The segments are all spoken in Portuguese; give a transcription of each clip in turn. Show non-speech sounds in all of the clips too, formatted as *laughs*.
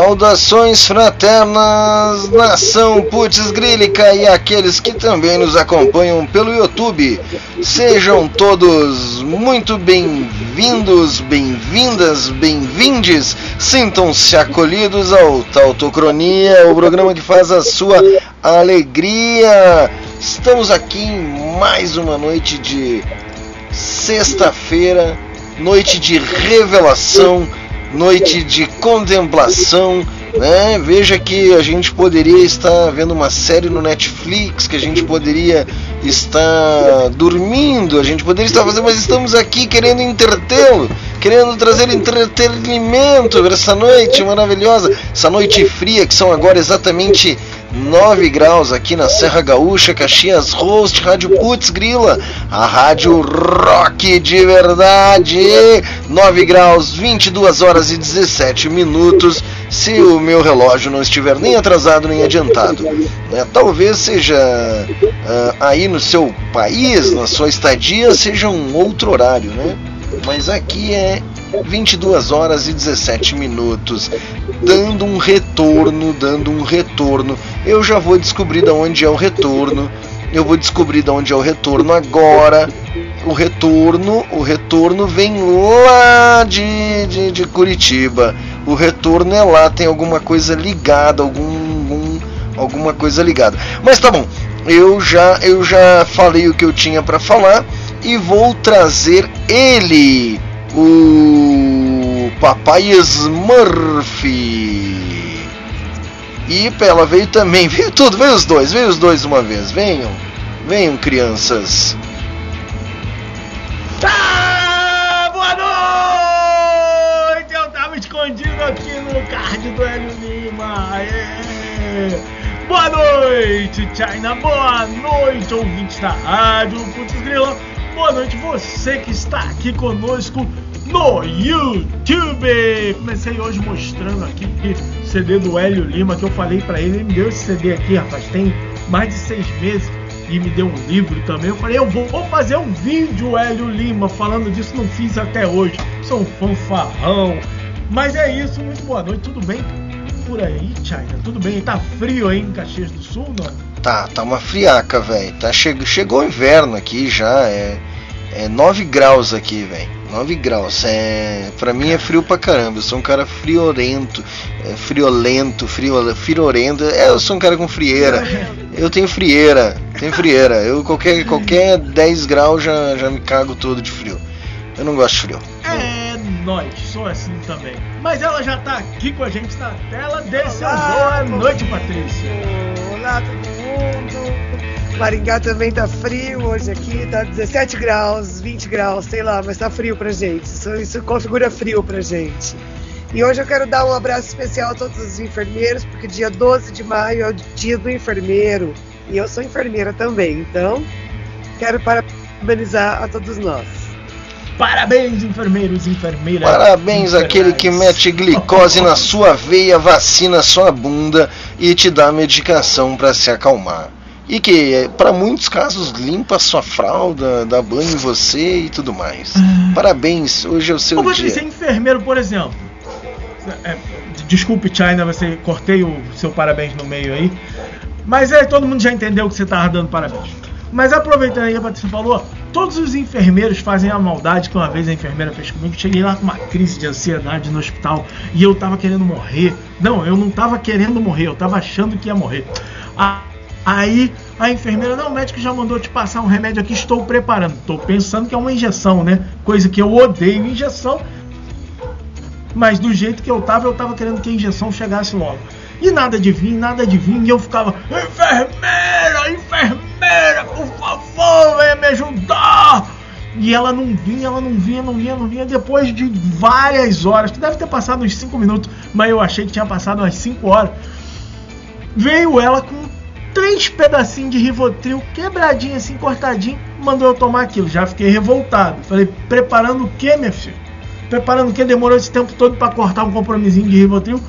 Saudações fraternas, nação Putz Grílica e aqueles que também nos acompanham pelo YouTube. Sejam todos muito bem-vindos, bem-vindas, bem-vindes. Sintam-se acolhidos ao Tautocronia, o programa que faz a sua alegria. Estamos aqui em mais uma noite de sexta-feira, noite de revelação noite de contemplação. Né? Veja que a gente poderia estar vendo uma série no Netflix, que a gente poderia estar dormindo, a gente poderia estar fazendo, mas estamos aqui querendo entretê-lo, querendo trazer entretenimento para essa noite maravilhosa, essa noite fria que são agora exatamente 9 graus aqui na Serra Gaúcha, Caxias Host, Rádio Putz Grila, a rádio rock de verdade. 9 graus, 22 horas e 17 minutos, se o meu relógio não estiver nem atrasado nem adiantado. Né? Talvez seja uh, aí no seu país, na sua estadia, seja um outro horário, né? Mas aqui é 22 horas e 17 minutos, dando um retorno, dando um retorno. Eu já vou descobrir de onde é o retorno. Eu vou descobrir de onde é o retorno agora. O retorno, o retorno vem lá de, de, de Curitiba. O retorno é lá, tem alguma coisa ligada, algum, algum alguma coisa ligada. Mas tá bom, eu já eu já falei o que eu tinha para falar e vou trazer ele o Papai Smurf. E ela veio também, *laughs* veio tudo, veio os dois, veio os dois uma vez. Venham, venham crianças. Ah, boa noite! Eu tava escondido aqui no card do Hélio Lima. Boa noite, China. Boa noite, ouvintes da rádio Putz Grilo. Boa noite, você que está aqui conosco no YouTube. Comecei hoje mostrando aqui o CD do Hélio Lima que eu falei para ele. Ele me deu esse CD aqui, rapaz, tem mais de seis meses e me deu um livro também. Eu falei, eu vou, vou fazer um vídeo, Hélio Lima, falando disso. Não fiz até hoje. Sou um fanfarrão. Mas é isso, muito boa noite, tudo bem por aí, China? Tudo bem? Tá frio aí em Caxias do Sul, não? Tá, tá uma friaca, velho. Tá, chegou, chegou o inverno aqui já, é, é 9 graus aqui, velho. 9 graus. É, pra mim é frio pra caramba. Eu sou um cara friorento, é, friolento, frio, friorento. É, eu sou um cara com frieira. Eu tenho frieira, tenho frieira. Eu qualquer, qualquer 10 graus já, já me cago todo de frio. Eu não gosto de frio. É, nós, sou assim também. Mas ela já tá aqui com a gente na tela. Dê seu boa noite, Patrícia. Olá, todo mundo. Maringá também tá frio hoje aqui, tá 17 graus, 20 graus, sei lá, mas tá frio pra gente. Isso, isso configura frio pra gente. E hoje eu quero dar um abraço especial a todos os enfermeiros, porque dia 12 de maio é o dia do enfermeiro. E eu sou enfermeira também, então quero parabenizar a todos nós. Parabéns, enfermeiros e enfermeiras. Parabéns àquele que mete glicose na sua veia, vacina sua bunda e te dá medicação para se acalmar e que para muitos casos limpa a sua fralda, dá banho em você e tudo mais. Ah. Parabéns, hoje é o seu Ou dia. Você é enfermeiro, por exemplo. É, desculpe, China, você cortei o seu parabéns no meio aí. Mas é, todo mundo já entendeu que você estava dando parabéns. Mas aproveitando aí que a Patrícia falou, todos os enfermeiros fazem a maldade que uma vez a enfermeira fez comigo. Cheguei lá com uma crise de ansiedade no hospital e eu tava querendo morrer. Não, eu não tava querendo morrer, eu tava achando que ia morrer. A Aí a enfermeira, não, o médico já mandou te passar um remédio aqui, estou preparando. Estou pensando que é uma injeção, né? Coisa que eu odeio injeção. Mas do jeito que eu tava, eu tava querendo que a injeção chegasse logo. E nada de vir, nada de vir. E eu ficava, enfermeira, enfermeira, por favor, venha me ajudar. E ela não vinha, ela não vinha, não vinha, não vinha. Depois de várias horas, deve ter passado uns 5 minutos, mas eu achei que tinha passado umas 5 horas. Veio ela com três pedacinhos de Rivotril quebradinho assim, cortadinho, mandou eu tomar aquilo. Já fiquei revoltado. Falei, preparando o que, minha filha? Preparando o que? Demorou esse tempo todo para cortar um compromissinho de Rivotril.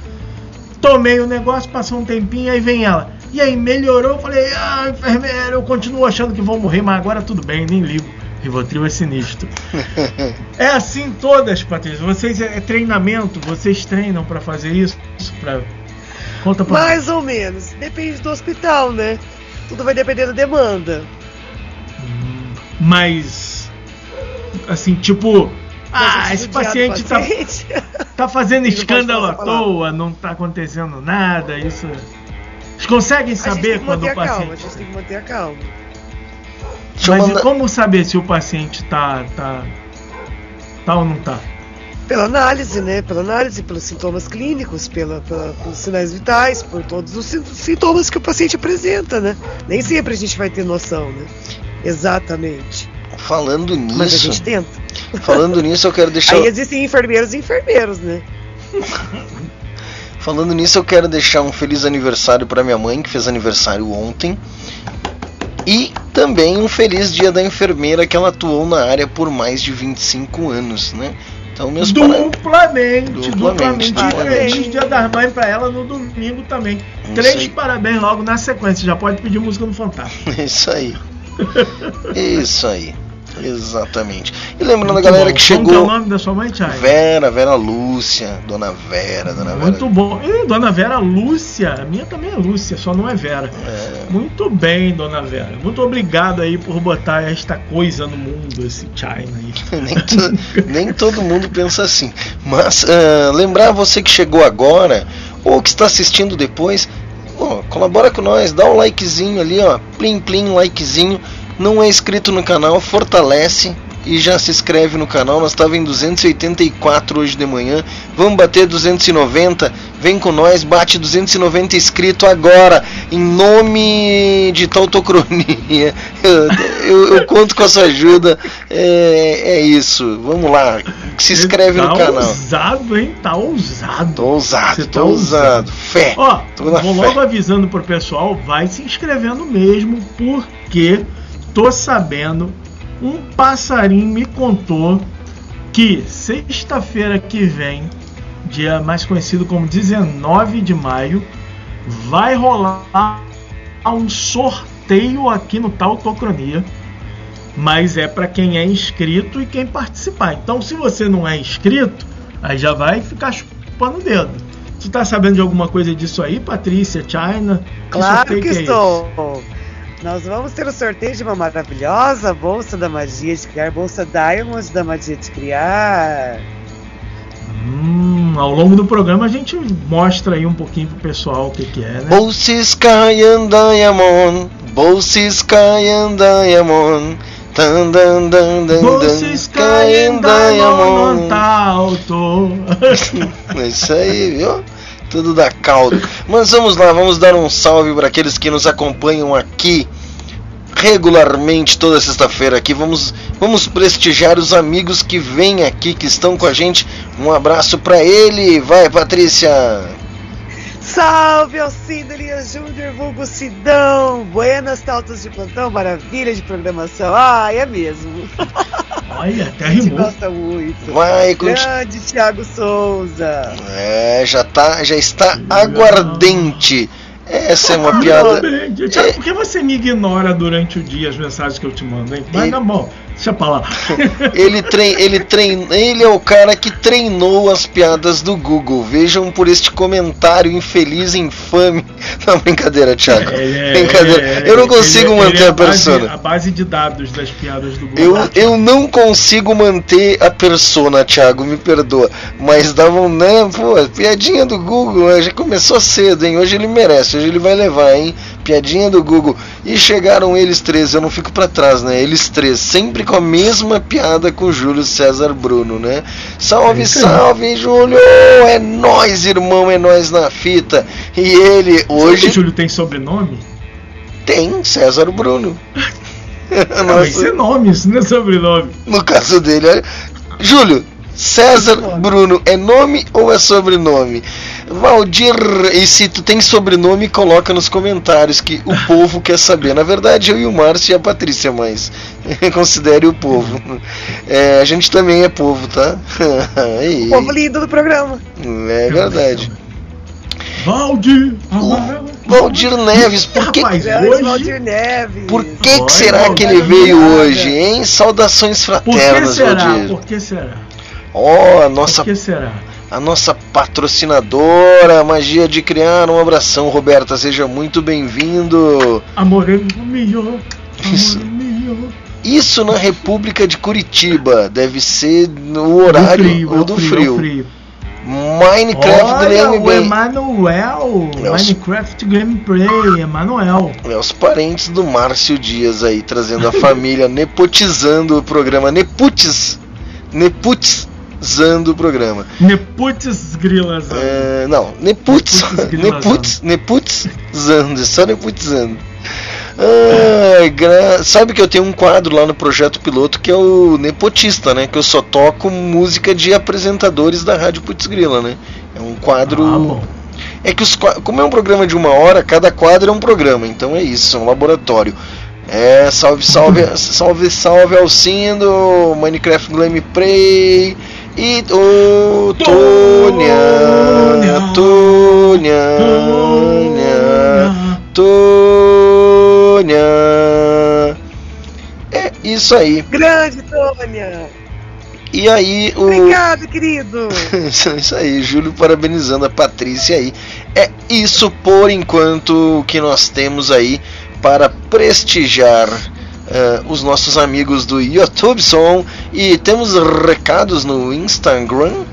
Tomei o negócio, passou um tempinho, aí vem ela. E aí melhorou, falei, ah, enfermeiro, eu continuo achando que vou morrer, mas agora tudo bem, nem ligo. Rivotril é sinistro. *laughs* é assim todas, Patrícia. Vocês é, é treinamento, vocês treinam para fazer isso? Pra... Conta pra Mais mim. ou menos. Depende do hospital, né? Tudo vai depender da demanda. Hum, mas assim, tipo, ah, esse paciente, paciente. Tá, *laughs* tá fazendo escândalo à toa, não tá acontecendo nada, isso. Eles conseguem saber quando o paciente. Calma, a gente tem que manter a calma. Mas mandar... como saber se o paciente tá, tá, tá ou não tá? Pela análise, né? Pela análise, pelos sintomas clínicos, pela, pela, pelos sinais vitais, por todos os sintomas que o paciente apresenta, né? Nem sempre a gente vai ter noção, né? Exatamente. Falando nisso. Mas a gente tenta. Falando *laughs* nisso, eu quero deixar. Aí existem enfermeiros e enfermeiros, né? *laughs* Falando nisso, eu quero deixar um feliz aniversário para minha mãe, que fez aniversário ontem. E também um feliz dia da enfermeira que ela atuou na área por mais de 25 anos, né? Então, meus duplamente, duplamente, duplamente. Feliz dia das mães para ela no domingo também. Isso Três aí. parabéns logo na sequência. Já pode pedir música no Fantástico. *laughs* Isso aí. Isso aí. Exatamente. E lembrando a galera bom. que chegou. Qual é o nome da sua mãe, Thiago? Vera, Vera Lúcia, Dona Vera, Dona Vera. Muito bom. E Dona Vera Lúcia, a minha também é Lúcia, só não é Vera. É. Muito bem, Dona Vera. Muito obrigado aí por botar esta coisa no mundo, esse China aí. *laughs* nem, to, nem todo mundo pensa assim. Mas uh, lembrar você que chegou agora ou que está assistindo depois, oh, colabora com nós, dá um likezinho ali, ó, plim plim, likezinho não é inscrito no canal, fortalece e já se inscreve no canal. Nós estávamos em 284 hoje de manhã. Vamos bater 290. Vem com nós, bate 290 inscritos agora. Em nome de Tautocronia. *laughs* Eu, eu, eu, conto com a sua ajuda. É, é isso. Vamos lá. Se inscreve tá no canal. ousado, hein? Tá ousado. Tô ousado, Você tô tá ousado. Fé. Ó, vou fé. logo avisando pro pessoal, vai se inscrevendo mesmo, porque tô sabendo, um passarinho me contou que sexta-feira que vem, dia mais conhecido como 19 de maio, vai rolar um sorteio aqui no Tautocronia, mas é para quem é inscrito e quem participar. Então, se você não é inscrito, aí já vai ficar chupando o dedo. Tu tá sabendo de alguma coisa disso aí, Patrícia, China? Claro que, que é estou. Esse? Nós vamos ter o sorteio de uma maravilhosa bolsa da magia de criar, bolsa Diamond da magia de criar. Hum, ao longo do programa a gente mostra aí um pouquinho pro pessoal o que, que é, né? Bolsa Sky and Diamond, bolsa Sky and Diamond. Dan, dan, dan, dan, Bolsa Sky and Diamond tá alto. *laughs* é isso aí, viu? tudo da caldo. Mas vamos lá, vamos dar um salve para aqueles que nos acompanham aqui regularmente toda sexta-feira aqui. Vamos, vamos prestigiar os amigos que vêm aqui, que estão com a gente. Um abraço para ele. Vai, Patrícia. Salve Alcindo Elias Júnior, vulgo Sidão, buenas tautas de plantão, maravilha de programação. Ah, é mesmo. Olha, até rimou. *laughs* A gente gosta muito. Vai, Grande Thiago Souza. É, já, tá, já está aguardente. Essa é uma piada. Thiago, é... por que você me ignora durante o dia as mensagens que eu te mando, hein? Mas e... na bom. Deixa pra lá. *laughs* ele, trein, ele, trein, ele é o cara que treinou as piadas do Google. Vejam por este comentário infeliz, infame. *laughs* Não, brincadeira, Thiago. É, é, brincadeira. É, eu não consigo ele, manter ele é a, a persona. Base, a base de dados das piadas do Google. Eu, eu não consigo manter a persona, Thiago, me perdoa. Mas davam, né? Pô, piadinha do Google já começou cedo, hein? Hoje ele merece, hoje ele vai levar, hein? Piadinha do Google. E chegaram eles três, eu não fico para trás, né? Eles três, sempre com a mesma piada com o Júlio César Bruno, né? Salve, salve, Júlio! É nós, irmão, é nós na fita. E ele hoje. o Júlio tem sobrenome? Tem, César Bruno. *laughs* Isso é nome, isso não é sobrenome. No caso dele, olha. Júlio, César Bruno é nome ou é sobrenome? Valdir, e se tu tem sobrenome, coloca nos comentários que o *laughs* povo quer saber. Na verdade, eu e o Márcio e a Patrícia, mas *laughs* considere o povo. É, a gente também é povo, tá? *laughs* o povo lindo do programa. É verdade. Valdir! Valdir Neves, por que, Rapaz, hoje- Valdir Neves. por que, que será que ele veio hoje, hein? Saudações Por que fraternas, será? Valdir. Por que será? Ó, a nossa, Por que será? A nossa patrocinadora, Magia de Criar. Um abração, Roberta. Seja muito bem-vindo. Amor meu, Isso. Isso na República de Curitiba. Deve ser no horário do frio, ou do frio. frio. Minecraft Olha, Guilherme o. Emanuel, É os- Minecraft Gameplay, Emanuel. É os parentes do Márcio Dias aí, trazendo a *laughs* família, nepotizando o programa. Neputis. Neputizando o programa. Neputz grilas. É, não, Neputs. Neputis grilazando. Neputs. Neputizando. Só neputizando. Ah, gra- Sabe que eu tenho um quadro lá no projeto piloto que é o Nepotista, né? Que eu só toco música de apresentadores da Rádio Putz Grila, né? É um quadro. Ah, bom. É que os, como é um programa de uma hora, cada quadro é um programa, então é isso, é um laboratório. É, salve, salve, *laughs* salve, salve Alcindo, Minecraft Gameplay e o Tônia, Tônia, Tônia. É isso aí. Grande Tônia. E aí o Obrigado, querido. *laughs* isso aí, Júlio parabenizando a Patrícia aí. É isso por enquanto que nós temos aí para prestigiar eh, os nossos amigos do YouTube Som. E temos recados no Instagram.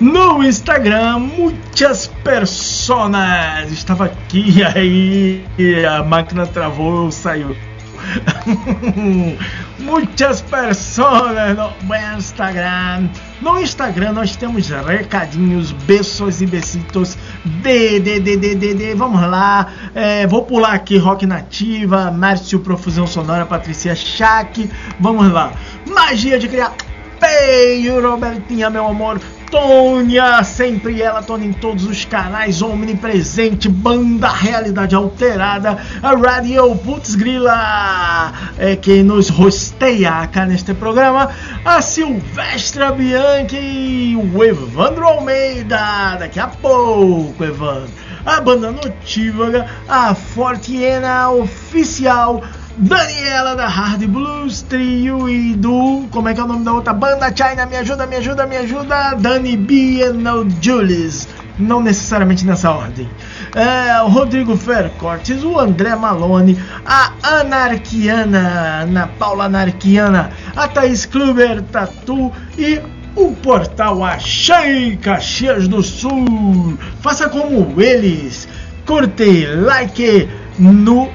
No Instagram, muitas personas. Estava aqui *laughs* aí a máquina travou, saiu. *laughs* muitas personas no Instagram. No Instagram nós temos recadinhos, beijos e besitos. De, de, de, de, de, de. Vamos lá. É, vou pular aqui Rock Nativa, Márcio Profusão Sonora, Patrícia Schack. Vamos lá. Magia de criar. Peio, Robertinha, meu amor. Tônia, sempre ela, Tônia em todos os canais, omnipresente, banda Realidade Alterada, a Radio Putz Grila, é quem nos rosteia cá neste programa, a Silvestra Bianchi, o Evandro Almeida, daqui a pouco, Evandro, a banda Notívaga, a Fortiena Oficial, Daniela da Hard Blues Trio e do. Como é que é o nome da outra banda? China, me ajuda, me ajuda, me ajuda. Dani B e no Julius. Não necessariamente nessa ordem. É, o Rodrigo Fercortes, o André Malone, a Anarquiana, Ana Paula Anarquiana, a Thaís Kluber Tatu e o portal Achei Caxias do Sul. Faça como eles. Curte, like no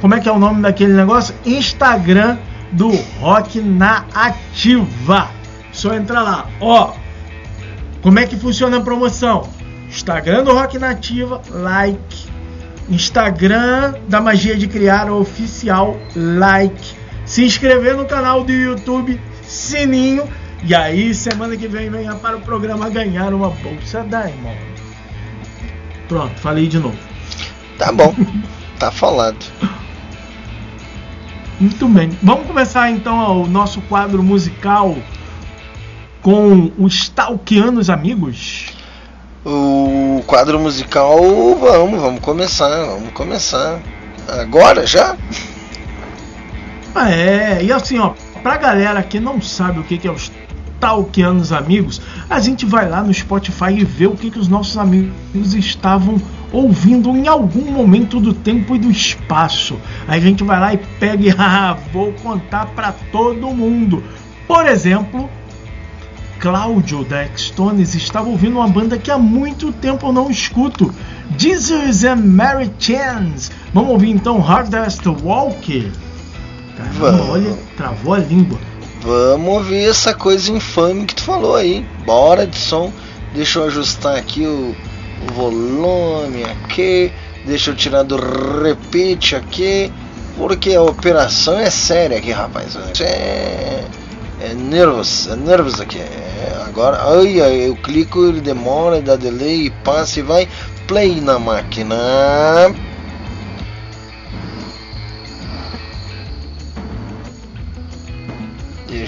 como é que é o nome daquele negócio? Instagram do Rock na Ativa. Só entrar lá. Ó, como é que funciona a promoção? Instagram do Rock na Ativa, like. Instagram da Magia de Criar oficial, like. Se inscrever no canal do YouTube, sininho. E aí, semana que vem, venha para o programa ganhar uma bolsa Diamond. Pronto, falei de novo. Tá bom, tá falado. Muito bem. Vamos começar então o nosso quadro musical com os Stalkianos Amigos. O quadro musical, vamos, vamos começar, vamos começar. Agora já? Ah, é, e assim, ó, pra galera que não sabe o que, é os Stalkianos Amigos, a gente vai lá no Spotify e vê o que, que os nossos amigos estavam ouvindo em algum momento do tempo e do espaço. Aí a gente vai lá e pega e *laughs* ah, vou contar pra todo mundo. Por exemplo, Cláudio da X-Tones estava ouvindo uma banda que há muito tempo eu não escuto. Jesus and Mary Chance. Vamos ouvir então Hardest Walk? Caramba, olha, travou a língua. Vamos ouvir essa coisa infame que tu falou aí. Bora de som. Deixa eu ajustar aqui o, o volume aqui. Deixa eu tirar do repeat aqui. Porque a operação é séria aqui, rapaz. É, é nervos, é nervos aqui. É, agora, ai, ai, eu clico, ele demora, dá delay, passa e vai. Play na máquina.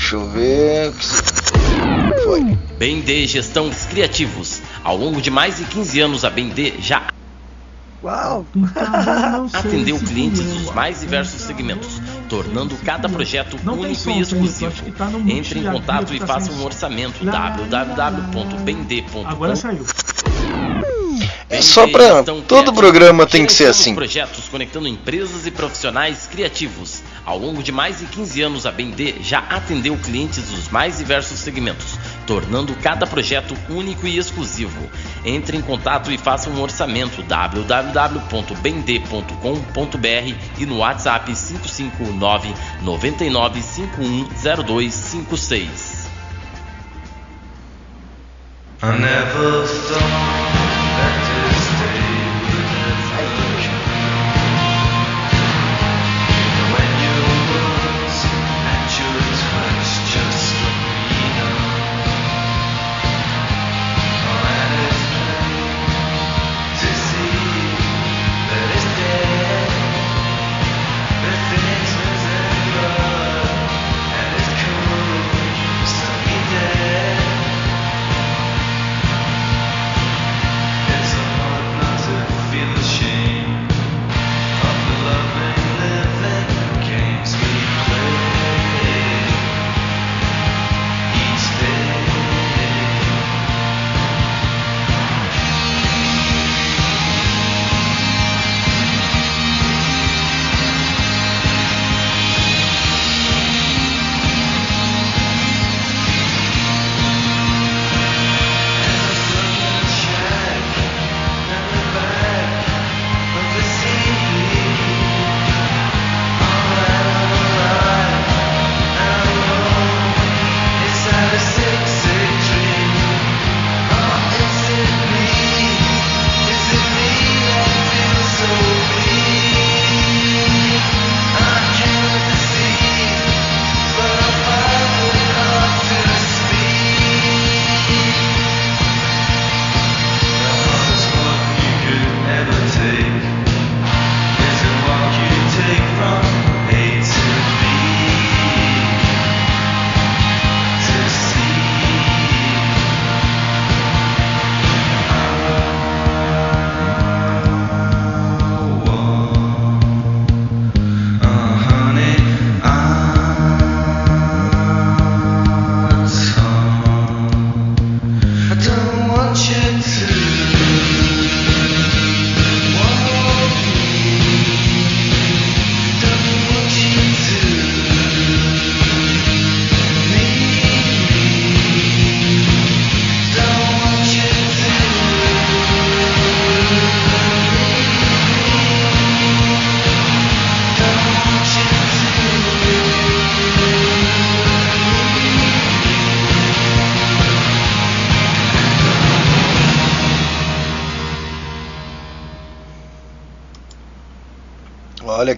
Deixa eu ver. Foi. BND Gestão Criativos. Ao longo de mais de 15 anos, a BND já Uau! *laughs* Atendeu clientes dos mais diversos segmentos, tornando cada projeto único e exclusivo. Entre em contato e faça um orçamento www.bend.com. Agora saiu. É só pra. Todo programa tem que ser assim. projetos conectando empresas e profissionais criativos. Ao longo de mais de 15 anos, a BND já atendeu clientes dos mais diversos segmentos, tornando cada projeto único e exclusivo. Entre em contato e faça um orçamento www.bnd.com.br e no WhatsApp 559 99510256. I never thought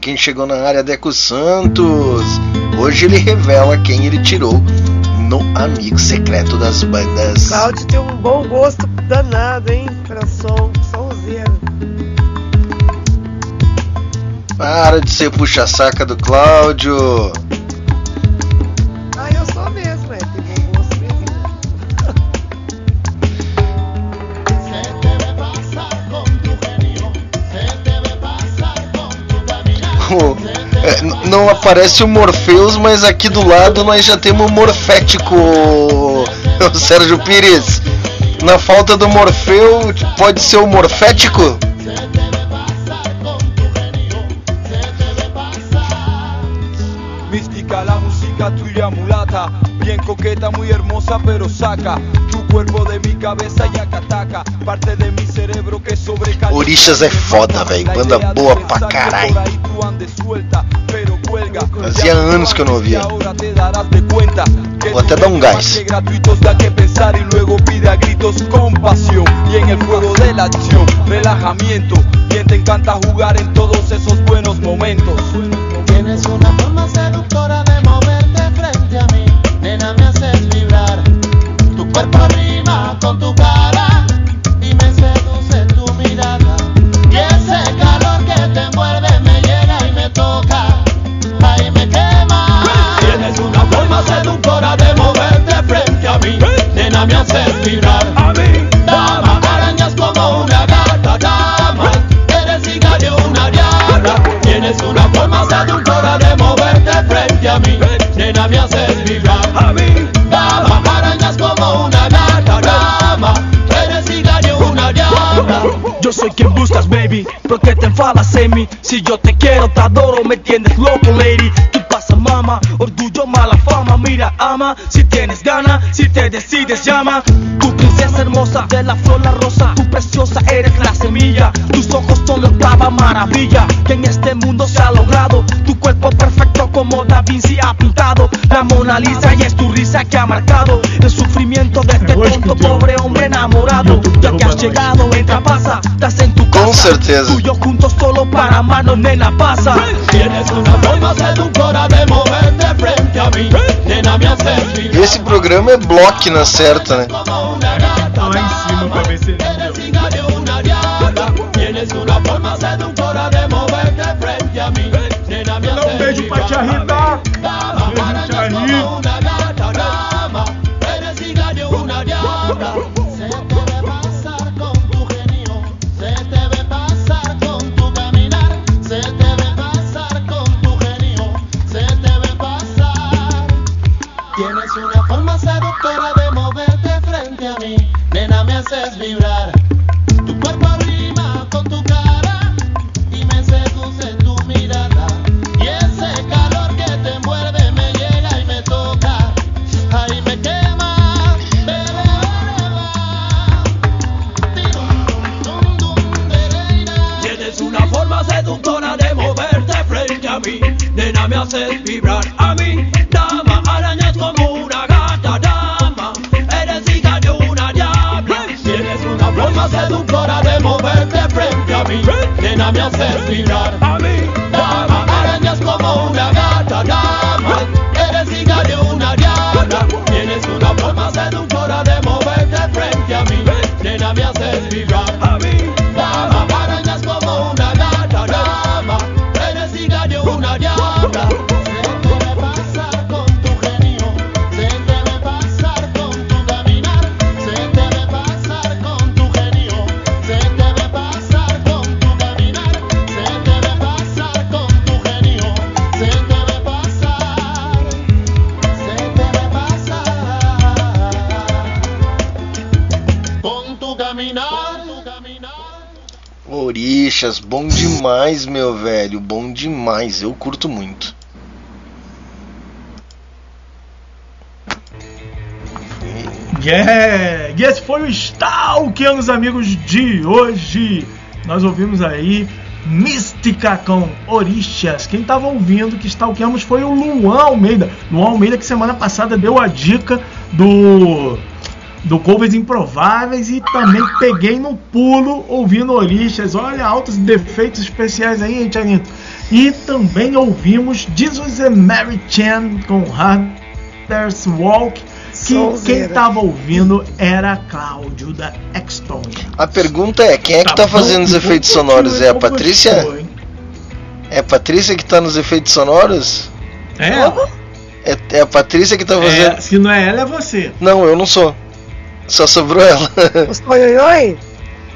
quem chegou na área, Deco Santos. Hoje ele revela quem ele tirou no Amigo Secreto das Bandas. Cláudio tem um bom gosto danado, hein? Pra som, somzeiro. Para de ser puxa-saca do Cláudio. Não aparece o Morpheus, mas aqui do lado nós já temos o Morfético, *laughs* o Sérgio Pires. Na falta do Morfeu, pode ser o Morfético? Mística la música tuya mulata, bien coqueta, muy hermosa, pero saca tu cuerpo de mi cabeza y acataca parte de mi cerebro que sobrecalienta. Orixas é foda, velho, banda boa pra caralho. Fazia anos que eu não ouvia. Vou até dar um gás. Quien te encanta jugar en todos esos buenos momentos. Tienes una me hace vibrar. A mí, dama, arañas como una gata, dama. Eres hija de una diabla. Tienes una forma seductora de moverte frente a mí. Nena, me haces vibrar. A mí, dama, arañas como una gata, dama. Eres hija de una diabla. Yo soy quien buscas, baby. ¿Por qué te enfadas en mí? Si yo te quiero, te adoro, me tienes loco, lady. Si tienes ganas, si te decides, llama. Tu princesa hermosa, de la flor la rosa. Tu preciosa, eres la semilla. Tus ojos son la octava maravilla. Que en este mundo se ha logrado. Tu cuerpo perfecto como Da Vinci ha pintado. La Mona Lisa y es tu risa que ha marcado el sufrimiento de este tonto pobre hombre enamorado. Ya que has llegado, entra, pasa, estás en tu casa. Com certeza. Tú y yo juntos solo para amarnos, nena, pasa. Tienes una forma seductora de moverte frente a mí. Esse programa é bloco na certa, né? Haces vibrar a mí. Dama, arañas como una gata, dama. Eres hija de una diabla. Tienes una forma seductora de moverte frente a mí. Nena, me haces vibrar. A mí, Dama, arañas como una gata, dama. Eres hija de una diabla. Tienes una forma seductora de moverte frente a mí. Nena, me haces vibrar. Bom demais, meu velho. Bom demais. Eu curto muito. Yeah! E esse foi o Stalkeando amigos de hoje. Nós ouvimos aí Mística com Orixas. Quem tava ouvindo que stalkeamos foi o Luan Almeida. Luan Almeida que semana passada deu a dica do do Covers Improváveis e também peguei no pulo ouvindo Orixas. Olha, altos defeitos especiais aí, hein, Tianito? E também ouvimos Jesus and Mary Chan com Harder's Walk. Que Sonzeira. quem tava ouvindo era Cláudio da Exton. A pergunta é: quem é que tá fazendo os efeitos sonoros? É a Patrícia? É a Patrícia que tá nos efeitos sonoros? É, É, é a Patrícia que tá fazendo. é, se não é ela, é você. Não, eu não sou. Só sobrou ela. Os Tonhonhoi?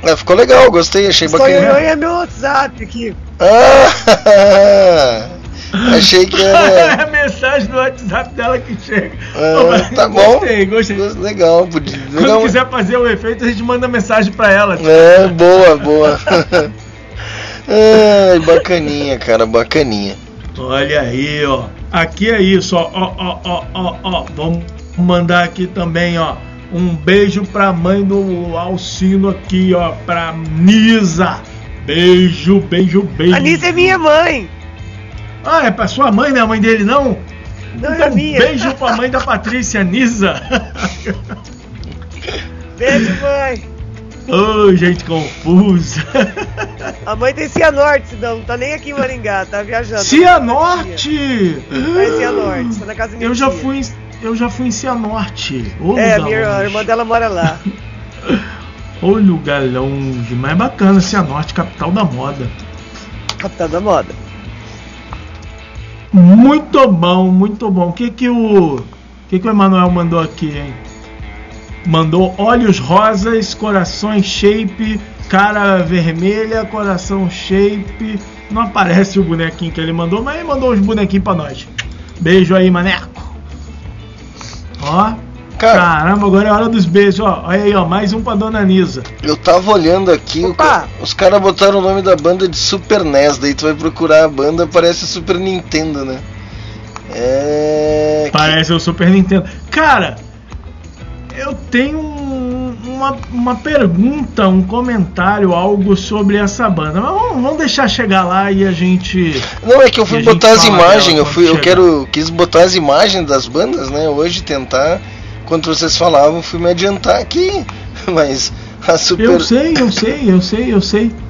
É, ficou legal, gostei, achei Os bacana. Tonhonhoi é meu WhatsApp aqui. Ah, *laughs* achei que *laughs* é era. a mensagem do WhatsApp dela que chega. Ah, mas tá bom. Gostei, gostei. Legal, podia. Quando legal. quiser fazer o efeito, a gente manda mensagem pra ela. É, boa, boa. *laughs* Ai, bacaninha, cara, bacaninha. Olha aí, ó. Aqui é isso, ó. Ó, ó, ó, ó, ó. Vamos mandar aqui também, ó. Um beijo pra mãe do Alcino aqui, ó. Pra Nisa. Beijo, beijo, beijo. A Nisa é minha mãe. Ah, é pra sua mãe, não é a mãe dele, não? Não é Então, minha. beijo pra mãe da Patrícia, Nisa. *laughs* Beijo, mãe. Ô, gente confusa. A mãe tem Cianorte, não, não tá nem aqui em Maringá, tá viajando. Cianorte! Em Cianorte, tá na casa minha Eu já tia. fui, em- eu já fui em Cianorte. Ô, É, minha irmã, a irmã dela mora lá. *laughs* Ô lugar longe, mas é bacana, Cianorte, capital da moda. Capitão da moda. Muito bom, muito bom. O que que o, o que que o Emanuel mandou aqui, hein? Mandou olhos rosas, corações shape, cara vermelha, coração shape. Não aparece o bonequinho que ele mandou, mas ele mandou os bonequinhos pra nós. Beijo aí, maneco. Ó, Cara, Caramba, agora é hora dos beijos, ó. Olha aí, ó, mais um pra dona Nisa. eu tava olhando aqui, ca- os caras botaram o nome da banda de Super NES, daí tu vai procurar a banda, parece Super Nintendo, né? É. Parece o Super Nintendo. Cara, eu tenho um- uma, uma pergunta, um comentário, algo sobre essa banda. Mas vamos, vamos deixar chegar lá e a gente. Não, é que eu fui botar as imagens, eu quando fui, eu chegar. quero, quis botar as imagens das bandas, né? Hoje tentar, enquanto vocês falavam, fui me adiantar aqui, *laughs* mas a Super, Eu sei, eu sei, eu sei, eu sei.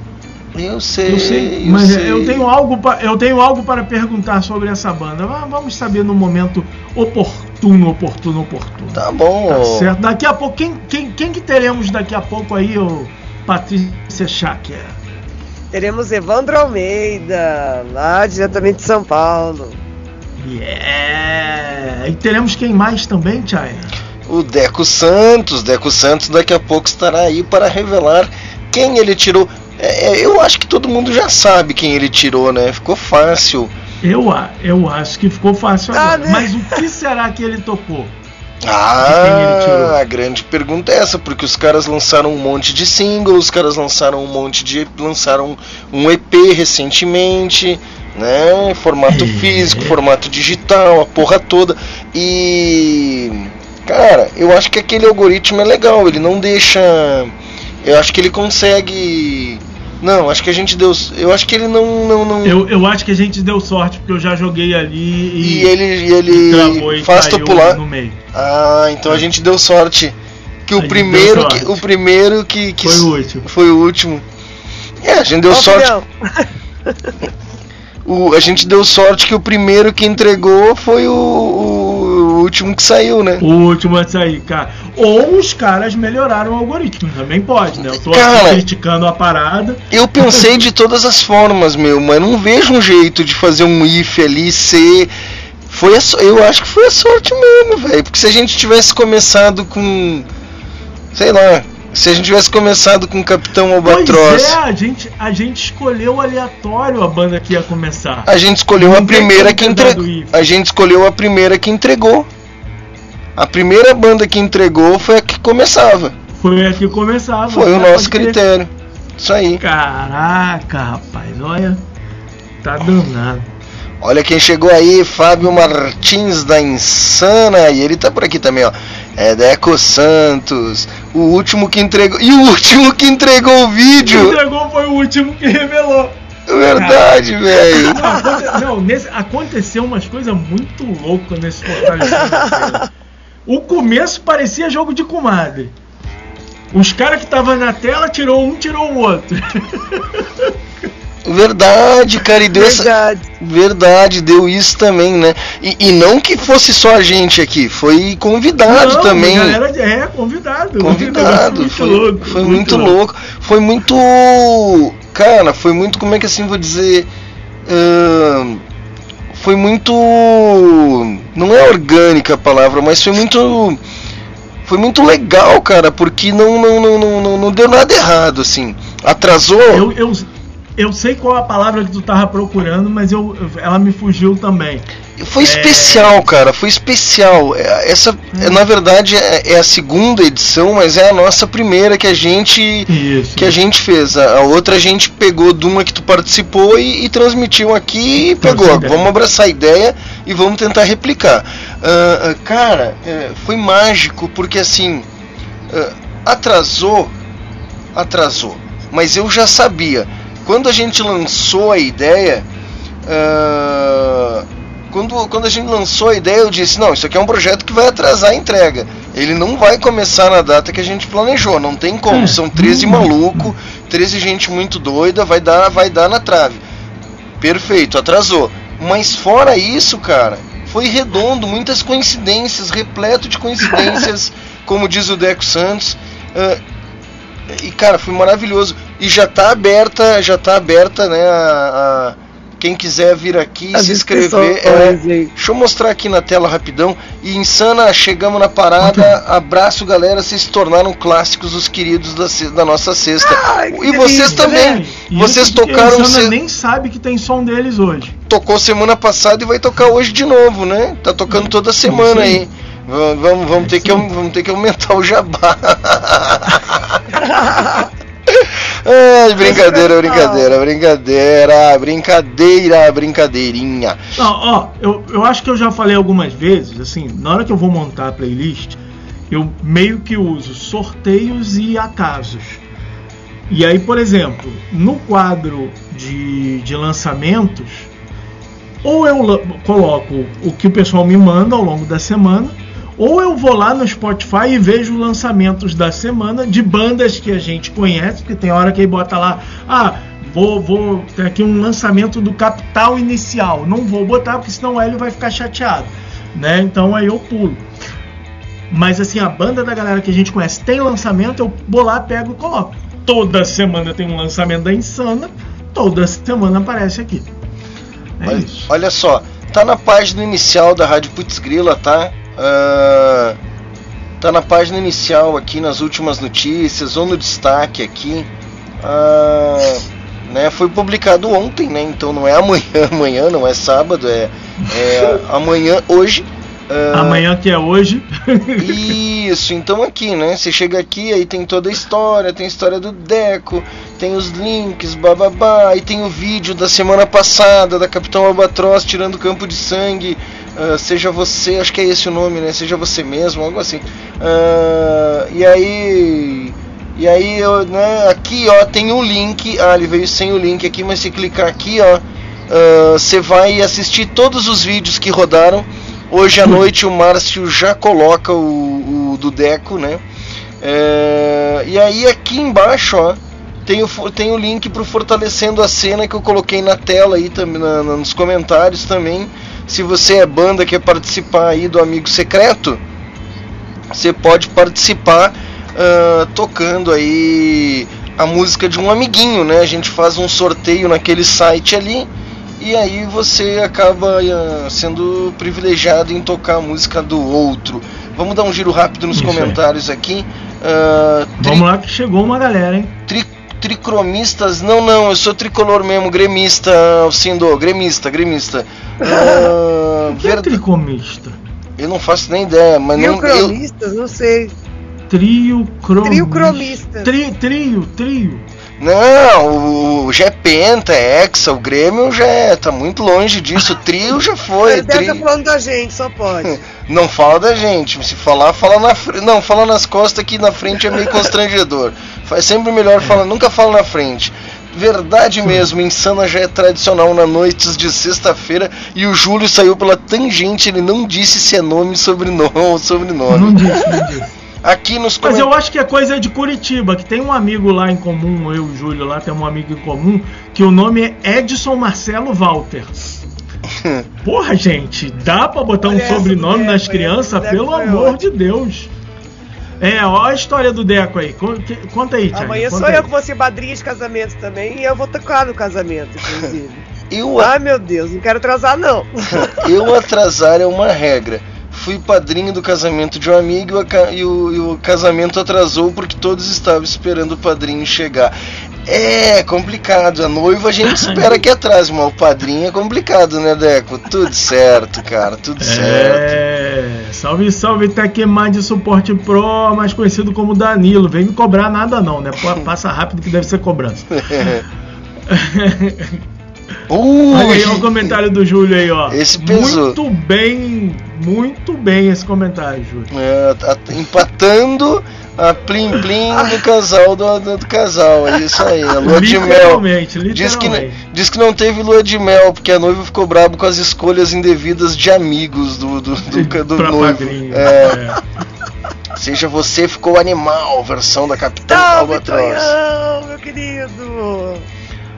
Eu sei, Eu sei, eu mas sei. eu tenho algo pa- eu tenho algo para perguntar sobre essa banda. Va- Vamos saber no momento oportuno, oportuno, oportuno. Tá bom. Tá certo. Daqui a pouco quem, quem, quem que teremos daqui a pouco aí o Patrícia Schacker? Teremos Evandro Almeida, lá diretamente de São Paulo. Yeah! E teremos quem mais também, China? O Deco Santos, Deco Santos daqui a pouco estará aí para revelar quem ele tirou. É, é, eu acho que todo mundo já sabe quem ele tirou, né? Ficou fácil. Eu, eu acho que ficou fácil Ah, agora. né? Mas o que será que ele tocou? *laughs* Ah, a grande pergunta é essa, porque os caras lançaram um monte de singles, os caras lançaram um monte de. lançaram um EP recentemente, né? Formato É. físico, formato digital, a porra toda. E. Cara, eu acho que aquele algoritmo é legal, ele não deixa. Eu acho que ele consegue. Não, acho que a gente deu. Eu acho que ele não. não, não... Eu, eu acho que a gente deu sorte, porque eu já joguei ali e, E ele, e e travou ele e faz tu pular. no meio. Ah, então a gente deu sorte. Que A o primeiro, que, o primeiro que, que Foi o último. foi o último. É, a gente deu sorte. *laughs* O, a gente deu sorte que o primeiro que entregou foi o, o último que saiu, né? O último a sair, cara. Ou os caras melhoraram o algoritmo, também pode, né? Eu tô Cara, criticando a parada. Eu pensei de todas as formas, meu, mas não vejo um jeito de fazer um if ali ser. Foi a eu acho que foi a sorte mesmo, velho. Porque se a gente tivesse começado com. Sei lá. Se a gente tivesse começado com Capitão Albatroz. Pois é, a gente, a gente escolheu aleatório a banda que ia começar. A gente escolheu a primeira que entregou. A gente escolheu a primeira que entregou. A primeira banda que entregou foi a que começava. Foi a que começava. Foi o Pode nosso critério. Isso aí. Caraca, rapaz, olha. Tá danado. Olha quem chegou aí, Fábio Martins da Insana. E ele tá por aqui também, ó. É Deco Santos. O último que entregou. E o último que entregou o Quem vídeo. entregou foi o último que revelou. Verdade, velho. Não, não, nesse- aconteceu umas coisas muito loucas nesse fortalecimento. *laughs* O começo parecia jogo de comadre. Os caras que estavam na tela tirou um, tirou o outro. *laughs* Verdade, cara. E deu essa. verdade. Verdade, deu isso também, né? E, e não que fosse só a gente aqui, foi convidado Não, também. Galera, é, convidado. Convidado, Muito foi, louco, foi muito, louco. Foi muito. Cara, foi muito. Como é que assim vou dizer? Ahn, foi muito. Não é orgânica a palavra, mas foi muito. Foi muito legal, cara, porque não, não, não, não, não, deu nada errado, assim. Atrasou. Eu, eu, eu sei qual a palavra que tu tava procurando, mas eu, ela me fugiu também. Foi especial, cara, foi especial. É, Essa, é, na verdade, é, é a segunda edição, mas é a nossa primeira que a gente Isso. que a gente fez. A, outra a gente pegou de uma que tu participou e, e transmitiu aqui e pegou. Vamos abraçar a ideia e vamos tentar replicar. Ah, cara, é, foi mágico porque assim ah, atrasou, atrasou. Mas eu já sabia. Quando a gente lançou a ideia, ah, quando, quando a gente lançou a ideia, eu disse: não, isso aqui é um projeto que vai atrasar a entrega. Ele não vai começar na data que a gente planejou, não tem como. É, São 13 não- maluco, 13 gente muito doida, vai dar, vai dar na trave. Perfeito, atrasou. Mas fora isso, cara, foi redondo, muitas coincidências, repleto de coincidências, *laughs* como diz o Deco Santos. Ah, e cara, foi maravilhoso. E já tá aberta, já tá aberta, né? A, a- quem quiser vir aqui As se inscrever. é, deixa eu mostrar aqui na tela rapidão. E insana, chegamos na parada. Abraço, galera. Vocês se tornaram clássicos, os queridos da, da nossa cesta. Ai, que e vocês delícia, também. É, e Vocês tocaram a Insana ce- nem sabe que tem som deles hoje. tocou semana passada e vai tocar hoje de novo, né? Tá tocando toda semana aí. Vamos, vamos, ter que, vamos ter que aumentar o jabá. *laughs* Brincadeira, brincadeira, brincadeira, brincadeira, brincadeirinha. Não, ó, eu, eu acho que eu já falei algumas vezes, assim, na hora que eu vou montar a playlist, eu meio que uso sorteios e acasos. E aí, por exemplo, no quadro de, de lançamentos, ou eu coloco o que o pessoal me manda ao longo da semana, ou eu vou lá no Spotify e vejo lançamentos da semana de bandas que a gente conhece, porque tem hora que aí bota lá, ah, vou, vou ter aqui um lançamento do Capital Inicial. Não vou botar, porque senão o Hélio vai ficar chateado, né? Então aí eu pulo. Mas assim, a banda da galera que a gente conhece tem lançamento, eu vou lá, pego e coloco. Toda semana tem um lançamento da Insana, toda semana aparece aqui. É Olha, olha só, tá na página inicial da Rádio Putz Grila, tá? Ah, tá na página inicial aqui nas últimas notícias ou no destaque aqui. Ah, né, foi publicado ontem, né? Então não é amanhã, *laughs* amanhã não é sábado, é, é amanhã, hoje. Ah, Amanhã que é hoje. *laughs* Isso, então aqui, né? Você chega aqui, aí tem toda a história, tem a história do Deco, tem os links, bababá, aí tem o vídeo da semana passada da Capitão Albatroz tirando campo de sangue. Ah, seja você, acho que é esse o nome, né? Seja você mesmo, algo assim. Ah, e aí. E aí, eu, né, aqui ó, tem o link. Ah, ele veio sem o link aqui, mas se clicar aqui, ó, ah, você vai assistir todos os vídeos que rodaram. Hoje à *laughs* noite o Márcio já coloca o, o do Deco, né? É, e aí aqui embaixo, ó, tem o, tem o link pro Fortalecendo a Cena que eu coloquei na tela aí também, na- nos comentários também. Se você é banda quer participar aí do Amigo Secreto, você pode participar ah, tocando aí a música de um amiguinho, né? A gente faz um sorteio naquele site ali e aí você acaba ah, sendo privilegiado em tocar a música do outro. Vamos dar um giro rápido nos Isso aí. comentários aqui. Ah, tri- Vamos lá que chegou uma galera, hein? tri- tricromistas, não, não, eu sou tricolor mesmo, gremista, Alcindo, gremista, gremista. *laughs* Ah, O que é tricomista? eu não faço nem ideia, mas não. Eu, cromistas, não sei. Trio cromista. Trio cromista. Tri, trio, trio. Não, o, já é penta, é hexa, o Grêmio já é, tá muito longe disso. O trio já *laughs* foi. Ele deve tri- estar falando da gente, só pode. *laughs* Não fala da gente, se falar, fala na frente. Não, fala nas costas que na frente é meio constrangedor. Faz sempre melhor falar, nunca fala na frente. Verdade mesmo, Insana já é tradicional na noites de sexta-feira e o Júlio saiu pela tangente, ele não disse se é nome, sobrenome *laughs* ou Não sobrenome. disse, não disse. Aqui nos Mas eu acho que a coisa é de Curitiba, que tem um amigo lá em comum, eu e o Júlio lá tem um amigo em comum, que o nome é Edson Marcelo Walter. *laughs* Porra, gente, dá pra botar um Olha do sobrenome Deco, nas crianças? Pelo amor ótima. de Deus. É, ó a história do Deco aí. Conta aí, Thiago. Amanhã sou aí. eu que vou ser madrinha de casamento também e eu vou tocar no casamento, inclusive. *laughs* Eu, Ai meu Deus, não quero atrasar não. *laughs* eu atrasar é uma regra. Fui padrinho do casamento de um amigo e o e o, casamento atrasou porque todos estavam esperando o padrinho chegar. É complicado, a noiva a gente *laughs* espera que atrase, mas o padrinho é complicado, né, Deco? Tudo certo, cara, tudo certo. É, salve, salve Tecmad de Suporte Pro, mais conhecido como Danilo. Vem me cobrar nada não, né? Passa rápido que deve ser cobrança. *laughs* Olha aí o Ui, comentário do Júlio aí, ó. Esse pesou. Muito bem, muito bem esse comentário, Júlio. é, tá empatando a plim plim do *laughs* casal do, do, do casal, é isso aí, a lua de mel. Literalmente, Diz que, literalmente. diz que não teve lua de mel, porque a noiva ficou brava com as escolhas indevidas de amigos do, do, do, do Pra noivo. padrinho. É, É. Seja você ficou animal, versão da Capitã Albatroz. Meu querido.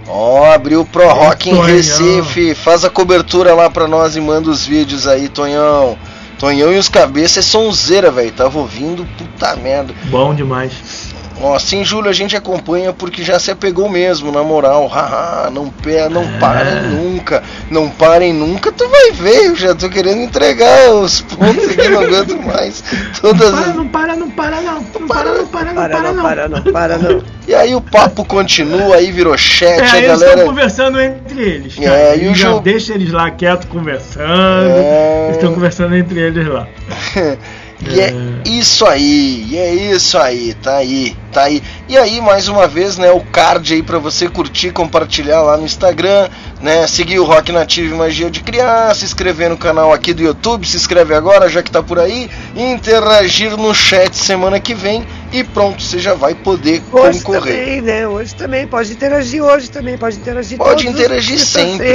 Ó, abriu o Pro Rock em. Recife. Faz a cobertura lá pra nós e manda os vídeos aí, Tonhão. Tonhão e os cabeças é sonzeira, velho. Tava ouvindo, puta merda. Bom demais. Ó, sim, Júlio, a gente acompanha porque já se apegou mesmo, na moral. Haha, não, pe- não parem nunca. Não parem nunca, tu vai ver. Eu já tô querendo entregar os pontos aqui, não aguento mais. Todas Para, as... não para, não para, não. Não para, não para, não Para para, não, não. para não, para não. E aí o papo continua, aí virou chat, É, a galera. estão conversando entre eles. Cara. É, e o já jogo- deixa eles lá quietos conversando. É. Estão conversando entre eles lá. *laughs* E é isso aí, e é isso aí, tá aí, tá aí. E aí, mais uma vez, né, o card aí pra você curtir, compartilhar lá no Instagram, né, seguir o Rock Nativo e Magia de Criar, se inscrever no canal aqui do YouTube, se inscreve agora, já que tá por aí, interagir no chat semana que vem e pronto, você já vai poder Hoje concorrer. também, né? Hoje também. Pode interagir hoje também. Pode interagir Pode interagir sempre.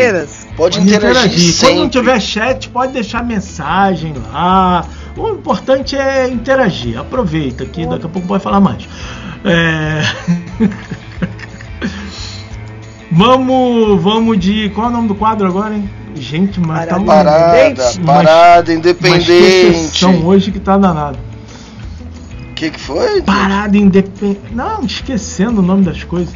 Pode Pode interagir, Quando sempre. não tiver chat, pode deixar mensagem lá. O importante é interagir. Aproveita que daqui a pouco pode falar mais. É... *laughs* vamos, vamos de. Qual é o nome do quadro agora, hein? Gente, mas tá um- Parada, Independente. parada, uma independente. exceção hoje que tá danado. O que, que foi? Parada independente. Não, esquecendo o nome das coisas.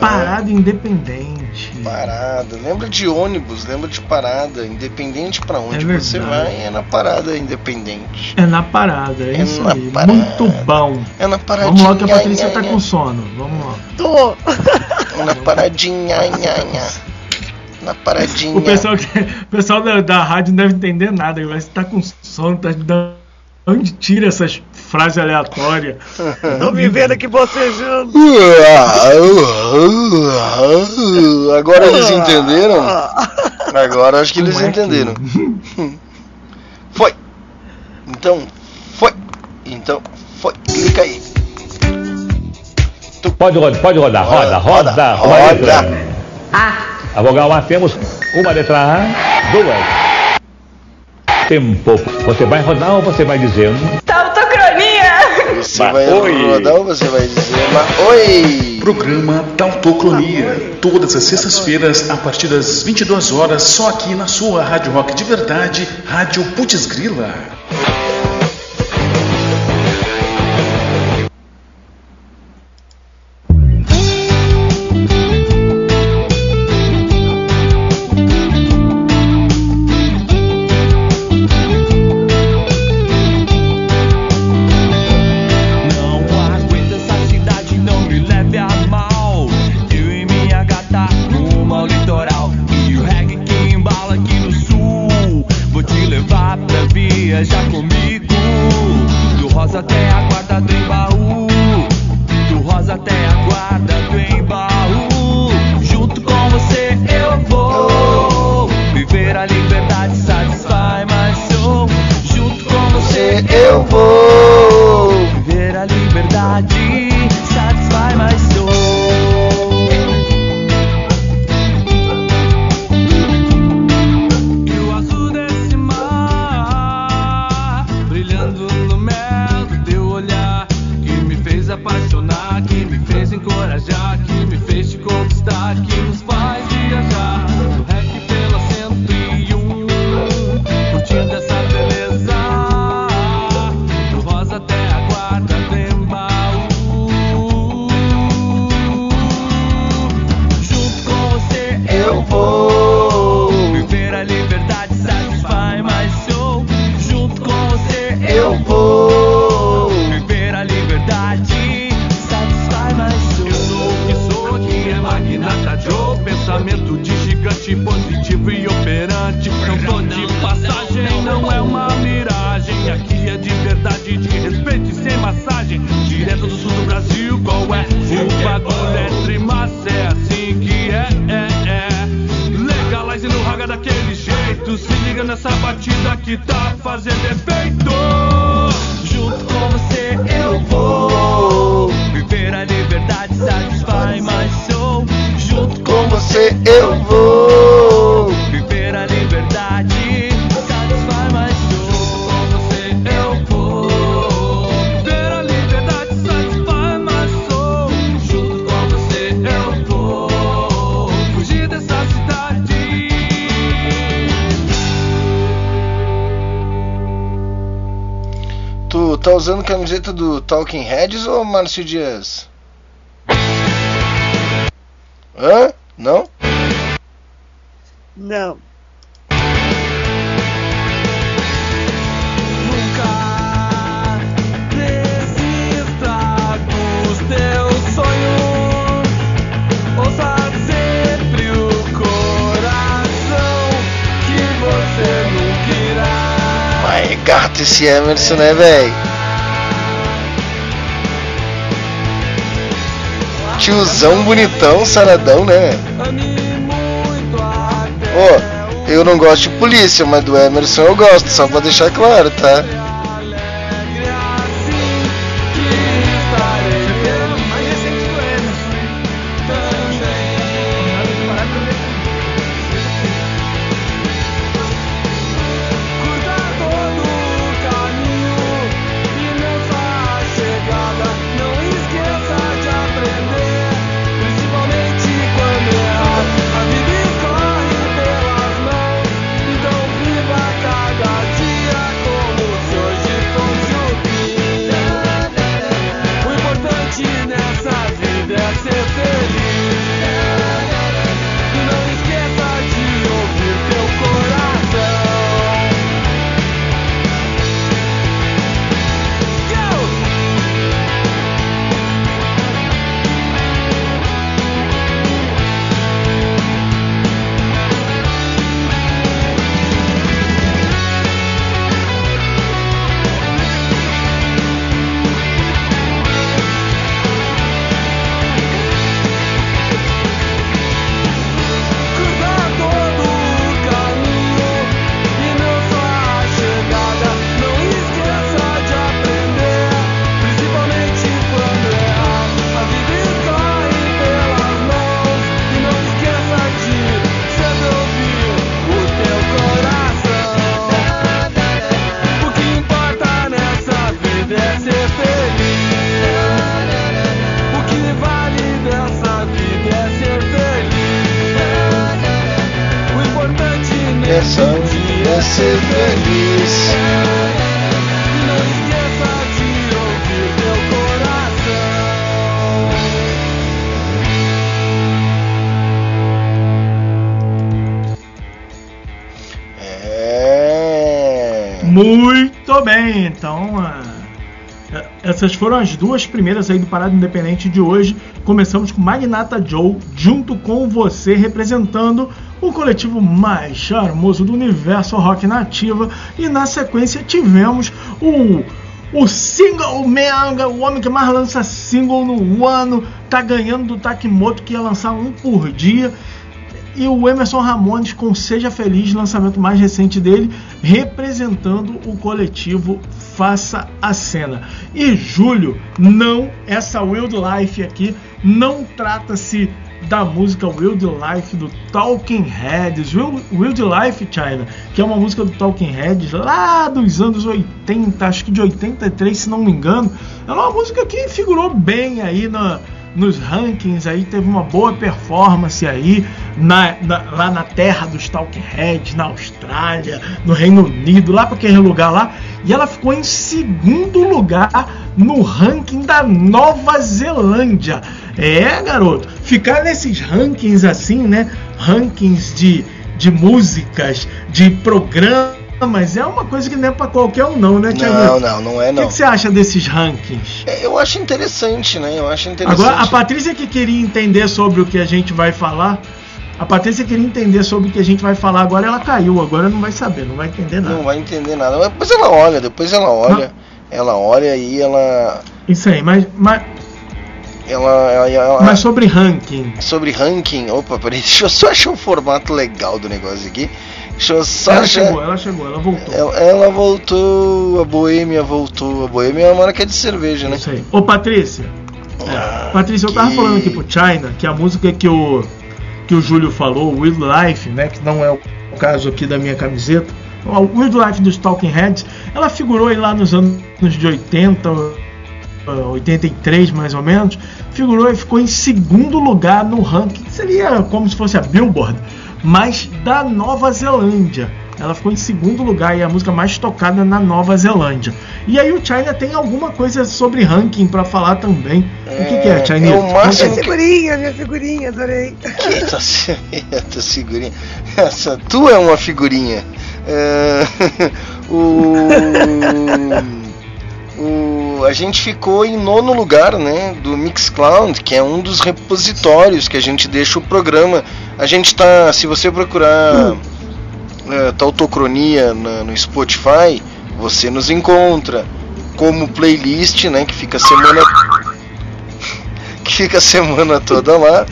Parada independente. Parada. Lembra de ônibus, lembra de parada. Independente pra onde É você vai, é na parada independente. É na parada, é, É isso na aí. parada. Muito bom. É na paradinha. Vamos lá que a Patrícia tá nha, com sono. Vamos lá. Tô. É *laughs* na paradinha, nha, nha. Na paradinha. O pessoal, que- o pessoal da, da rádio não deve entender nada. Vai estar com sono, tá dando. Onde tira essas frases aleatórias? *laughs* Tô me vendo aqui bocejando. *laughs* Agora eles entenderam? Ah, *laughs* Agora acho que eles é que- entenderam. Foi. Então, foi. Então, foi. Clica aí. Pode rodar, pode rodar, roda, roda, roda. roda. A vogal A temos uma letra A, duas. Tempo. Você vai rodar ou você vai dizendo? Você Mas vai oi. rodar ou você vai dizer, mas oi! Programa Tautocronia, todas as sextas-feiras a partir das 22 horas, só aqui na sua Rádio Rock de Verdade, Rádio Putz Grila. Talking Heads ou Márcio Dias? Hã? Não? Não. Nunca desista dos teus sonhos. Ouça sempre o coração que você nunca irá. Mas gato esse Emerson, né, velho? Tiozão bonitão, saradão, né? Ô, eu não gosto de polícia, mas do Emerson eu gosto, só pra deixar claro, tá? Então eh, essas foram as duas primeiras aí do Parada Independente de hoje. Começamos com Magnata Joe, junto com você, representando o coletivo mais charmoso do universo rock nativa. E na sequência tivemos o, o single man, o homem que mais lança single no ano, tá ganhando do Takimoto, que ia lançar um por dia e o Emerson Ramones com Seja Feliz, lançamento mais recente dele, representando o coletivo Faça a Cena. E Júlio, não, essa Wild Life aqui não trata-se da música Wild Life do Talking Heads. Wild, Wild Life China, que é uma música do Talking Heads lá dos anos 80, acho que de 83, se não me engano. É uma música que figurou bem aí na, nos rankings aí, teve uma boa performance aí na, na- lá na terra dos Talking Heads, na Austrália, no Reino Unido, lá para aquele lugar lá. E ela ficou em segundo lugar no ranking da Nova Zelândia. É, garoto, ficar nesses rankings assim, né? Rankings de, de músicas, de programas, é uma coisa que não é para qualquer um, não, né, Thiago? Não, não, não é O que, não. que você acha desses rankings? É, Eu acho interessante, né? Eu acho interessante. Agora, a Patrícia que queria entender sobre o que a gente vai falar, a Patrícia queria entender sobre o que a gente vai falar agora, ela caiu, agora não vai saber, não vai entender nada. Não vai entender nada. Mas Depois ela olha, depois ela olha. Ela olha e ela. Isso aí, mas, mas, Ela. ela, ela- mas sobre ranking. Sobre ranking. Opa, peraí, *laughs* deixa eu só achar o formato legal do negócio aqui. Deixa eu só Ela chegou, ela chegou, ela voltou. Ela, ela voltou, a Boêmia voltou. A Boêmia é uma marca de cerveja, né? Isso aí. Ô Patrícia, Ah, Patrícia, eu tava que- falando aqui pro China que a música que o que o Júlio falou, Wild Life, né, que não é o caso aqui da minha camiseta, a Wild Life dos Talking Heads, ela figurou aí lá nos anos de 80, eh, 83 mais ou menos, figurou e ficou em segundo lugar no ranking, que seria como se fosse a Billboard, mas da Nova Zelândia. ela ficou em segundo lugar e é a música mais tocada na Nova Zelândia. E aí o China tem alguma coisa sobre ranking pra falar também. o que, que é, China? é o máximo Minha figurinha, minha figurinha, adorei. Que tá se- *laughs* essa figurinha. Essa tu é uma figurinha. É, *laughs* o, o- a gente ficou em nono lugar, né, do Mixcloud, que é um dos repositórios que a gente deixa o programa. A gente tá, se você procurar é, Tautocronia na- no Spotify, você nos encontra como playlist, né, que fica semana *laughs* que fica a semana toda lá,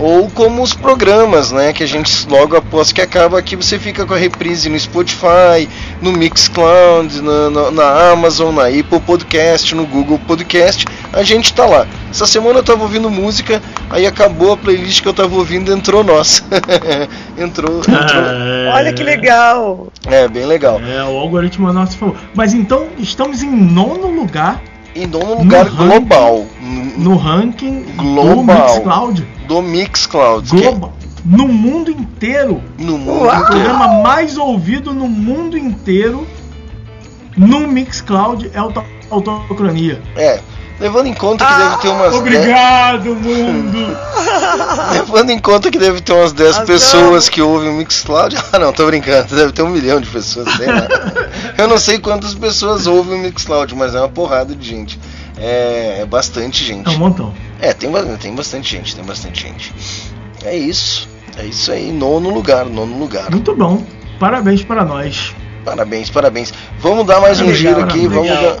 ou como os programas, né, que a gente logo após que acaba aqui você fica com a reprise no Spotify, no Mixcloud, na, na, na Amazon, na Apple Podcast, no Google Podcast, a gente tá lá. Essa semana eu tava ouvindo música, aí acabou a playlist que eu tava ouvindo, entrou nossa. *laughs* entrou, entrou. Olha que legal. É, bem legal. É, o algoritmo nosso falou. Mas então estamos em nono lugar E nono lugar ranking- global, no ranking do Global. Mixcloud. do Mixcloud, que é Global. No mundo inteiro. no mundo O inteiro. programa mais ouvido no mundo inteiro no Mixcloud é o Autocronia. É, *laughs* levando em conta que deve ter umas 10, Obrigado, mundo! levando em conta que deve ter umas 10 Razão. pessoas que ouvem o Mixcloud. *laughs* Ah, não, tô brincando, deve ter um milhão de pessoas, sei lá. Eu não sei quantas pessoas ouvem o Mixcloud, mas é uma porrada de gente. É, é bastante gente. É um montão. É, tem, tem bastante gente, tem bastante gente. É isso. É isso aí, nono lugar, nono lugar. Muito bom. Parabéns para nós. Parabéns, parabéns. Vamos dar mais um Legal, giro aqui, legal. vamos dar,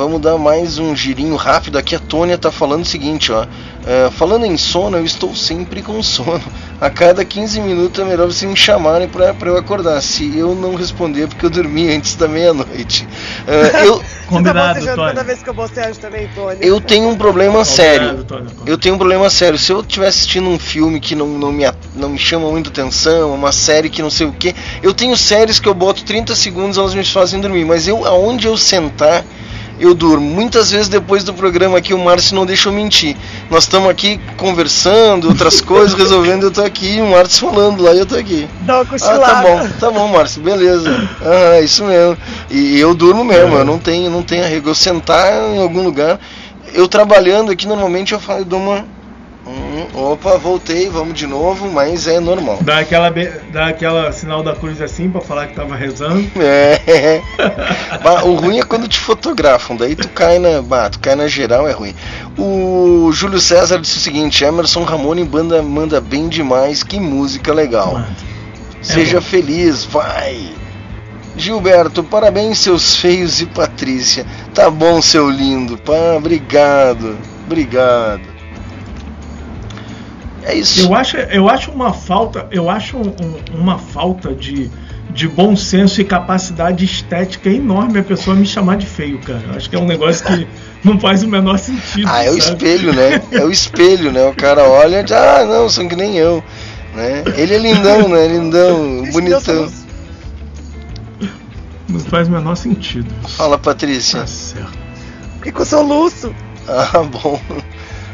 vamos dar mais um girinho rápido aqui. A Tônia tá falando o seguinte, ó. É, falando em sono, eu estou sempre com sono. A cada 15 minutos é melhor vocês me chamarem pra, pra eu acordar. Se eu não responder, é porque eu dormi antes da meia-noite. É, *laughs* eu, tá Combinado, Tony. toda vez que eu bocejo também, Tony. eu tenho um problema sério. Eu tenho um problema sério. Se eu estiver assistindo um filme que não, não, me, não me chama muito atenção, uma série que não sei o que, eu tenho séries que eu boto 30 segundos elas me fazem dormir. Mas eu, aonde eu sentar, eu durmo. Muitas vezes depois do programa aqui, o Márcio não deixa eu mentir. Nós estamos aqui conversando, outras *laughs* coisas, resolvendo, eu tô aqui, o Márcio falando lá e eu tô aqui. Dá uma Ah, tá bom, tá bom, Márcio, beleza. Ah, é isso mesmo. E eu durmo mesmo, eu não tenho, não tenho arrego. Eu sentar em algum lugar, eu trabalhando aqui, normalmente eu falo, eu dou uma. Hum, opa, voltei, vamos de novo, mas é normal. Dá aquela, dá aquela sinal da cruz assim pra falar que tava rezando. *laughs* É. *laughs* Bah, o ruim é quando te fotografam, daí tu cai na. Bah, tu cai na geral, é ruim. O Júlio César disse o seguinte: Emerson Ramone banda, manda bem demais, que música legal. Mano, Seja bom. feliz, vai! Gilberto, parabéns, seus feios e Patrícia. Tá bom, seu lindo. Pá, obrigado. Obrigado. É isso. Eu acho, eu acho uma falta, eu acho um- um- uma falta de, de bom senso e capacidade estética enorme a pessoa me chamar de feio, cara. Eu acho que é um negócio que *laughs* não faz o menor sentido. Ah, é o sabe? espelho, né? É o espelho, né? O cara olha e diz, ah, não, são que nem eu. Né? Ele é lindão, né? Lindão, *laughs* bonitão. Deus Não faz o menor sentido. Fala, Patrícia. Tá certo. Porque com soluço. Ah, bom.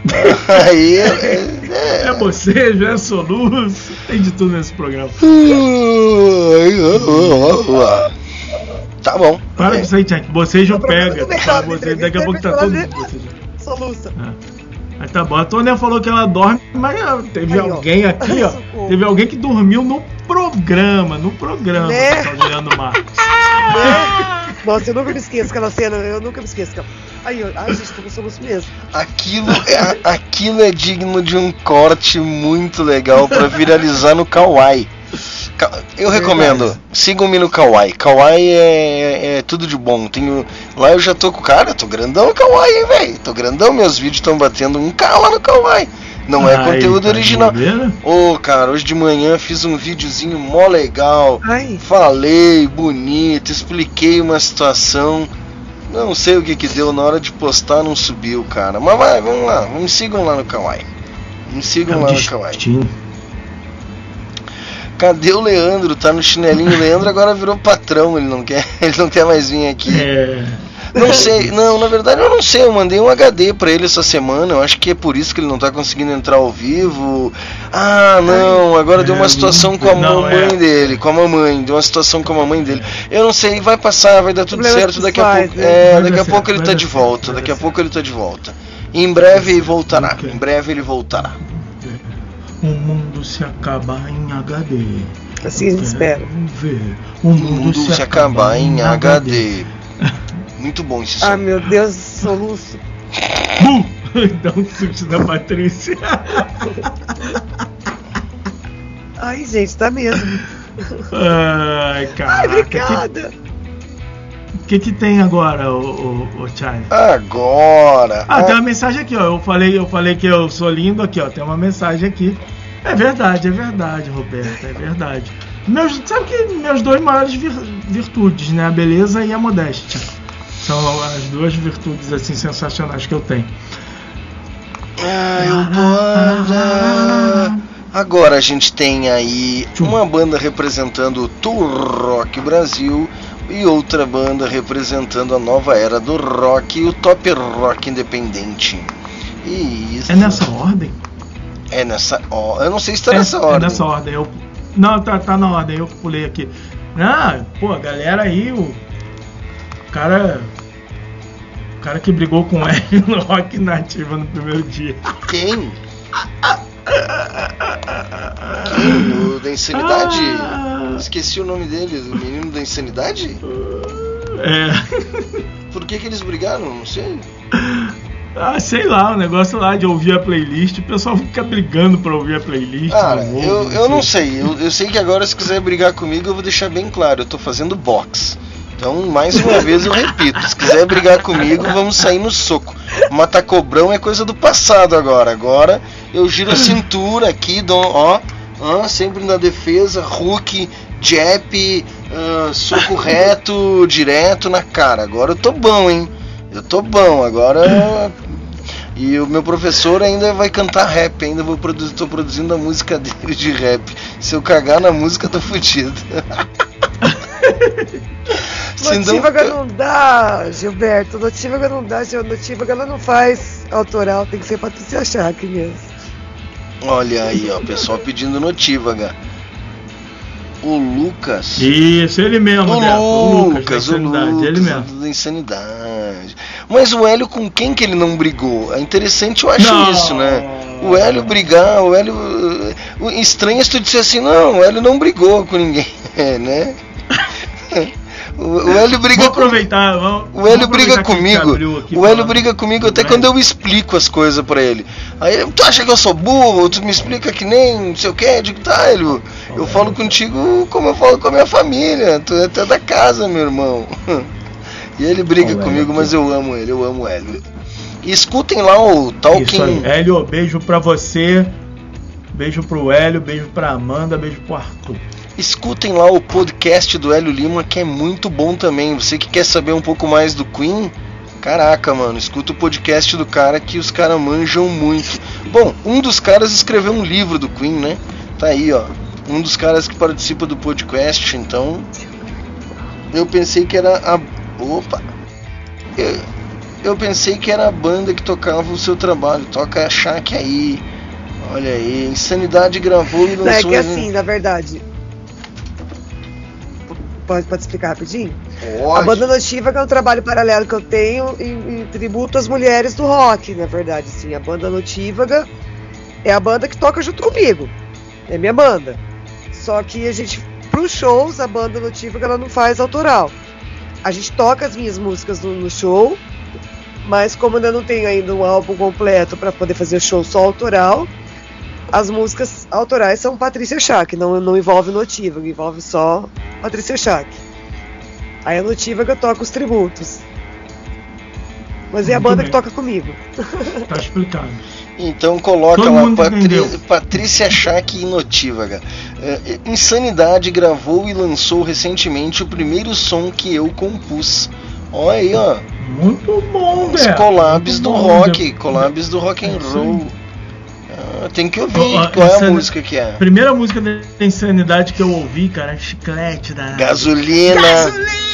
*laughs* Aí é, É bocejo, é soluço, tem de tudo nesse programa. Tá bom. Para com É. isso aí, Jack. Bocejo pega. Tá, bocejo, daqui a pouco tá todo. Soluça. Mas tá bom. A Tônia falou que ela dorme, mas ah, teve Aí, ó. alguém aqui, ó. Socorro. Teve alguém que dormiu no programa, no programa, Né? tá Juliano Marcos. *laughs* Né? Nossa, eu nunca me esqueço aquela cena, eu nunca me esqueço. Aí, ó, ai, gente, tô com soluço mesmo. Aquilo é, aquilo é digno de um corte muito legal pra viralizar no Kawaii. Ka- Eu recomendo, sigam-me no Kawaii. Kawaii é, é tudo de bom. Tenho, lá eu já tô com cara, eu tô grandão no Kawaii, hein, velho. Tô grandão, meus vídeos estão batendo um K lá no Kawaii. Não é conteúdo tá original. Ô, cara, hoje de manhã fiz um videozinho mó legal. Ai, Falei bonito, expliquei uma situação. Não sei o que que deu na hora de postar, não subiu, cara. Mas vai, vamos lá, me sigam lá no Kawaii. Me É sigam o lá no Kawaii. Cadê o Leandro? Tá no chinelinho. O Leandro agora virou patrão, ele não quer, *laughs* ele não quer mais vir aqui. É, Não sei, não, na verdade eu não sei, eu mandei um HD pra ele essa semana, eu acho que é por isso que ele não tá conseguindo entrar ao vivo. Ah, não, agora deu uma É, situação com a não, mamãe é. dele, com a mamãe, deu uma situação com a mamãe dele. Eu não sei, vai passar, vai dar tudo certo, daqui a pouco. né? É, daqui a pouco ele tá de volta, daqui a pouco ele tá de volta. Em breve ele voltará, em breve ele voltará. O mundo se acaba em HD. Assim ver o mundo, mundo se acabar em HD. *laughs* Muito bom esse som. Ah, meu Deus, soluço. Bum! Dá um susto da Patrícia. Ai, gente, tá mesmo. Ai, Ai, caraca. obrigada. O que, que tem agora, o, o, o Chai? Agora. Ah, ah, tem uma mensagem aqui, ó. Eu falei, eu falei que eu sou lindo aqui, ó. Tem uma mensagem aqui. É verdade, é verdade, Roberto, é verdade. Meus, sabe que meus dois maiores vir- virtudes, né? A beleza e a modéstia. São as duas virtudes assim sensacionais que eu tenho. Ah, eu bora. Agora a gente tem aí uma banda representando o Tour Rock Brasil e outra banda representando a nova era do rock, o top rock independente. E isso É nessa ordem? é nessa ó, eu não sei se tá é, nessa é ordem. nessa ordem. Eu, não, tá, tá na ordem, eu pulei aqui. Ah, pô, a galera aí, o cara. O cara que brigou com o Hélio no *laughs* Rock Nativa no primeiro dia. Quem? Quem? O da insanidade? Ah. Esqueci o nome dele, o menino da insanidade? É. Por que que eles brigaram? Não sei. Ah, sei lá, o negócio lá de ouvir a playlist, o pessoal fica brigando pra ouvir a playlist. Cara, ouve, eu, eu não sei. Eu, eu sei que agora, se quiser brigar comigo, eu vou deixar bem claro. Eu tô fazendo box. Então, mais uma vez eu repito: se quiser brigar comigo, vamos sair no soco. Matar cobrão é coisa do passado agora. Agora eu giro a cintura aqui, dou, ó, ó, sempre na defesa, hook, jab, ah, soco reto, direto na cara. Agora eu tô bom, hein? Eu tô bom. Agora e o meu professor ainda vai cantar rap, ainda vou tô produzindo a música *laughs* dele de rap. Se eu cagar na música, tô fudido. *laughs* Não- Notívaga não dá, Gilberto. Notívaga não dá, Gil- Notívaga ela não faz autoral, tem que ser Patrícia Schack mesmo. Olha aí, ó, pessoal pedindo notívaga. O Lucas. Isso, ele mesmo, O Beto, o Lucas, da o Insanidade, Lucas ele mesmo. da insanidade. Mas o Hélio com quem que ele não brigou? É interessante, eu acho Não. isso, né? O Hélio brigar, o Hélio. O estranho é se tu disser assim, não, o Hélio não brigou com ninguém, *laughs* né? *laughs* O, Hélio briga Vou aproveitar, vamos. O Hélio briga comigo. O Hélio briga comigo até do quando eu explico as coisas pra ele. Aí ele, tu acha que eu sou burro? Tu me explica que nem não sei o que? Eu digo, tá, Hélio. Eu falo contigo como eu falo com a minha família. Tu é até da casa, meu irmão. *laughs* E ele briga Ó, o comigo, mas eu amo ele, eu amo o Hélio. E escutem lá o. Talking. Hélio, beijo pra você. Beijo pro Hélio, beijo pra Amanda, beijo pro Arthur. Escutem lá o podcast do Hélio Lima, que é muito bom também. Você que quer saber um pouco mais do Queen, caraca, mano, escuta o podcast do cara que os caras manjam muito. Bom, um dos caras escreveu um livro do Queen, né? Tá aí, ó. Um dos caras que participa do podcast, então. Eu pensei que era a. Opa! Eu, eu pensei que era a banda que tocava o seu trabalho. Toca a Shaq aí. Olha aí, Insanidade gravou e Não, é lançou. que assim, na verdade. Pode, pode explicar rapidinho? A Pode. banda Notívaga é um trabalho paralelo que eu tenho em, em tributo às mulheres do rock, na verdade. Sim, a banda Notívaga é a banda que toca junto comigo. É minha banda. Só que a gente, pros shows, a banda Notívaga ela não faz autoral. A gente toca as minhas músicas no, no show, mas como eu ainda não tenho ainda um álbum completo para poder fazer show só autoral, as músicas autorais são Patrícia Schack, não, não envolve Notívaga, envolve só Patrícia Schack. Aí a Notívaga toca os tributos. Mas é a Muito banda bem. que toca comigo. Tá explicado. Então coloca Todo lá entendeu. Patrícia Schack e Notívaga. É, Insanidade gravou e lançou recentemente o primeiro som que eu compus. Olha aí, ó. Muito bom, Os Beto. collabs muito do rock, collabs do rock and É roll. Ah, tem que ouvir. Ó, Qual é a música que é? Primeira música da Insanidade que eu ouvi, cara, é Chiclete da. Gasolina. Gasolina!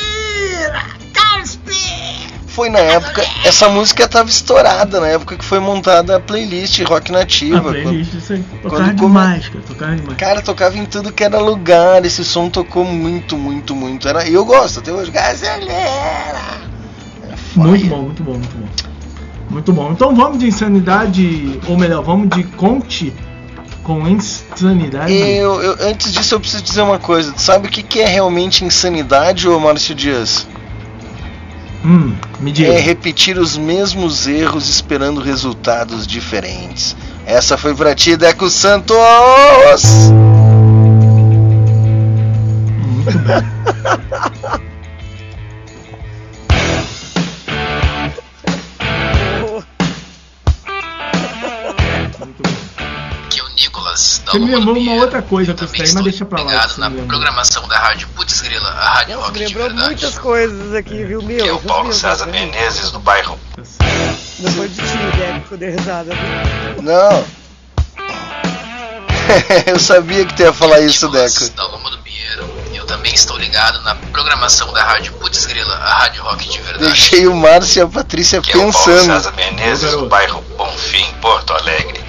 Foi na época. Essa música tava estourada na época que foi montada a playlist rock nativa. A playlist, isso aí. Tocava quando demais, cara. Tocava demais. Cara, tocava em tudo que era lugar. Esse som tocou muito, muito, muito. Era, e eu gosto até hoje. Gasolina! É. Muito bom, muito bom, muito bom. Muito bom. Então vamos de insanidade, ou melhor, vamos de conte com insanidade. Eu, eu- antes disso, eu preciso dizer uma coisa. Sabe o que, que é realmente insanidade, ô Márcio Dias? Hum, me diga. É repetir os mesmos erros esperando resultados diferentes. Essa foi pra ti, Deco Santos! Muito bom. *laughs* Você me lembrou uma outra coisa Eu com isso também daí, mas estou deixa pra lá, na programação da Rádio Putz Grila, a Rádio Nossa, Rock de lembrou verdade. muitas coisas aqui, viu, meu? Que é o Viu, Paulo meu? César Menezes do bairro Não foi de ti, Deco, que eu dei risada, viu? Não! *laughs* eu sabia que tu ia falar isso, Deco. da Loma do Pinheiro. Eu também estou ligado na programação da Rádio Putz Grila, a Rádio Rock de verdade. Deixei o Márcio e a Patrícia Que é o Paulo pensando. César Menezes do bairro Bonfim, Porto Alegre.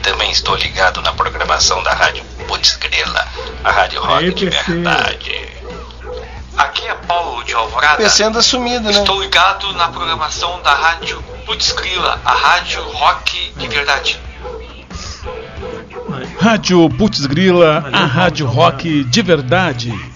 E também estou ligado na programação da Rádio Putz Grila, a Rádio Rock Aí, de verdade. Aqui é Paulo de Alvorada. PC anda sumido, né? Estou ligado na programação da rádio Putz Grila, a rádio rock de verdade. Rádio Putz Grila, a rádio rock de verdade.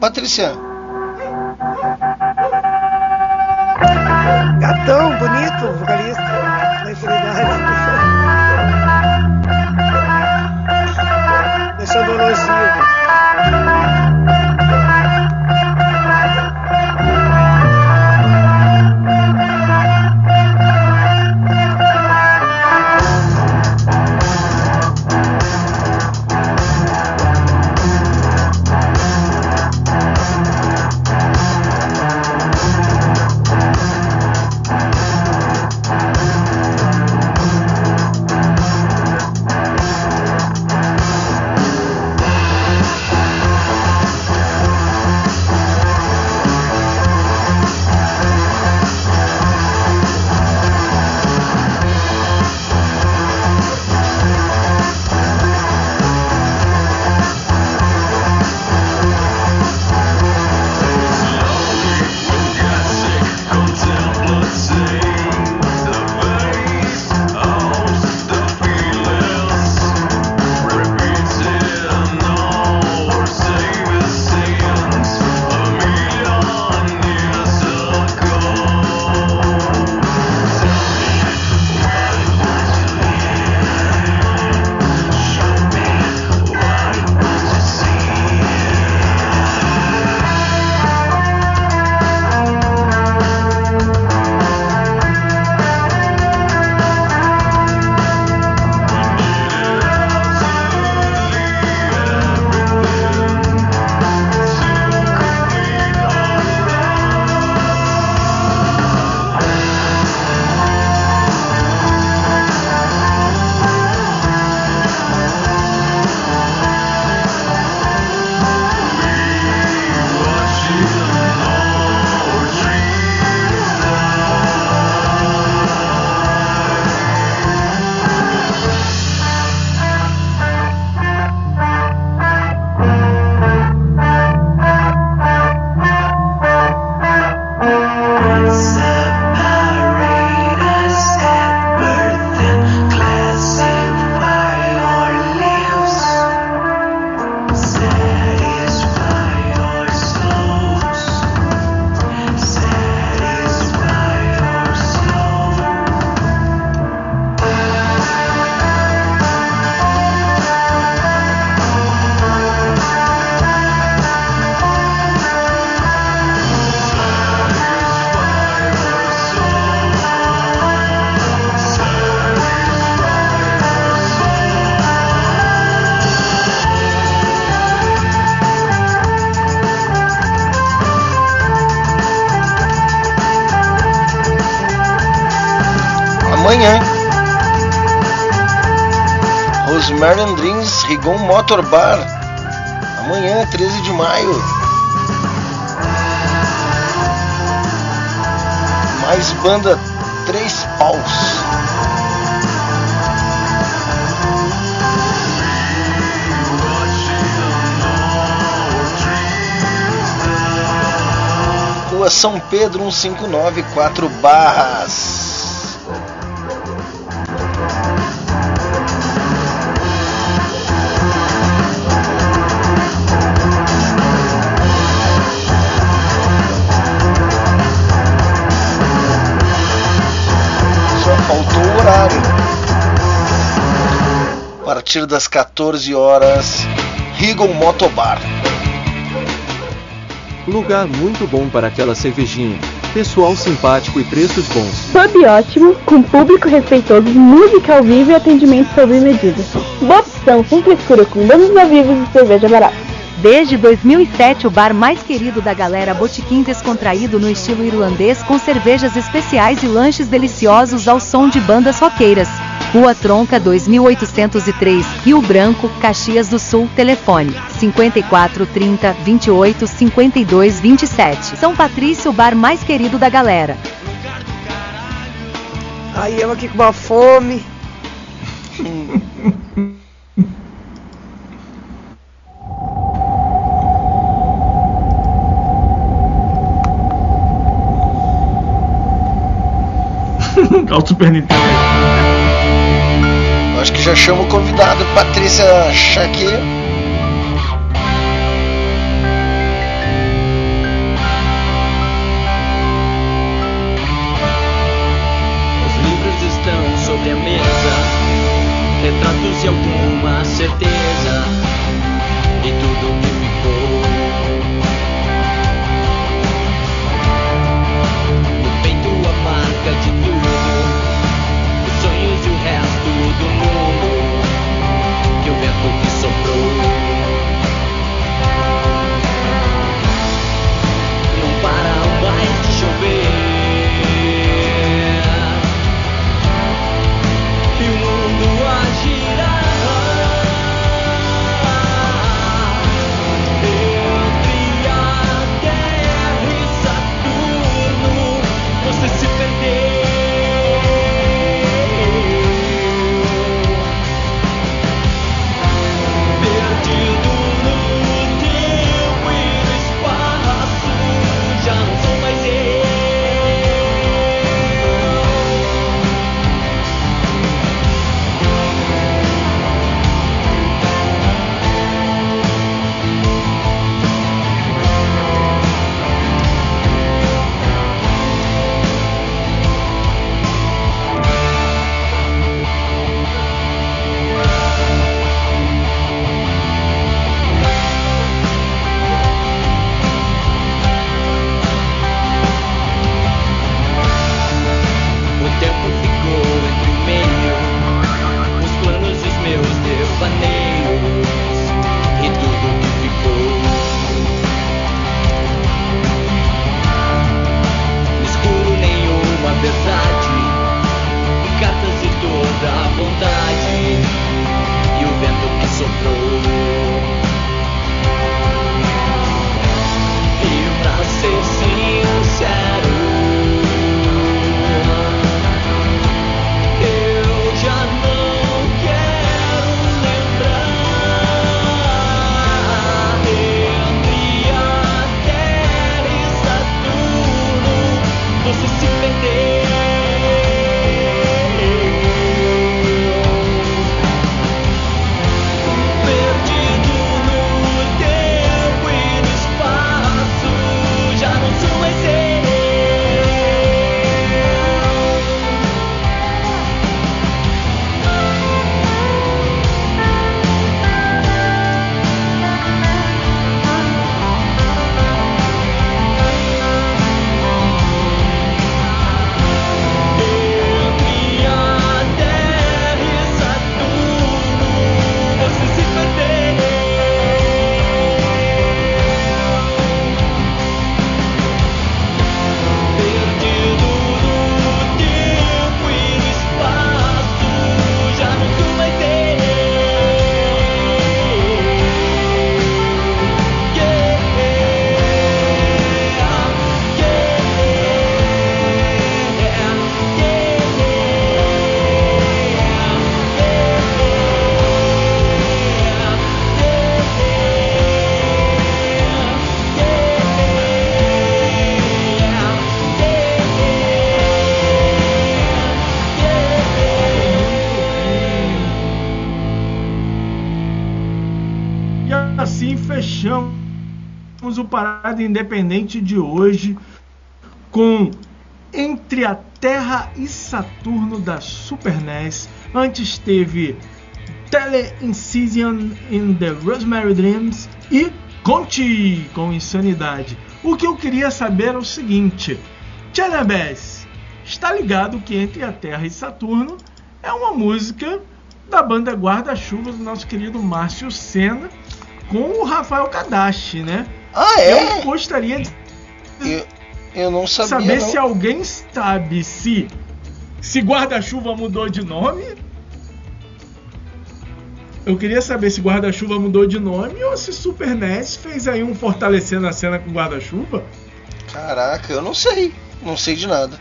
Patrícia? Rigon Motor Bar. Amanhã, 13 de maio. Mais banda Três Paus. Rua São Pedro 159 4 Barras. Partir das 14 horas, Regal Motobar. Lugar muito bom para aquela cervejinha. Pessoal simpático e preços bons. Pub ótimo, com público respeitoso, música ao vivo e atendimento sob medida. Boa opção, sem frescura, com bandas ao vivo e cerveja barata. Desde 2007, o bar mais querido da galera Botequim descontraído no estilo irlandês com cervejas especiais e lanches deliciosos ao som de bandas roqueiras. Rua Tronca 2803, Rio Branco, Caxias do Sul, telefone 54 30 28 52 27. São Patrício, o bar mais querido da galera. Aí eu aqui com uma fome. Ao Super Nintendo. Acho que já chamo o convidado, Patrícia Chaque. Independente de hoje com Entre a Terra e Saturno da Super NES. Antes teve Tele Incision in the Rosemary Dreams e Conte com Insanidade. O que eu queria saber é o seguinte: Tchanabés, está ligado que Entre a Terra e Saturno é uma música da banda Guarda-Chuva do nosso querido Márcio Senna com o Rafael Kadashi, né? Ah, é? Eu gostaria de Eu, eu não sabia. saber não. se alguém sabe se se Guarda-Chuva mudou de nome. Eu queria saber se Guarda-Chuva mudou de nome ou se Super NES fez aí um fortalecendo a cena com Guarda-Chuva. Caraca, eu não sei. Não sei de nada.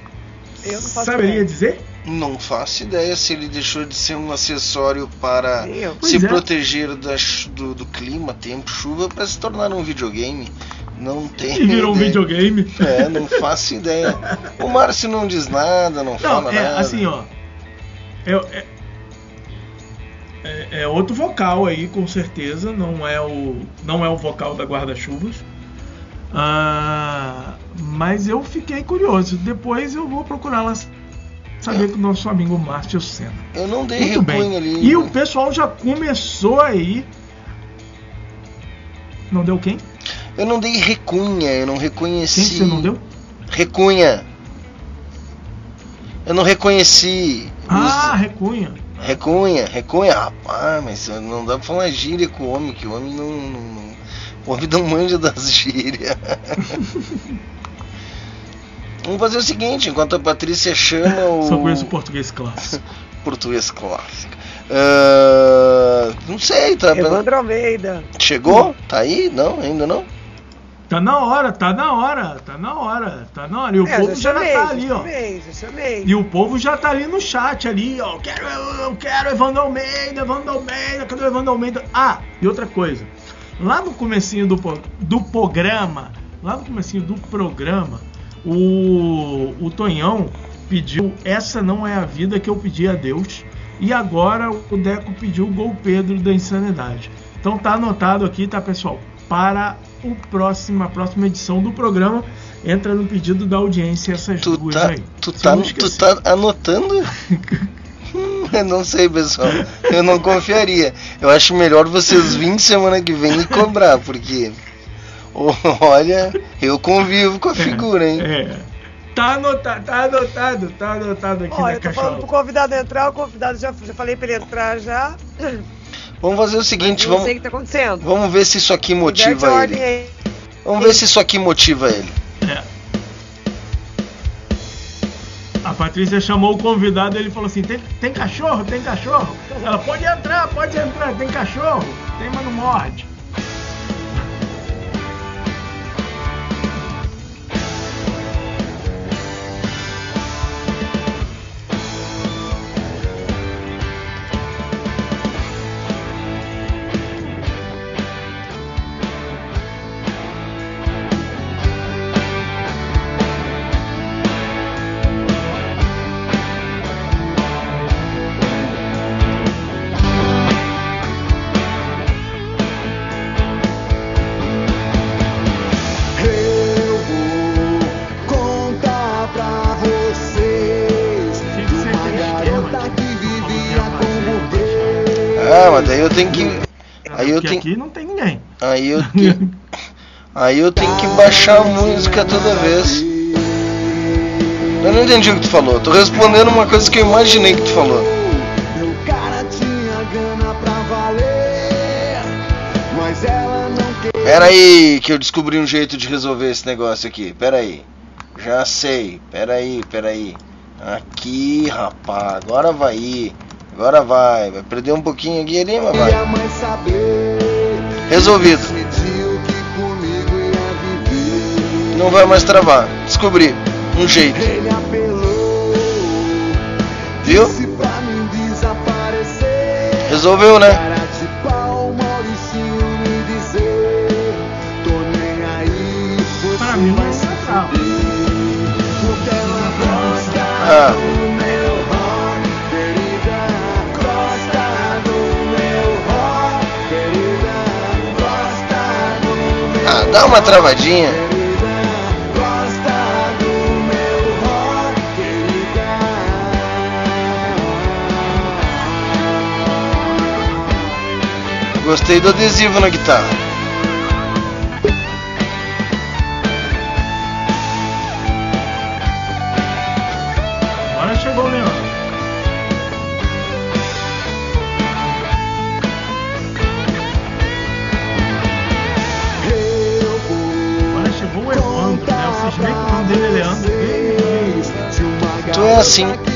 Eu não faço Saberia ideia. dizer? Não faço ideia se ele deixou de ser um acessório para se é. proteger da do, do clima, tempo, chuva, para se tornar um videogame. Não tenho E virou um ideia. videogame. É, não faço ideia. O Márcio não diz nada, não, Não, fala é nada. assim, ó. É, é, é- é outro vocal aí, com certeza. Não é o, não é o vocal da Guarda-Chuvas. Ah, mas eu fiquei curioso. Depois eu vou procurar lá saber com o nosso amigo Márcio Senna. Eu não dei Muito bem. ali. E o pessoal já começou aí. Não deu quem? Eu não dei recunha, eu não Quem reconheci. que você não deu? Recunha. Eu não reconheci. Ah, Recunha. Recunha, recunha, rapaz, mas não dá pra falar gíria com o homem, que o homem não. não, não- o homem não manja das gírias. *laughs* Vamos fazer o seguinte, enquanto a Patrícia chama o. Só conheço português clássico. *laughs* português clássico. Ah, não sei, tá. Evandro Almeida. Chegou? Tá aí? Não, ainda não? Tá na hora, tá na hora, tá na hora, tá na hora. E o É, povo já, chamei, tá já ali, ó. chamei, já chamei. E o povo já tá ali no chat ali, ó. Eu quero, eu quero Evandro Almeida, Evandro Almeida, cadê o Evandro Almeida? Ah, e outra coisa. Lá no comecinho do, do programa, lá no comecinho do programa, o, o Tonhão pediu Essa não é a vida que eu pedi a Deus. E agora o Deco pediu o Gol Pedro da Insanidade. Então tá anotado aqui, tá, pessoal? Para o próximo, a próxima edição do programa, entra no pedido da audiência essas Tu duas tá, aí. tu tá, tu tá anotando? *laughs* Eu não sei, pessoal. Eu não confiaria. Eu acho melhor vocês virem semana que vem e cobrar, porque. *laughs* Olha, eu convivo com a figura, hein? É. Tá anotado, tá anotado, tá anotado aqui Olha, na eu tô falando pro convidado entrar, o convidado já, já falei pra ele entrar já. Vamos fazer o seguinte, não vamos, sei o que tá acontecendo. vamos ver se isso aqui Inverte a motiva ordem ele. aí. Vamos ver se isso aqui motiva ele. É. A Patrícia chamou o convidado e ele falou assim: tem, tem cachorro? Tem cachorro? Ela pode entrar, pode entrar, tem cachorro? Tem, mas não morde. Ah, mas daí eu tenho que. Aí eu tenho. aqui não tem ninguém. Aí eu *laughs* tenho. Aí eu tenho que baixar a música toda vez. Eu não entendi o que tu falou. Eu tô respondendo uma coisa que eu imaginei que tu falou. Meu cara tinha gana pra valer, mas ela não queria. Pera aí, que eu descobri um jeito de resolver esse negócio aqui. Pera aí. Já sei. Pera aí, pera aí. Aqui, rapaz. Agora vai ir. Agora vai. Vai perder um pouquinho aqui ali, mas vai. Resolvido. Não vai mais travar. Descobri. Um jeito. Ele apelou, Viu? Resolveu, né? Cara de dá uma travadinha. Gostei do adesivo na guitarra. Assim.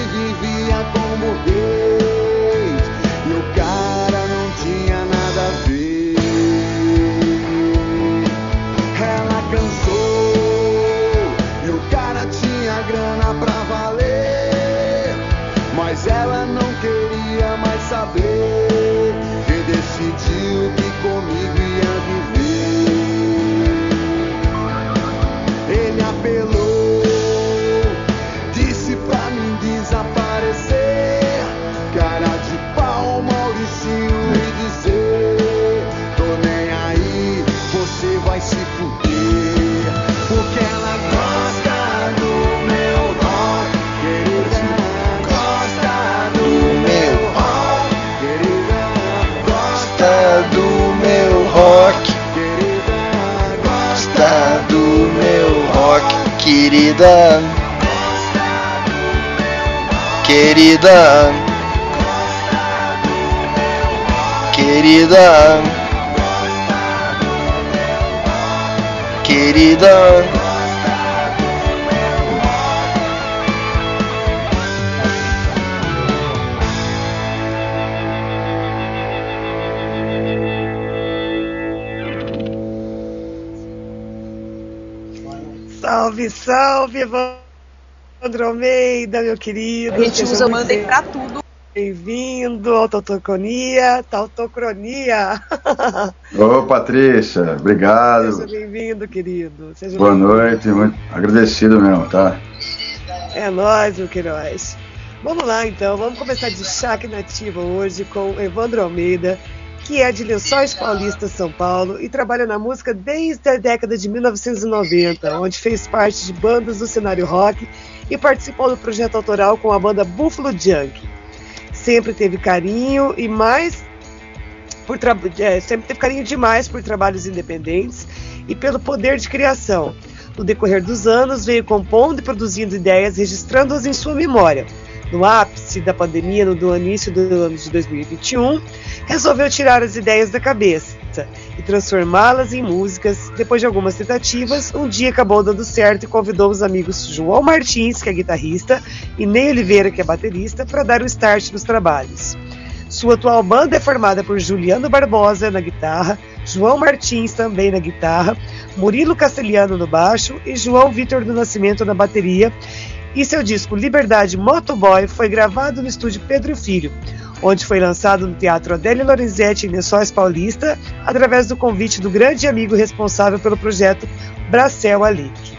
Evandro Almeida, meu querido. A gente usa o Monday pra tudo. Bem-vindo ao Tautocronia, Tautocronia. *laughs* Ô, Patrícia, obrigado. Seja bem-vindo, querido. Seja Boa bem-vindo. noite, muito agradecido mesmo, tá? É nóis, meu Queiroz. Vamos lá, então. Vamos começar de chaque nativa hoje com Evandro Almeida, que é de Lençóis Paulista, São Paulo, e trabalha na música desde a década de 1990, onde fez parte de bandas do cenário rock e participou do projeto autoral com a banda Buffalo Junk. Sempre teve carinho e mais por é, sempre teve carinho demais por trabalhos independentes e pelo poder de criação. No decorrer dos anos, veio compondo e produzindo ideias, registrando-as em sua memória. No ápice da pandemia, no início do ano de 2021, resolveu tirar as ideias da cabeça e transformá-las em músicas. Depois de algumas tentativas, um dia acabou dando certo e convidou os amigos João Martins, que é guitarrista, e Ney Oliveira, que é baterista, para dar o start nos trabalhos. Sua atual banda é formada por Juliano Barbosa na guitarra, João Martins também na guitarra, Murilo Castelhano no baixo e João Vitor do Nascimento na bateria. E seu disco Liberdade Motoboy foi gravado no estúdio Pedro Filho, onde foi lançado no Teatro Adélio Lorenzetti em Lençóis Paulista, através do convite do grande amigo responsável pelo projeto Bracel Alic.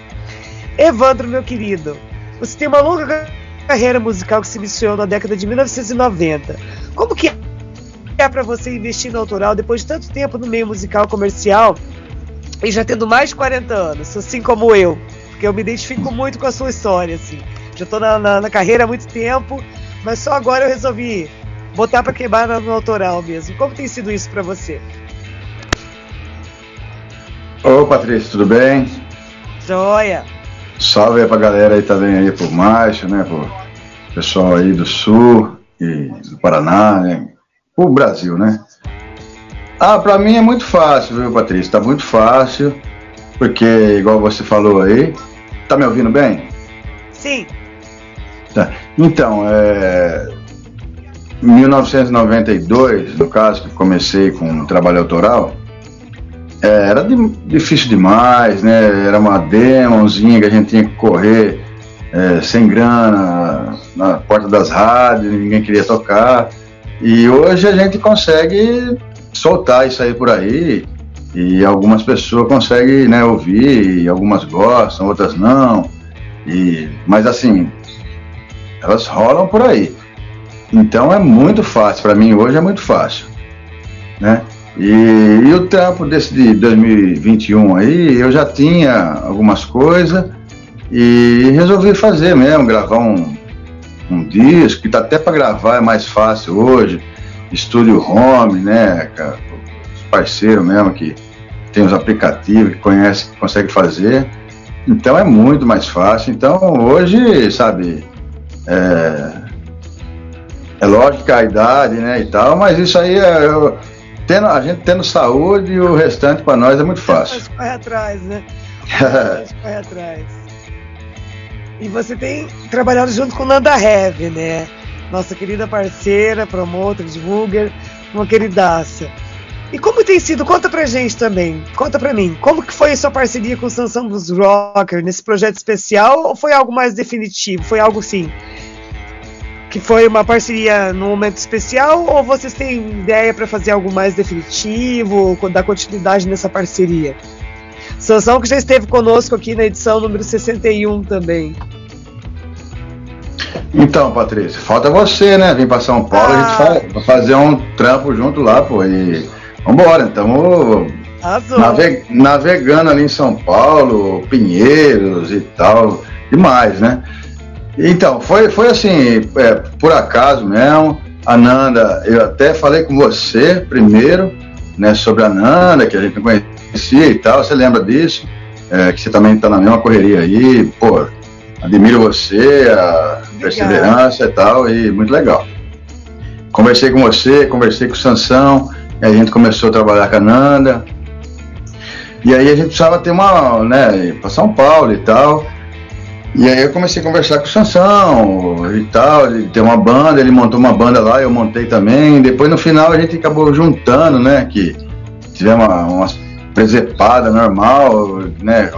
Evandro, meu querido, você tem uma longa carreira musical que se iniciou na década de 1990. Como que é para você investir no autoral depois de tanto tempo no meio musical comercial e já tendo mais de 40 anos, assim como eu? Porque eu me identifico muito com a sua história, assim. Já tô na, na, na carreira há muito tempo, mas só agora eu resolvi botar para queimar no, autoral mesmo. Como tem sido isso para você? Ô, Patrícia, tudo bem? Joia! Salve aí pra galera aí também aí por Macho, né? Pro pessoal aí do Sul e do Paraná, né? O Brasil, né? Ah, pra mim é muito fácil, viu, Patrícia? Tá muito fácil, porque, igual você falou aí, tá me ouvindo bem? Sim. Tá. Então, é. 1992, no caso, que comecei com o trabalho autoral, é, era di- difícil demais, né? Era uma demozinha que a gente tinha que correr é, sem grana na porta das rádios, ninguém queria tocar. E hoje a gente consegue soltar isso aí por aí e algumas pessoas conseguem né, ouvir, algumas gostam, outras não. E, mas assim, elas rolam por aí. Então é muito fácil, para mim hoje é muito fácil. Né? E, e o trampo desse de 2021 aí, eu já tinha algumas coisas e resolvi fazer mesmo, gravar um, um disco, que tá até para gravar é mais fácil hoje, estúdio home, né, os parceiros mesmo que tem os aplicativos, que conhece, que consegue fazer. Então é muito mais fácil. Então hoje, sabe, é, é lógico que a idade, né, e tal, mas isso aí é, eu, tendo, a gente tendo saúde o restante para nós é muito fácil. Mas corre atrás, né? *laughs* Mas corre atrás. E você tem trabalhado junto com Nanda Heavy, né? Nossa querida parceira, promotora, divulgar, uma queridaça. E como tem sido? Conta pra gente também. Conta pra mim. Como que foi a sua parceria com o Sansão Blues Rocker nesse projeto especial ou foi algo mais definitivo? Foi algo sim? Que foi uma parceria no momento especial ou vocês têm ideia para fazer algo mais definitivo, dar continuidade nessa parceria? Sansão que já esteve conosco aqui na edição número 61 também. Então, Patrícia, falta você, né? Vim pra São Paulo, Ah. a gente vai fazer um trampo junto lá, pô. E vambora, então Arrasou. nave- navegando ali em São Paulo, Pinheiros e tal, demais, né? Então, foi, foi assim, é, por acaso mesmo. A Nanda, eu até falei com você primeiro, né, sobre a Nanda, que a gente não conhecia e tal, você lembra disso? É, que você também está na mesma correria aí, pô, admiro você, a perseverança e tal, e muito legal. Conversei com você, conversei com o Sansão, e a gente começou a trabalhar com a Nanda. E aí a gente precisava ter uma, né, para São Paulo e tal. E aí eu comecei a conversar com o Sansão e tal, ele tem uma banda, ele montou uma banda lá, eu montei também. Depois no final a gente acabou juntando, né, que tivemos uma, umas presepada normal, né,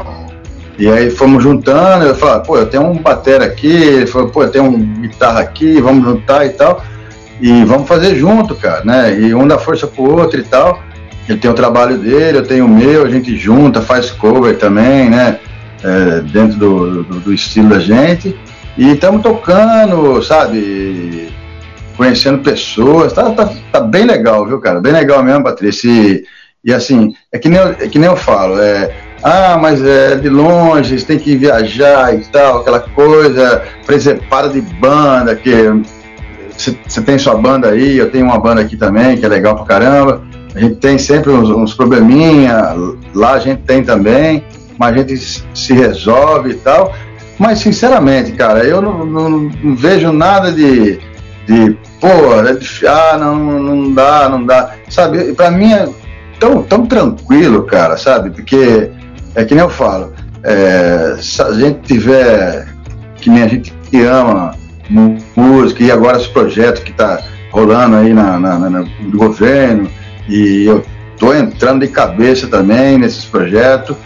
e aí fomos juntando, eu falei, pô, eu tenho um batera aqui, ele falou, pô, eu tenho um guitarra aqui, vamos juntar e tal. E vamos fazer junto, cara, né? E um dá força pro outro e tal. Ele tem o trabalho dele, eu tenho o meu, a gente junta, faz cover também, né? É, dentro do, do, do estilo da gente. E estamos tocando, sabe? Conhecendo pessoas. Tá, tá, tá bem legal, viu, cara? Bem legal mesmo, Patrícia. E, e assim, é que, nem eu, é que nem eu falo, é, ah, mas é de longe, tem que viajar e tal, aquela coisa, presepada de banda, que você tem sua banda aí, eu tenho uma banda aqui também, que é legal pra caramba. A gente tem sempre uns, uns probleminha, lá a gente tem também, mas a gente se resolve e tal. Mas sinceramente, cara, eu não, não- não vejo nada de, de pô, é ah, não, não dá, não dá. Sabe, pra mim é tão, tão tranquilo, cara, sabe? Porque é que nem eu falo, é, se a gente tiver, que nem a gente que ama música e agora esse projeto que tá rolando aí na, na- na- no governo, e eu tô entrando de cabeça também nesses projetos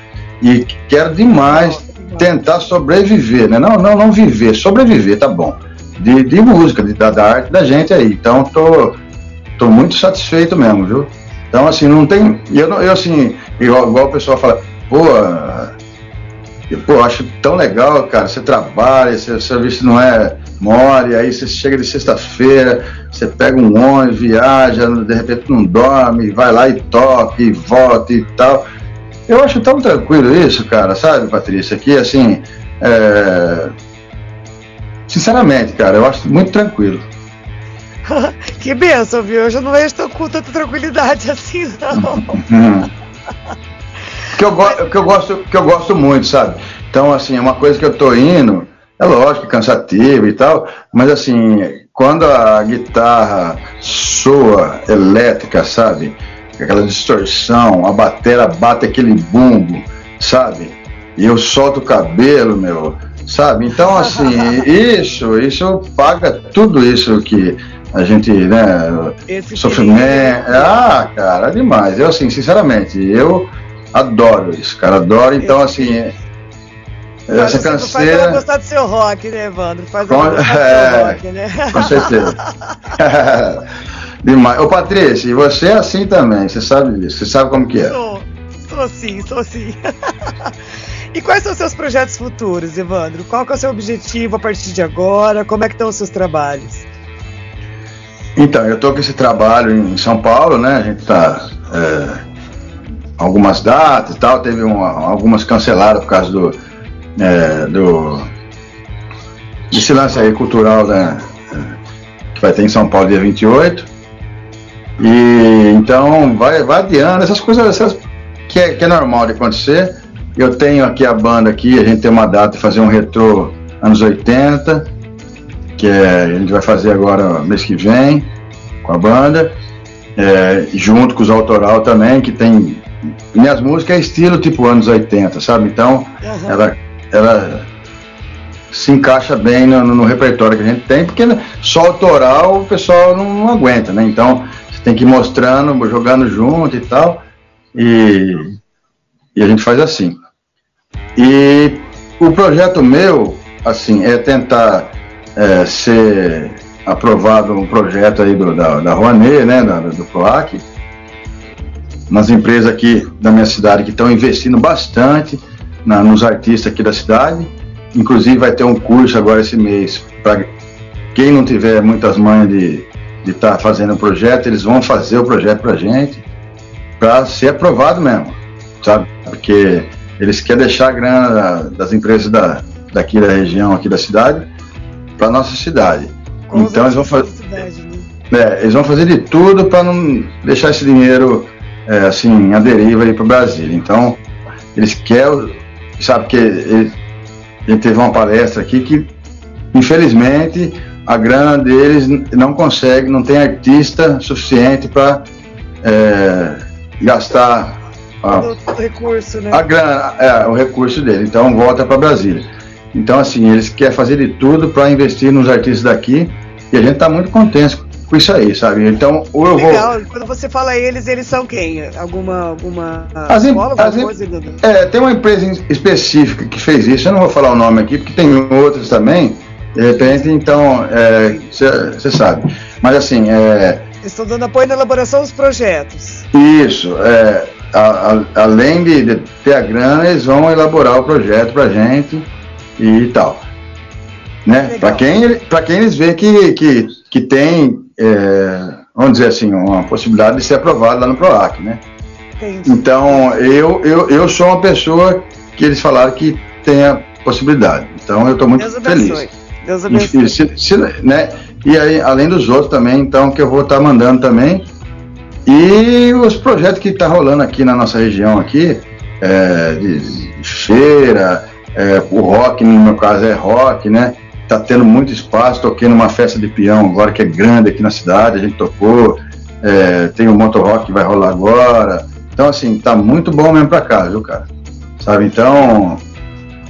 e quero demais tentar sobreviver, né? Não, não, não viver, sobreviver, tá bom. De, de música, de, da, da arte da gente aí. Então tô, tô muito satisfeito mesmo, viu? Então assim, não tem. Eu, eu assim, igual, igual o pessoal fala, pô, eu, pô, acho tão legal, cara. Você trabalha, seu serviço não é mole, aí você chega de sexta-feira, você pega um ônibus, viaja, de repente não dorme, vai lá e toca e volta e tal. Eu acho tão tranquilo isso, cara, sabe, Patrícia? Que assim, é, sinceramente, cara, eu acho muito tranquilo. *laughs* que benção, viu? Eu já não vejo com tanta tranquilidade assim, não. *laughs* Que, eu go- que, eu gosto, que eu gosto muito, sabe? Então, assim, é uma coisa que eu tô indo, é lógico, cansativo e tal, mas assim, quando a guitarra soa elétrica, sabe? Aquela distorção, a batera bate aquele bumbo, sabe? E eu solto o cabelo, meu, sabe? Então, assim, *laughs* isso, isso paga tudo isso que a gente, né? Esse Sofrimento. Ah, cara, é demais. Eu, assim, sinceramente, eu adoro isso, cara. Adoro, então, assim, essa Você Faz ela canseira. gostar do seu rock, né, Evandro? Faz Com- ela gostar do é, seu rock, né? Com certeza. *laughs* Demais. Ô, Patrícia, e você é assim também, você sabe disso, você sabe como que é. Sou, sou sim, sou sim. *laughs* e quais são os seus projetos futuros, Evandro? Qual é o seu objetivo a partir de agora? Como é que estão os seus trabalhos? Então, eu tô com esse trabalho em São Paulo, né? A gente tá é, algumas datas e tal, teve uma, algumas canceladas por causa do, é, do desse lance aí cultural né, é, que vai ter em São Paulo dia 28. E então vai, vai adiando, essas coisas essas, que, é, que é normal de acontecer. Eu tenho aqui a banda aqui, a gente tem uma data de fazer um retrô anos 80, que é, a gente vai fazer agora mês que vem com a banda, é, junto com os autoral também, que tem. Minhas músicas é estilo tipo anos 80, sabe? Então ela, ela se encaixa bem no, no repertório que a gente tem, porque só autoral o pessoal não, não aguenta, né? Então você tem que ir mostrando, jogando junto e tal. E, e a gente faz assim. E o projeto meu, assim, é tentar é, ser aprovado um projeto aí do, da, da Rouanet, né, da, do PROAC, nas empresas aqui da minha cidade que estão investindo bastante na, nos artistas aqui da cidade. Inclusive vai ter um curso agora esse mês para quem não tiver muitas manhas de estar tá fazendo o projeto, eles vão fazer o projeto para gente para ser aprovado mesmo, sabe? Porque eles querem deixar a grana das empresas da, daqui da região, aqui da cidade, para nossa cidade. Com então eles vão fazer, né? é, eles vão fazer de tudo para não deixar esse dinheiro é, assim a deriva aí para o Brasil. Então eles querem, sabe que ele, ele teve uma palestra aqui que infelizmente a grana deles não consegue, não tem artista suficiente para é, gastar a, O recurso, né? a grana, é, o recurso dele. Então volta para Brasília. Então assim, eles querem fazer de tudo para investir nos artistas daqui e a gente está muito contente com isso aí, sabe? Então, ou eu vou Legal, quando você fala eles, eles são quem? Alguma, alguma As escola, alguma as em- coisa? É, tem uma empresa em- específica que fez isso, eu não vou falar o nome aqui, porque tem outras também, de repente, então, você sabe. Mas assim, é, estão dando apoio na elaboração dos projetos. isso, é, a- a- além de, de ter a grana, eles vão elaborar o projeto pra gente e tal. Né? Para quem, pra quem eles veem que, que, que tem, é, vamos dizer assim, uma possibilidade de ser aprovado lá no PROAC, né? Entendi. Então, eu, eu, eu sou uma pessoa que eles falaram que tem a possibilidade. Então, eu estou muito feliz. Deus E, abençoe. e se- se- né? e aí, além dos outros também, então, que eu vou estar mandando também. E os projetos que está rolando aqui na nossa região aqui, é, de, de feira, é, o rock, no meu caso é rock, né? Tá tendo muito espaço, toquei numa festa de peão agora que é grande aqui na cidade, a gente tocou, é, tem o Motor Rock que vai rolar agora. Então, assim, tá muito bom mesmo pra cá, viu, cara? Sabe, então,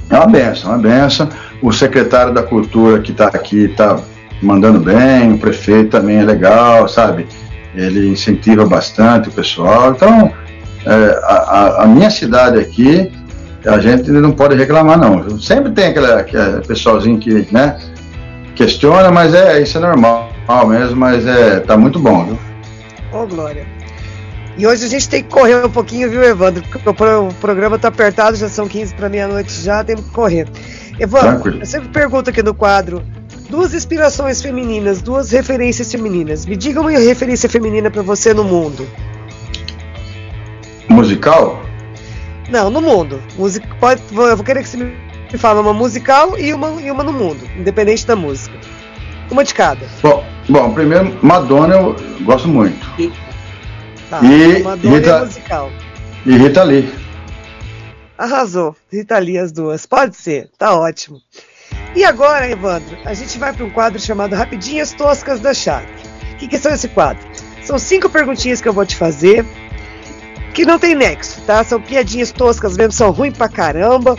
é uma benção, é uma benção. O secretário da Cultura que está aqui está mandando bem, o prefeito também é legal, sabe? Ele incentiva bastante o pessoal. Então, é, a, a- minha cidade aqui, a gente não pode reclamar, não. Sempre tem aquele, aquele pessoalzinho que né, questiona, mas é isso é normal mesmo, mas é, tá muito bom, viu? Ô, Glória. E hoje a gente tem que correr um pouquinho, viu, Evandro? Porque o programa tá apertado, já são 15 para meia-noite já, temos que correr. Evandro, eu sempre pergunto aqui no quadro duas inspirações femininas, duas referências femininas. Me diga uma referência feminina para você no mundo. Musical? Não, no mundo. Music... Pode... Eu vou querer que você me fale uma musical e uma, e uma no mundo, independente da música. Uma de cada. Bom, bom, primeiro, Madonna eu gosto muito. Tá. E Madonna Rita- é musical. E Rita Lee. Arrasou. Rita Lee as duas. Pode ser. Tá ótimo. E agora, Evandro, a gente vai para um quadro chamado Rapidinhas Toscas da Chave. O que, que são esse quadro? São cinco perguntinhas que eu vou te fazer que não tem nexo, tá? São piadinhas toscas mesmo, são ruins pra caramba.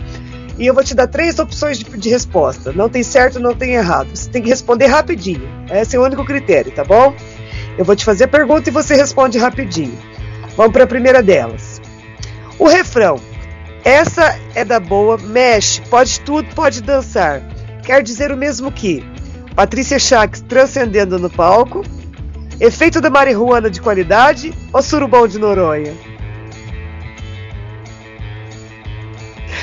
E eu vou te dar três opções de, de resposta. Não tem certo, não tem errado. Você tem que responder rapidinho. Esse é o único critério, tá bom? Eu vou te fazer a pergunta e você responde rapidinho. Vamos para a primeira delas. O refrão. Essa é da boa, mexe, pode tudo, pode dançar. Quer dizer o mesmo que Patrícia Chaves transcendendo no palco, efeito da marihuana de qualidade ou surubão de Noronha?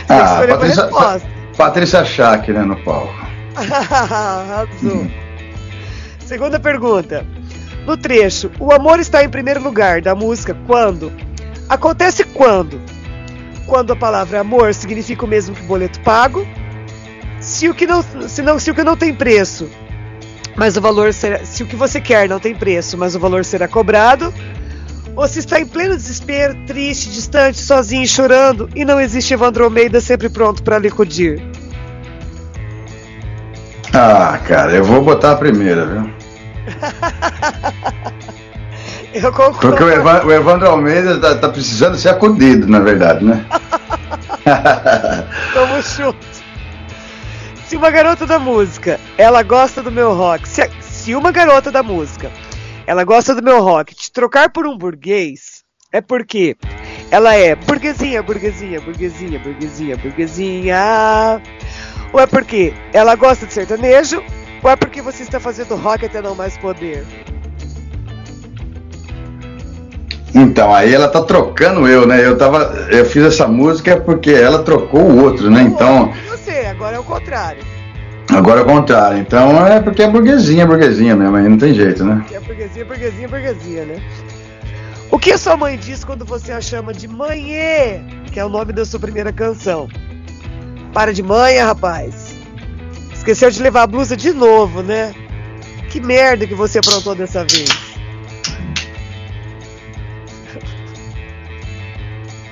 Ah, Patrícia, resposta. Patrícia Schack, né, no palco. *laughs* Arrasou. Segunda pergunta. No trecho, o amor está em primeiro lugar da música quando? Acontece quando? Quando a palavra amor significa o mesmo que boleto pago? Se o que não, se não, se o que não tem preço, mas o valor será, se o que você quer não tem preço, mas o valor será cobrado? Ou se está em pleno desespero, triste, distante, sozinho, chorando e não existe Evandro Almeida sempre pronto para lhe acudir? Ah, cara, eu vou botar a primeira, viu? *laughs* Eu concordo. Porque o, Evan- o Evandro Almeida tá, tá precisando ser acudido, na verdade, né? *laughs* Tamo junto. Se uma garota da música, ela gosta do meu rock. Se, se uma garota da música, ela gosta do meu rock, te trocar por um burguês, é porque ela é burguesinha, burguesinha, burguesinha, burguesinha, burguesinha. Ou é porque ela gosta de sertanejo, ou é porque você está fazendo rock até não mais poder. Então, aí ela tá trocando eu, né? Eu tava. Eu fiz essa música porque ela trocou o outro, né? Então, você, agora é o contrário. agora é o contrário. Então é porque é burguesinha, burguesinha mesmo, aí não tem jeito, né? É burguesia, burguesia, burguesia, né? O que sua mãe diz quando você a chama de Mãe, que é o nome da sua primeira canção? Para de manha, rapaz. Esqueceu de levar a blusa de novo, né? Que merda que você aprontou dessa vez.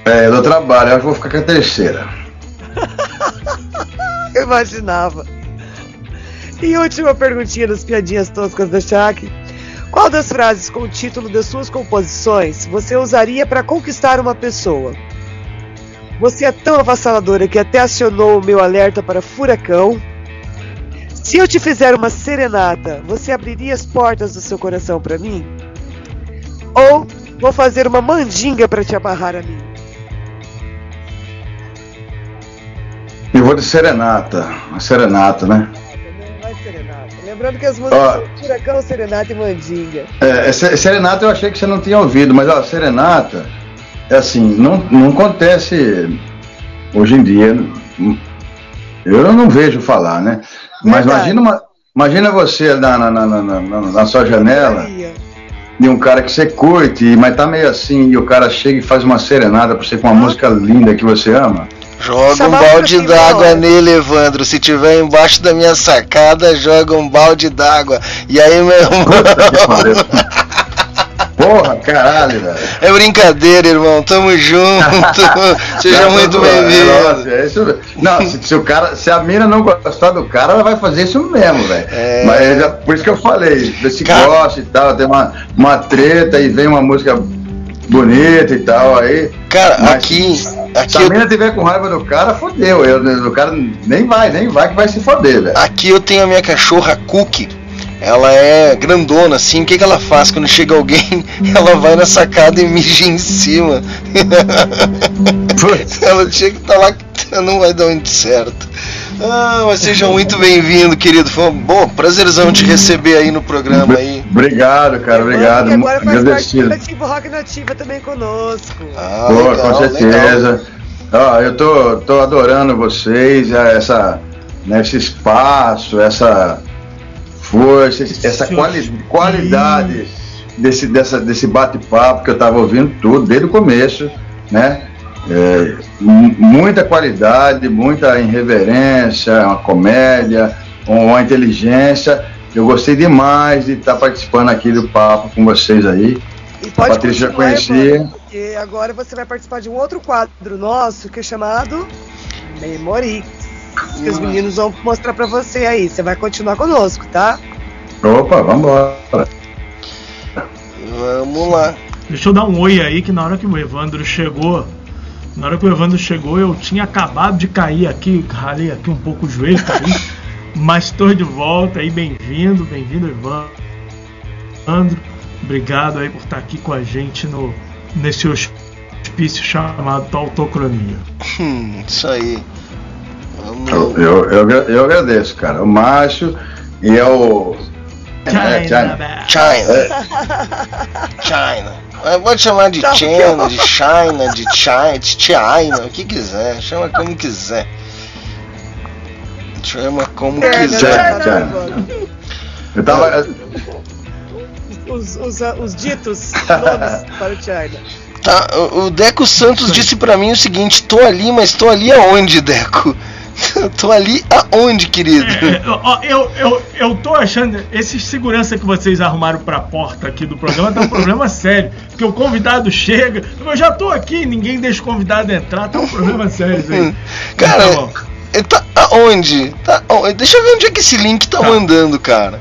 É, dou trabalho, eu acho que vou ficar com a terceira. *laughs* Eu imaginava. E última perguntinha das piadinhas toscas da Shaq. Qual das frases com o título das suas composições você usaria para conquistar uma pessoa? Você é tão avassaladora que até acionou o meu alerta para furacão. Se eu te fizer uma serenata, você abriria as portas do seu coração para mim? Ou vou fazer uma mandinga para te amarrar a mim? Vou de serenata, uma serenata, né? Serenata. Lembrando que as músicas Ó. são furacão, serenata e mandinga. É, é, se- serenata eu achei que você não tinha ouvido, mas ó, serenata é assim, não, não acontece hoje em dia. Eu não vejo falar, né? Mas Verdade. imagina, uma, imagina você na, na, na, na, na- na sua janela de um cara que você curte, mas tá meio assim, e o cara chega e faz uma serenata pra você com uma música linda que você ama. Joga um balde d'água nele, Evandro. Se tiver embaixo da minha sacada, joga um balde d'água. E aí, meu irmão? Porra, caralho, velho. É brincadeira, irmão. Tamo junto. *laughs* Seja Não, muito não, é, bem-vindo. é isso mesmo. Não, se, se o cara, se a mina não gostar do cara, ela vai fazer isso mesmo, velho. É. Mas é por isso que eu falei, se gosta e tal, tem uma, uma treta e vem uma música bonita e tal, aí. Cara, aqui. Se aqui a eu- mina tiver com raiva do cara, fodeu. Eu, o cara nem vai, nem vai que vai se foder, velho. Aqui eu tenho a minha cachorra Cookie. Ela é grandona, assim. O que, que ela faz quando chega alguém? *laughs* Ela vai na sacada e mija em cima. *laughs* ela chega que tá lá que não vai dar muito certo. Ah, mas seja muito bem-vindo, querido. Foi um bom prazerzão te receber aí no programa aí. Obrigado, cara, obrigado. E agora faz parte do Agradecido. coletivo Rock Nativa também conosco. Ah, Pô, legal, com certeza. legal. Ó, eu tô, tô adorando vocês, a- essa, né, esse espaço, essa força, essa quali qualidade desse, dessa, desse bate-papo que eu tava ouvindo tudo desde o começo, né? É, muita qualidade, muita irreverência, uma comédia, uma inteligência. Eu gostei demais de estar participando aqui do papo com vocês aí. E A pode Patrícia já conhecia. Porque agora você vai participar de um outro quadro nosso que é chamado Memorix. Que os meninos vão mostrar pra você aí. Você vai continuar conosco, tá? Opa, vambora. Vamos lá. Deixa eu dar um oi aí, que na hora que o Evandro chegou, na hora que o Evandro chegou, eu tinha acabado de cair aqui, ralei aqui um pouco o joelho, caí, *laughs* mas estou de volta aí, bem-vindo, bem-vindo, Evandro. Obrigado aí por estar aqui com a gente no, nesse hospício chamado Tautocronia. Hum, isso aí. Eu, eu, eu, eu agradeço, cara. O Márcio e é o. é, China. China. China. Ah, Pode chamar de China, de China, de China, de China, o que quiser. Chama como quiser. Chama como China, quiser. China. Eu tava. os, os, os ditos *laughs* nomes para o China. Tá, o o Deco Santos disse pra mim o seguinte: tô ali, mas tô ali aonde, Deco? *laughs* tô ali aonde, querido? É, ó, eu, eu, eu tô achando. Esse segurança que vocês arrumaram pra porta aqui do programa tá um problema *laughs* sério. Porque o convidado chega, eu já tô aqui, ninguém deixa o convidado entrar, tá um problema *laughs* sério isso aí. Cara, Tá bom. ele tá aonde? Tá aonde? Deixa eu ver onde é que esse link tá, mandando, cara.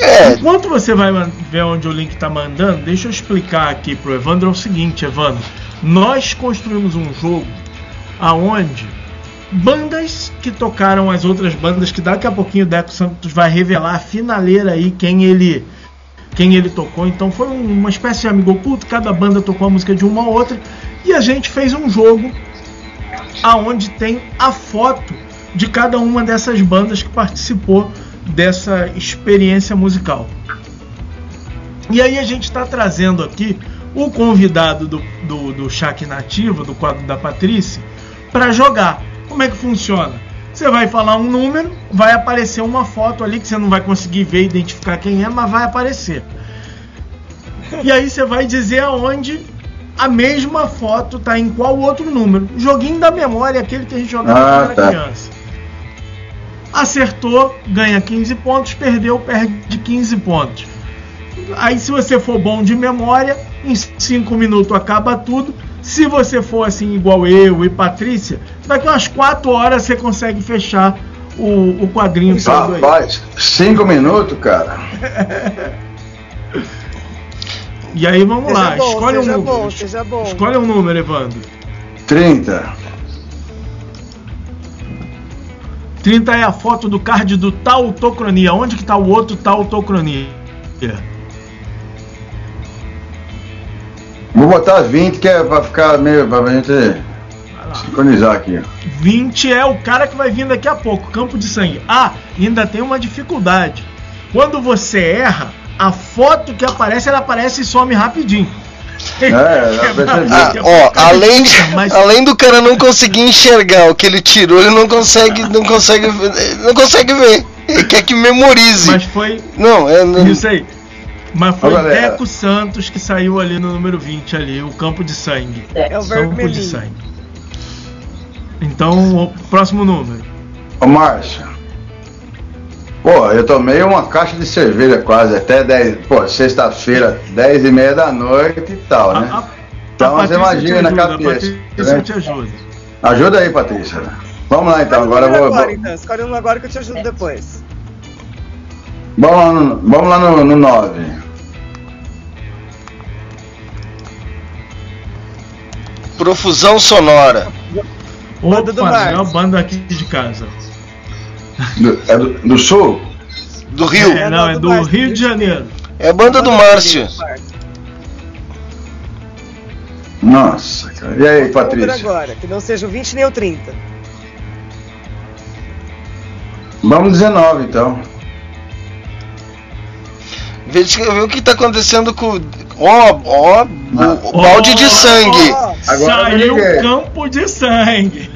É. Enquanto você vai ver onde o link tá mandando, deixa eu explicar aqui pro Evandro é o seguinte, Evandro. Nós construímos um jogo aonde bandas que tocaram as outras bandas, que daqui a pouquinho o Deco Santos vai revelar a finaleira aí quem ele quem ele tocou. Então foi um- uma espécie de amigo oculto, cada banda tocou a música de uma a outra e a gente fez um jogo aonde tem a foto de cada uma dessas bandas que participou dessa experiência musical. E aí a gente está trazendo aqui o convidado do, do, do Chac Nativo, do quadro da Patrícia, para jogar. Como é que funciona? Você vai falar um número, vai aparecer uma foto ali que você não vai conseguir ver e identificar quem é, mas vai aparecer. E aí você vai dizer aonde a mesma foto está em qual outro número. Joguinho da memória, aquele que a gente jogava Ah, quando era tá. criança. Acertou, ganha 15 pontos, perdeu, perde 15 pontos. Aí se você for bom de memória, em 5 minutos acaba tudo. Se você for assim igual eu e Patrícia, daqui umas 4 horas você consegue fechar o, o quadrinho todo aí. Rapaz, cinco minutos, cara. E aí vamos Seja lá, bom, escolhe um número. bom, seja bom. Escolhe um número, Evandro. 30. 30 é a foto do card do Tautocronia. Onde que tá o outro Tautocronia? Vou botar 20, que é pra ficar meio. pra gente sincronizar aqui. 20 é o cara que vai vir daqui a pouco, campo de sangue. Ah, ainda tem uma dificuldade. Quando você erra, a foto que aparece, ela aparece e some rapidinho. É, *laughs* já percebi. Ah, ó, além, de- além do cara não conseguir enxergar o que ele tirou, ele não consegue, não consegue, não consegue ver. Ele quer que memorize. Mas foi. Não, é. Não... Isso aí. Mas foi Ô, galera. Deco Santos que saiu ali no número 20 ali, o campo de sangue. É o campo de sangue. Então, o próximo número. Ô Márcio. Pô, eu tomei uma caixa de cerveja quase até 10. Pô, sexta-feira, 10 e meia da noite e tal, né? então A você imagina na ajuda, a cabeça. Patrícia né? te ajuda. Ajuda aí, Patrícia. Vamos lá então, agora eu vou. agora, então. Escolhe um agora que eu te ajudo depois. Vamos lá no, vamos lá no, no 9. Profusão sonora. Opa, do é Márcio. a banda aqui de casa. Do, é do, do Sul? Do Rio. É, não, é do Rio de Janeiro. É a banda do Márcio. Nossa, cara. E aí, Patrícia? agora, que não seja o 20 nem o 30. Vamos 19 então. Vê, vê o que tá acontecendo com. Ó, ó, o, o balde de sangue. Agora me Saiu liguei. campo de sangue.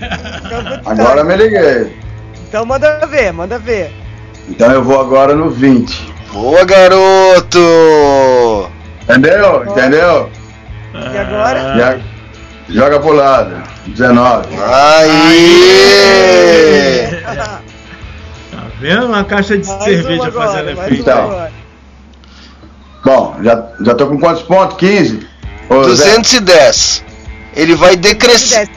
Agora me liguei. Então manda ver, manda ver. Então eu vou agora no 20. Boa, garoto! Entendeu? Entendeu? E agora? Já- joga pro lado. 19. Aí! Tá vendo? Uma caixa de Mais cerveja agora, fazendo efeito. Então. agora. Bom, já, já tô com quantos pontos? 15? Ô, Zé, 210. Ele vai decrescer.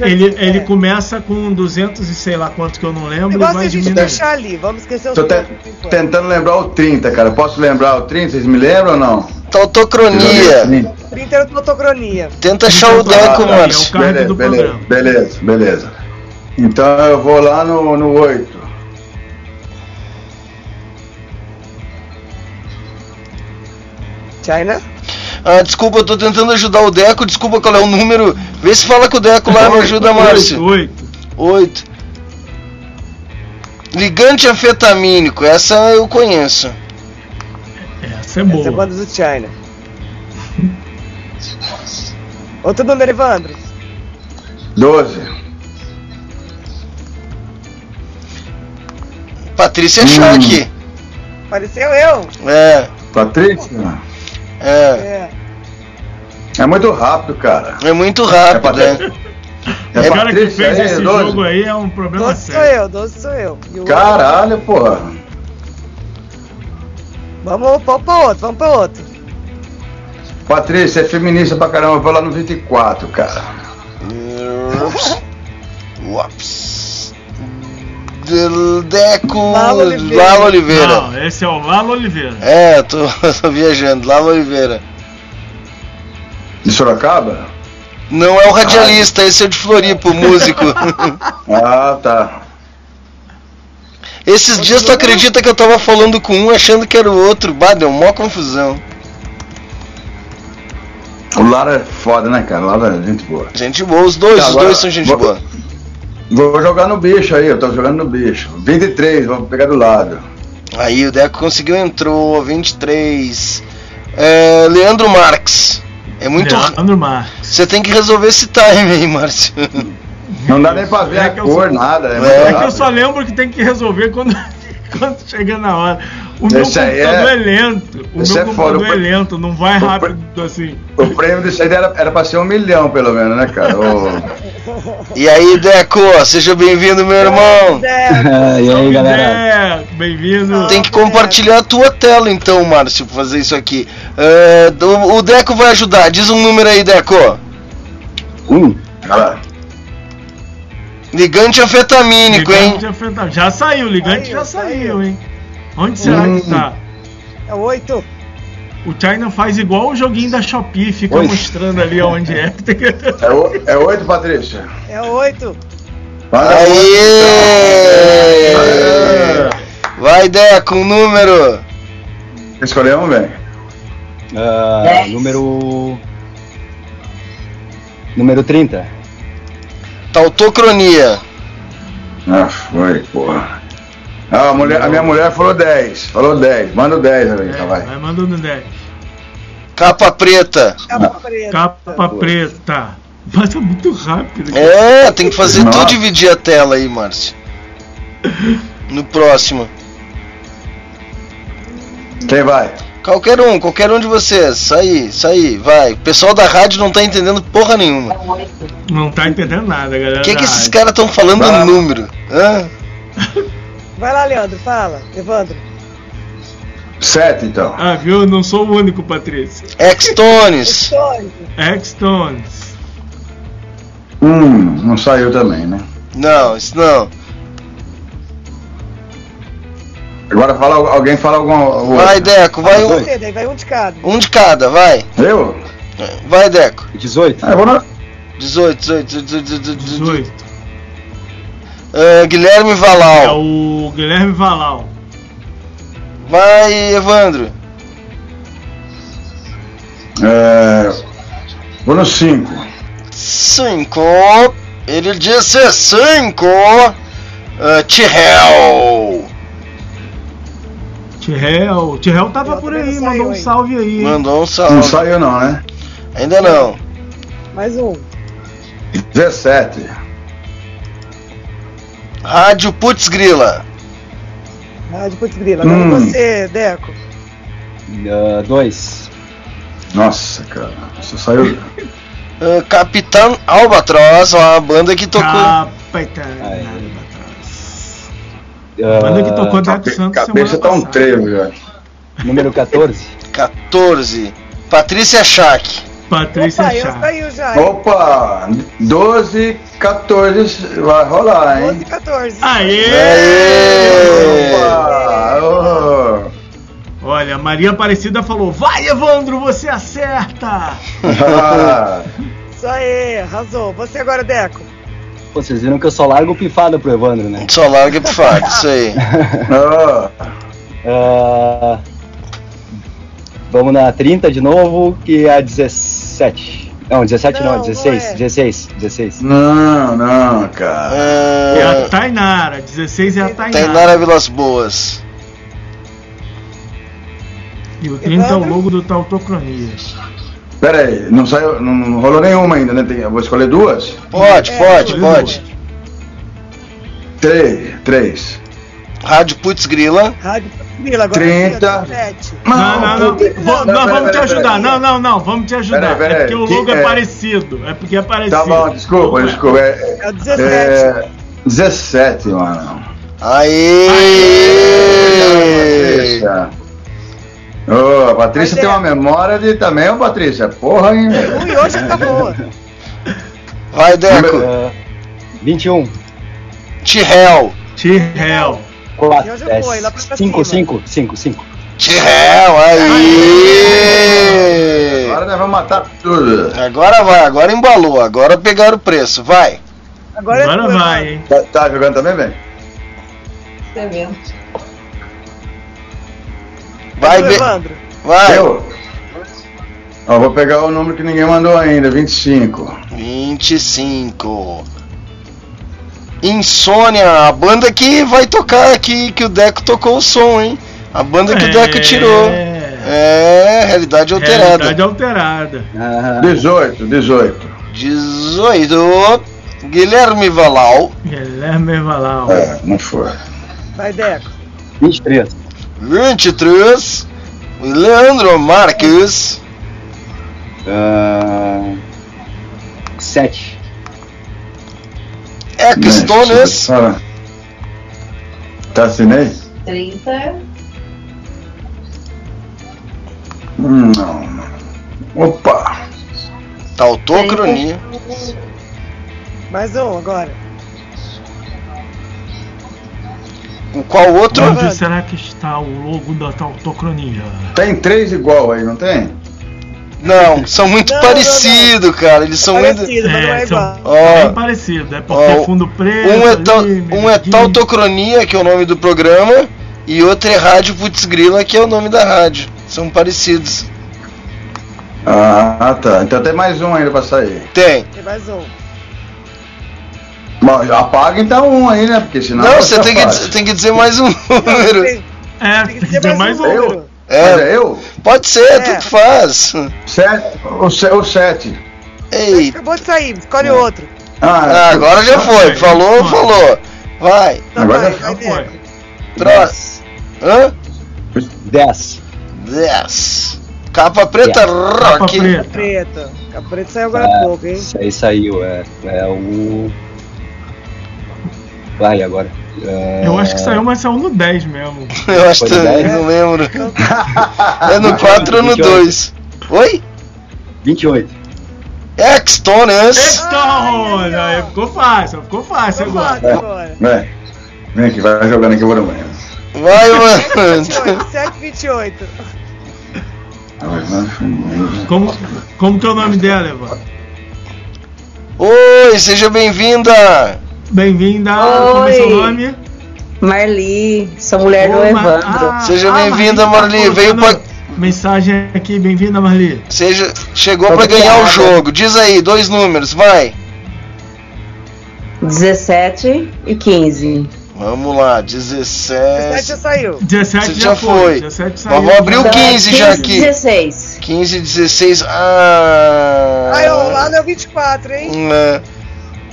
Ele, ele começa com 200 e sei lá quanto que eu não O lembro e negócio é vai a gente deixar ali, vamos esquecer os Tô te- tentando lembrar o 30, cara. Posso lembrar o 30? Vocês me lembram ou não? Tautocronia. 30 era fotocronia. Tenta achar o Deco, Ah, Márcio. card beleza, beleza, beleza, beleza. Então eu vou lá no, no 8. China? Ah, desculpa, eu tô tentando ajudar o Deco. Desculpa qual é o número. Vê se fala com o Deco lá, me ajuda, Márcio. Oito. 8. Ligante anfetamínico, essa eu conheço. Essa é Essa é a boa. banda do China. Outro número, Evandro. 12. Patrícia Schack. Pareceu eu. É. Patrícia? É. É muito rápido, cara. É muito rápido, É né? É o cara que fez aí, esse 12? jogo aí é um problema 12 sou sério. eu, 12 sou eu. E Caralho, porra. Vamos, vamos pra outro, vamos pra outro. Patrícia é feminista pra caramba, eu vou lá no 24, cara. Ups. Ups. Deco Lalo Oliveira. Lalo Oliveira. Não, esse é o Lalo Oliveira. É, tô, *laughs* tô viajando. Lalo Oliveira. De Sorocaba? Não é o radialista, esse é o de Floripa, o músico. *laughs* Ah, tá. Esses dias tu acredita que eu tava falando com um achando que era o outro? Bah, deu mó confusão. O Lara é foda, né, cara? O Lara é gente boa. Gente boa, os dois, Tá, os agora- dois são gente vou- boa. Vou jogar no bicho aí, eu tô jogando no bicho. 23, vamos pegar do lado. Aí o Deco conseguiu, entrou, 23. É, Leandro Marques. É muito. Leandro Marques. Você tem que resolver esse time aí, Márcio. Não dá nem pra ver É a que eu cor, sou- nada. É, É É que eu só lembro que tem que resolver quando, *laughs* quando chega na hora. O meu Esse aí computador é- é... lento. O esse meu é computador foda. é lento, não vai rápido assim. O prêmio disso aí era, era pra ser um milhão, pelo menos, né, cara? *laughs* Ô, E aí, Deco, seja bem-vindo, meu irmão. e aí, *laughs* galera? É, bem-vindo. Tem que compartilhar a tua tela, então, Márcio, pra fazer isso aqui. É, o, Deco vai ajudar. Diz um número aí, Deco. Um. Ligante anfetamínico, hein? Ligante. Já saiu, ligante já saiu, hein? Onde será Hum. que tá? É oito. O China faz igual o joguinho da Shopee, fica Oi. mostrando ali onde é. É, o- é oito, Patrícia? É oito. Aê! oito. Vai, Deco, um número. Escolheu um, velho? Ah, número. Número 30. Tautocronia. Ah, foi, porra. Ah, a, mulher, a minha mulher falou 10. Falou 10. Manda o 10 aí, tá, vai. Vai mandando 10. Capa preta. Capa preta. Capa preta. Mas é muito rápido. É, tem que fazer Nossa. tu dividir a tela aí, Márcio. No próximo. Quem vai? Qualquer um, qualquer um de vocês. Isso aí, vai. O pessoal da rádio não tá entendendo porra nenhuma. Não tá entendendo nada, galera. O que, que esses caras estão falando Vai. no número? Hã? Vai lá, Leandro, fala. Evandro. 7, então. Ah, viu? Não sou o único, Patrícia. X-Tones. X-Tones. Hum, não saiu também, né? Não, isso não. Agora fala, alguém fala alguma. outra. Vai, Deco, vai um, Você, vai um de cada. um de cada, vai. Eu? Vai, Deco. 18. Ah, eu vou na. 18, 18, 18, 18, 18. 18. Ah, Guilherme É Valau. o Guilherme Valau. Vai, Evandro. É, vou no 5. 5. Ele disse 5. Uh, Tihel. Tirrell. Tirrell tava Não, por aí, não mandou um salve aí. Mandou um Não salve. saiu, não, né? Ainda não. Mais um. 17. Rádio Putz Grila. Rádio Putz Grila. Agora Hum. você, Deco. 2. Nossa, cara. Você saiu. Uh, *laughs* Capitão Albatross, uma banda que tocou. Capitã. Aí. Banda que tocou Ah, Deco Santos Cabeça tá um trevo já. número 14. 14. Patrícia Schack. Patrícia Opa, Chá. saiu já. Opa! 12, 14 vai rolar, hein? 12, 14. Aê! Aê! Opa! ô. Olha, Maria Aparecida falou: Vai, Evandro, você acerta! Isso aí, arrasou. Você agora, Deco. Pô, vocês viram que eu só largo pifada pro Evandro, né? Só larga pro fato, isso aí. ó. *laughs* Ah, vamos na 30 de novo, que é a 17. Não, 17 não, Não, 16, não é. 16, 16. Não, não, cara. É Uh, a Tainara, 16 é a Tainara. Tainara Vilas Boas. E o 30 é o logo do Tautocronia. Pera aí, não saiu, não, não rolou nenhuma ainda, né? Tem- eu vou escolher duas? Pode, É, pode, pode. Três, três. Rádio Putz Grila. Rádio Grila, agora 30. sim, ó, 17. Não, não, não. Vou- Não, Nós pera, vamos te ajudar. pera. Não, não, não. Vamos te ajudar. Pera, pera, É porque o que- logo é é- parecido. É porque é parecido. Tá bom, desculpa, desculpa. É, É o 17. é 17, mano. Aê! Patrícia. Ô, a Patrícia Mas tem é. uma memória de também, ô Patrícia. Porra, hein? Ui, hoje tá boa. Vai, Deco. Ah, 21. Tihel. T-Hell. 4. Eu já fui, lá pra 5, cima. 5, 5, 5. Tihel, aí! Agora nós vamos matar tudo. Agora vai, agora embalou, agora pegaram o preço, vai. Agora, Agora é tua, vai, Evandro. hein? Tá, tá jogando também, velho? Vai, É tua, be... Evandro. vai. Eu? Ó, vou pegar o número que ninguém mandou ainda, 25. 25. Insônia, a banda que vai tocar aqui, que o Deco tocou o som, hein? A banda que o Deco tirou. É, realidade alterada. Realidade alterada. Ah, 18, 18. 18. Guilherme Valau. Guilherme Valau. É, não foi. Vai, Deco. 23. 23. Leandro Marques. Ah, 7. Extones. Tá assinei? 30. Hum, Não, não. Opa! Tautocronia. Mais um agora. O qual outro? Onde será que está o logo da tautocronia? Tem três igual aí, não tem? Não, são muito Não, parecidos, cara. Eles são muito. Parecido, mas não é É, são. Ó, bem parecido. É porque ó, fundo preto. um é, tal, ali, um é Tautocronia, que é o nome do programa, e outro é Rádio Putz Grila, que é o nome da rádio. São parecidos. Ah, tá. Então tem mais um ainda pra sair. Tem. Tem mais um. Bom, apaga então um aí, né? Porque senão. Não, você tem que, tem que dizer mais um número. Tem, É, tem que dizer mais um Eu? Número. Mas É, é eu? pode ser, É. tudo faz. Sete, o, o sete. Ei, Acabou de sair, escolhe outro. ah, agora já foi. Falou, falou. Vai. Então Agora vai, já vai, foi. Próximo. Hã? 10. 10. Capa preta Capa rock. preta. Preto. A preta saiu agora há pouco, hein? Isso aí saiu. É, é o. Vai agora. É, Eu acho que saiu, mas saiu no 10 mesmo. *laughs* Eu acho que não lembro. *laughs* É no 4 ou no 2? Oi? 28. Extones. Stone! Aí ficou fácil, ficou fácil Ficou agora. fácil agora. Vem. Vem aqui, vai jogando aqui, eu vou no banheiro. Vai, mano. 28, 7, 28. Como, como que é o nome dela, Eva? Oi, seja bem-vinda. Bem-vinda. Como é seu nome? Marli, sou mulher do Ô, Mar- Evandro. Ah, Seja ah, bem-vinda, Marli, Marli. tá Veio pra- Mensagem aqui, bem-vinda, Marli. Seja, chegou pra ganhar o jogo. Diz aí, dois números, vai. 17 e 15. Vamos lá, 17 17. já saiu. 17 Você já, já foi. 17 saiu. Mas vou abrir o Então, 15 já 15 e aqui. 16. 15, 16. Ah. Aí, ó, lá é o 24, hein? É.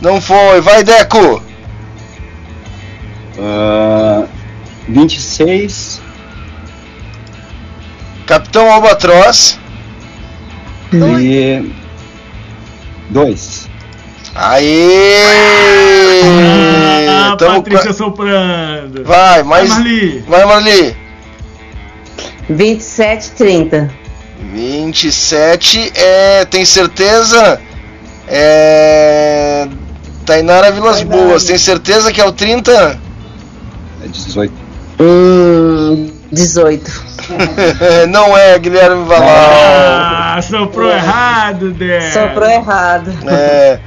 Não foi. Vai, Deco. Ah, 26. Capitão Albatroz. E. 2. Aê! Ah, Tamo Patrícia com- soprando. Vai, mais. Vai, Marli. Vai, Marli. 27 30. 27 é. Tem certeza? É. Tainara Vilas Tainara. Boas, tem certeza que é o 30? É 18. Hum, 18. *laughs* Não é, Guilherme Valau. Ah, soprou errado, Dé. Soprou errado. É.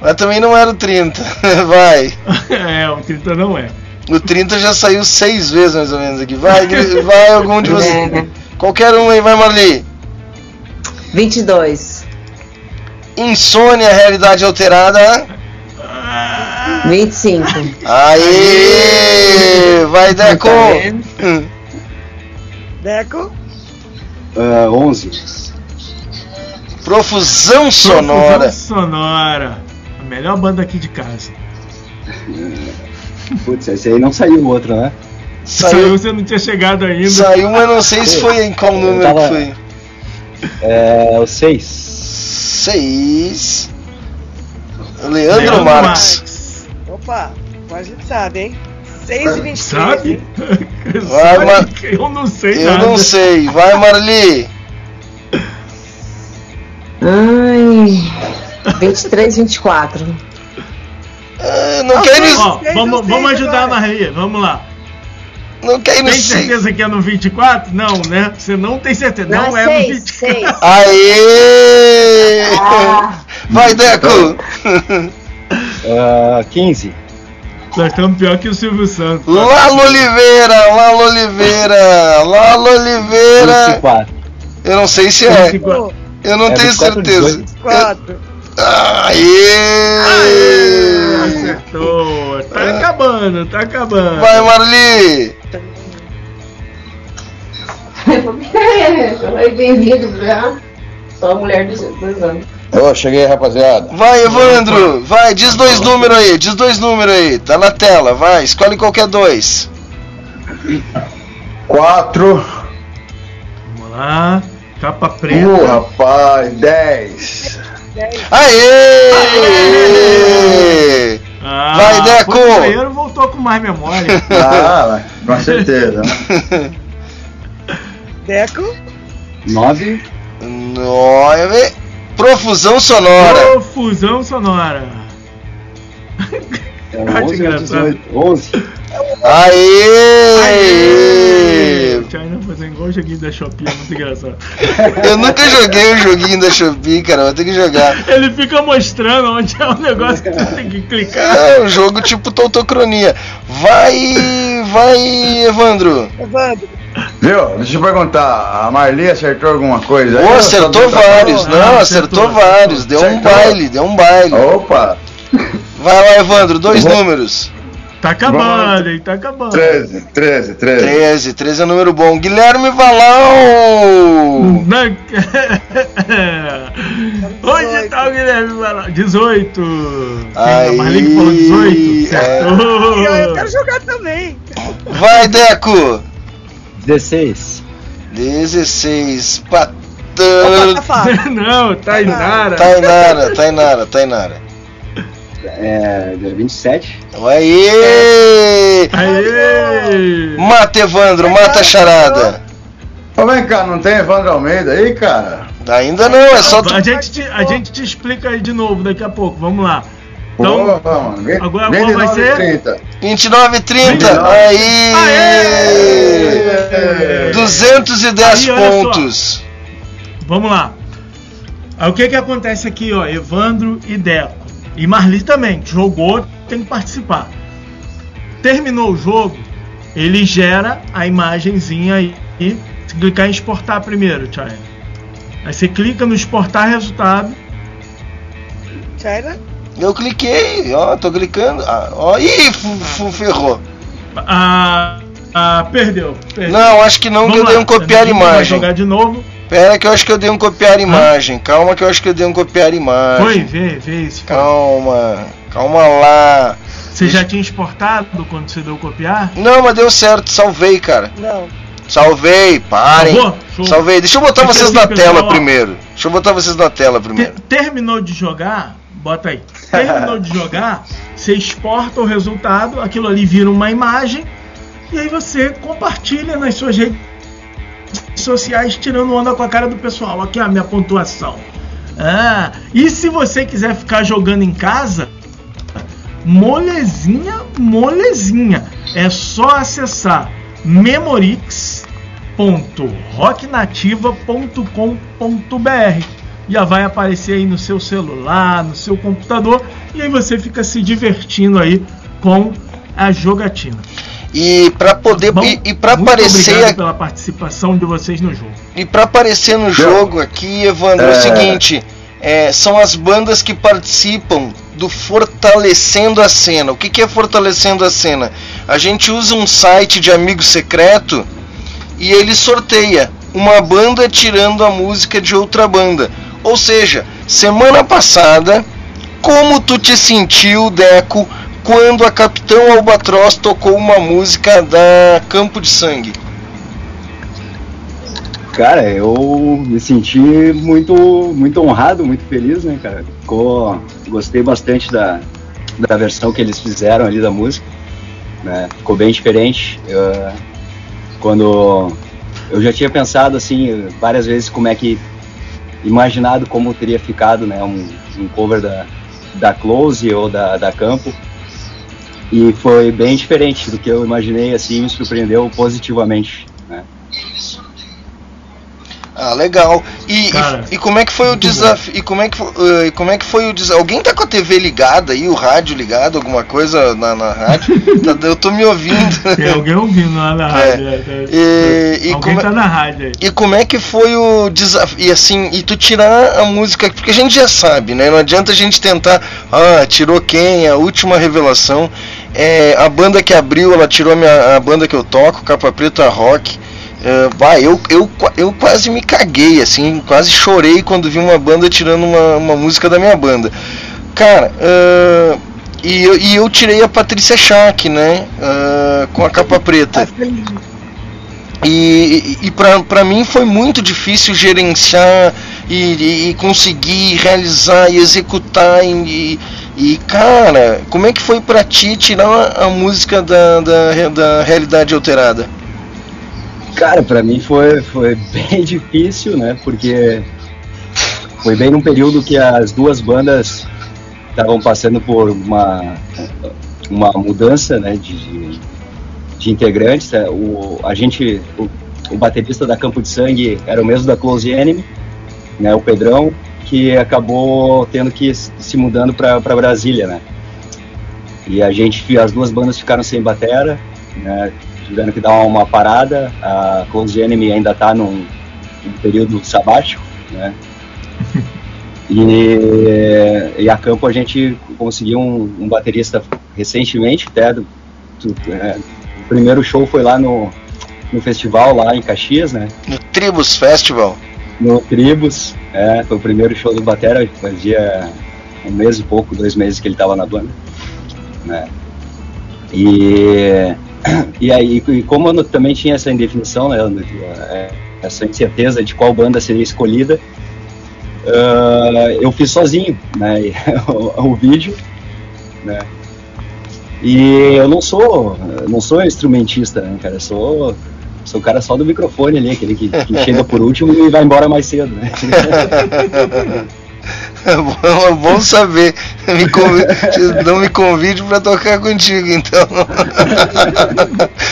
Mas também não era o 30. *laughs* Vai. É, o 30 não é. O 30 já saiu seis vezes mais ou menos aqui. Vai, vai algum de vocês. É. Qualquer um aí, vai, Marli. 22. Insônia, realidade alterada. 25. Aê! Vai, Deco! Hum. Deco. Ah, 11. Profusão sonora. Profusão sonora. A melhor banda aqui de casa. Putz, esse aí não saiu o outro, né? Saiu, você não tinha chegado ainda. Saiu, mas não sei se foi em qual número tava- que foi. É o 6. 6. Leandro, Leandro Marques. Opa, a gente sabe, hein? 6 e 23. Sabe? *laughs* hein? Vai, Sabe Mar- que Eu não sei Eu nada. não sei. Vai, Marli. Ai. 23, 24. Ah, não quero isso. Ó, vamos, vamos ajudar a Marli, vamos lá. Não quero Tem isso. certeza que é no 24? Não, né? Você não tem certeza. Não, Não, é seis, no 24. seis. Aê! Ah. Vai, Deco. *laughs* Ah, 15. Nós estamos pior que o Silvio Santos. Lalo Oliveira, Lalo Oliveira, Lalo Oliveira. 24. Eu não sei se é. 24. Eu não É tenho 24, certeza. 4. Aê! Acertou. Tá acabando, tá acabando. Vai, Marli. Oi, bem-vindo, já. Sou a mulher dos dois anos. Ô, cheguei, rapaziada. Vai, Evandro. Vai, diz dois números aí, diz dois números aí. Tá na tela, vai. Escolhe qualquer dois. 4. Vamos lá. Capa preta. Ô, rapaz, 10. Aê! Ah, Vai, Deco. no banheiro voltou com mais memória. *laughs* Ah, com certeza. *laughs* Deco. 9. Nove. Profusão sonora. Profusão sonora. É *laughs* Ah, 11 ou engraçado. 18? 11. Aê! China fazendo igual o joguinho da Shopee, é muito engraçado. Eu nunca joguei o joguinho da Shopee, cara. Vou ter que jogar. Ele fica mostrando onde é o negócio que tu tem que clicar. É um jogo tipo Tautocronia. Vai, vai, Evandro. Evandro. Viu? Deixa eu perguntar. A Marli acertou alguma coisa? aí? Pô, acertou deu- vários. Ah, Não, acertou, acertou vários. Deu um Acertou. baile, deu um baile. Opa! Vai lá, Evandro. Dois Vou- números. Tá acabando, hein? Tá acabando. 13, 13, 13. 13. 13 é número bom. Guilherme Valau. *laughs* Na... *laughs* Onde tá o Guilherme Balão? 18. Aí, A Marlene falou 18. é. Eu, quero jogar também. Vai, Deco. 16. 16. Opa, tá Patã. fácil. *laughs* Não, Tainara. Tainara, Tainara, Tainara. É, 27. Aê! Aê! Mata, Evandro, mata a charada. Ô, vem cá, não tem Evandro Almeida aí, cara? Ainda não, é só tu. A gente, te, a gente te explica aí de novo daqui a pouco. Vamos lá. Então, mano. Vem, agora qual vai 9 ser? 30. 29 e 30. 29. Aí! Aê! 210 Aí, pontos. Vamos lá. Aí o que que acontece aqui, ó? Evandro e Deco. E Marli também. Jogou, tem que participar. Terminou o jogo, ele gera a imagenzinha aí. E se clicar em exportar primeiro, China. Aí você clica no exportar resultado. China? Eu cliquei, ó, tô clicando. Ah, ó, ih, ferrou. Ah, ah, perdeu, perdeu. Não, acho que não, que Vamos eu dei lá. um copiar Vai imagem. jogar de novo. Pera que eu acho que eu dei um copiar imagem. Calma que eu acho que eu dei um copiar Foi, imagem. vê, vê isso. Calma, calma lá. Você já tinha exportado quando você deu copiar? Não, mas deu certo, salvei, cara. Não. Salvei, parem. Salvei. Deixa eu botar Deixa vocês eu na pessoal, tela ó. primeiro. Deixa eu botar vocês na tela primeiro. Te- terminou de jogar, bota aí. Terminou de jogar, você exporta o resultado, aquilo ali vira uma imagem e aí você compartilha nas suas redes sociais tirando onda com a cara do pessoal. Aqui a minha pontuação. Ah, e se você quiser ficar jogando em casa, molezinha, molezinha. É só acessar memorix.rocknativa.com.br. Já vai aparecer aí no seu celular, no seu computador, e aí você fica se divertindo aí com a jogatina. E pra poder Bom, e, e para aparecer obrigado pela participação de vocês no jogo. E pra aparecer no jogo aqui, Evandro, é, o É. seguinte: é, são as bandas que participam do Fortalecendo a Cena. O que, que é Fortalecendo a Cena? A gente usa um site de amigo secreto e ele sorteia uma banda tirando a música de outra banda. Ou seja, semana passada, como tu te sentiu, Deco, quando a Capitão Albatroz tocou uma música da Campo de Sangue? Cara, eu me senti muito, muito honrado, muito feliz, né, cara? Ficou, gostei bastante da, da versão que eles fizeram ali da música, né? Ficou bem diferente. Eu, quando eu já tinha pensado assim várias vezes como é que imaginado como teria ficado, né, um, um cover da da Close ou da da Campo e foi bem diferente do que eu imaginei, assim, me surpreendeu positivamente, né? Ah, legal. E, e, e como é que foi o desafio? E como é que foi, uh, e como é que foi o desafio? Alguém tá com a TV ligada aí, o rádio ligado, alguma coisa na, na rádio? *laughs* Tá- eu tô me ouvindo. Tem alguém ouvindo lá na *laughs* rádio. é, é. E, e Alguém como, tá na rádio aí. e como é que foi o desafio? E assim, e tu tirar a música, porque a gente já sabe, né? Não adianta a gente tentar, ah, tirou quem? A última revelação. É, a banda que abriu, ela tirou a, minha, a banda que eu toco, Capa Preta Rock. É, vai, eu, eu, eu quase me caguei, assim, quase chorei quando vi uma banda tirando uma, uma música da minha banda. Cara, ah, e, eu, e eu tirei a Patrícia Schack, né? ah, com a capa preta. E, e, e pra mim foi muito difícil gerenciar e, e- conseguir realizar e executar. E, e, cara, como é que foi pra ti tirar a música da, da, da realidade alterada? Cara, pra mim foi, foi *laughs* bem difícil, né? Porque foi bem num período que as duas bandas estavam passando por uma, uma mudança, né? De, de, integrantes. né? O, a gente, o, o baterista da Campo de Sangue era o mesmo da Close Enemy, né? O Pedrão, que acabou tendo que se mudando para Brasília, né? E a gente, as duas bandas ficaram sem batera, né? Tiveram que dar uma parada. A Close Enemy ainda está num, num período sabático, né? *laughs* E, e a Campo a gente conseguiu um, um baterista recentemente, até do, do- é, o primeiro show foi lá no, no festival lá em Caxias, né? No Tribus Festival. No Tribus, é, foi o primeiro show do Batera, fazia um mês e pouco, dois meses que ele estava na banda, né? E, e aí, e como eu também tinha essa indefinição, né, é, essa incerteza de qual banda seria escolhida, ah, eu fiz sozinho, né, o, *laughs* o vídeo, né, e eu não sou, não sou instrumentista, né, cara, eu sou, sou o cara só do microfone ali, aquele que, que chega por último e vai embora mais cedo, né. *laughs* É bom, é saber. Me convi- não me convide pra tocar contigo, então.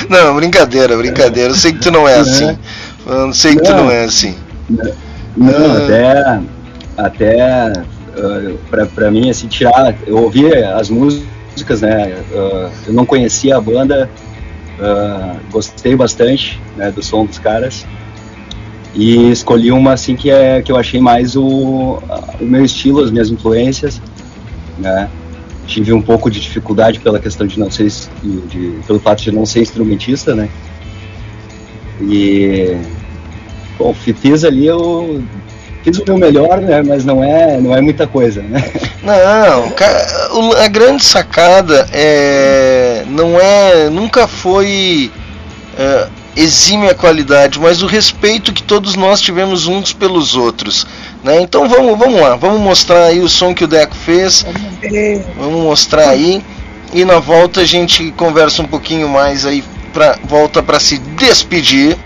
Não, brincadeira, brincadeira. Eu sei que tu não é assim. Eu sei que tu não é assim. Não, até, até ah, pra, pra mim, assim, tirar, eu ouvi as músicas, né, ah, eu não conhecia a banda, ah, gostei bastante, né, do som dos caras, e escolhi uma, assim, que, é, que eu achei mais o, o meu estilo, as minhas influências, né, tive um pouco de dificuldade pela questão de não ser, de, de- pelo fato de não ser instrumentista, né, e Bom, fiz ali eu fiz o meu melhor, né? Mas não é, não é muita coisa, né? Não, a grande sacada é não é, nunca foi é, exime a qualidade, mas o respeito que todos nós tivemos uns pelos outros, né? Então vamos, vamos lá, vamos mostrar aí o som que o Deco fez, vamos mostrar aí e na volta a gente conversa um pouquinho mais aí para volta para se despedir.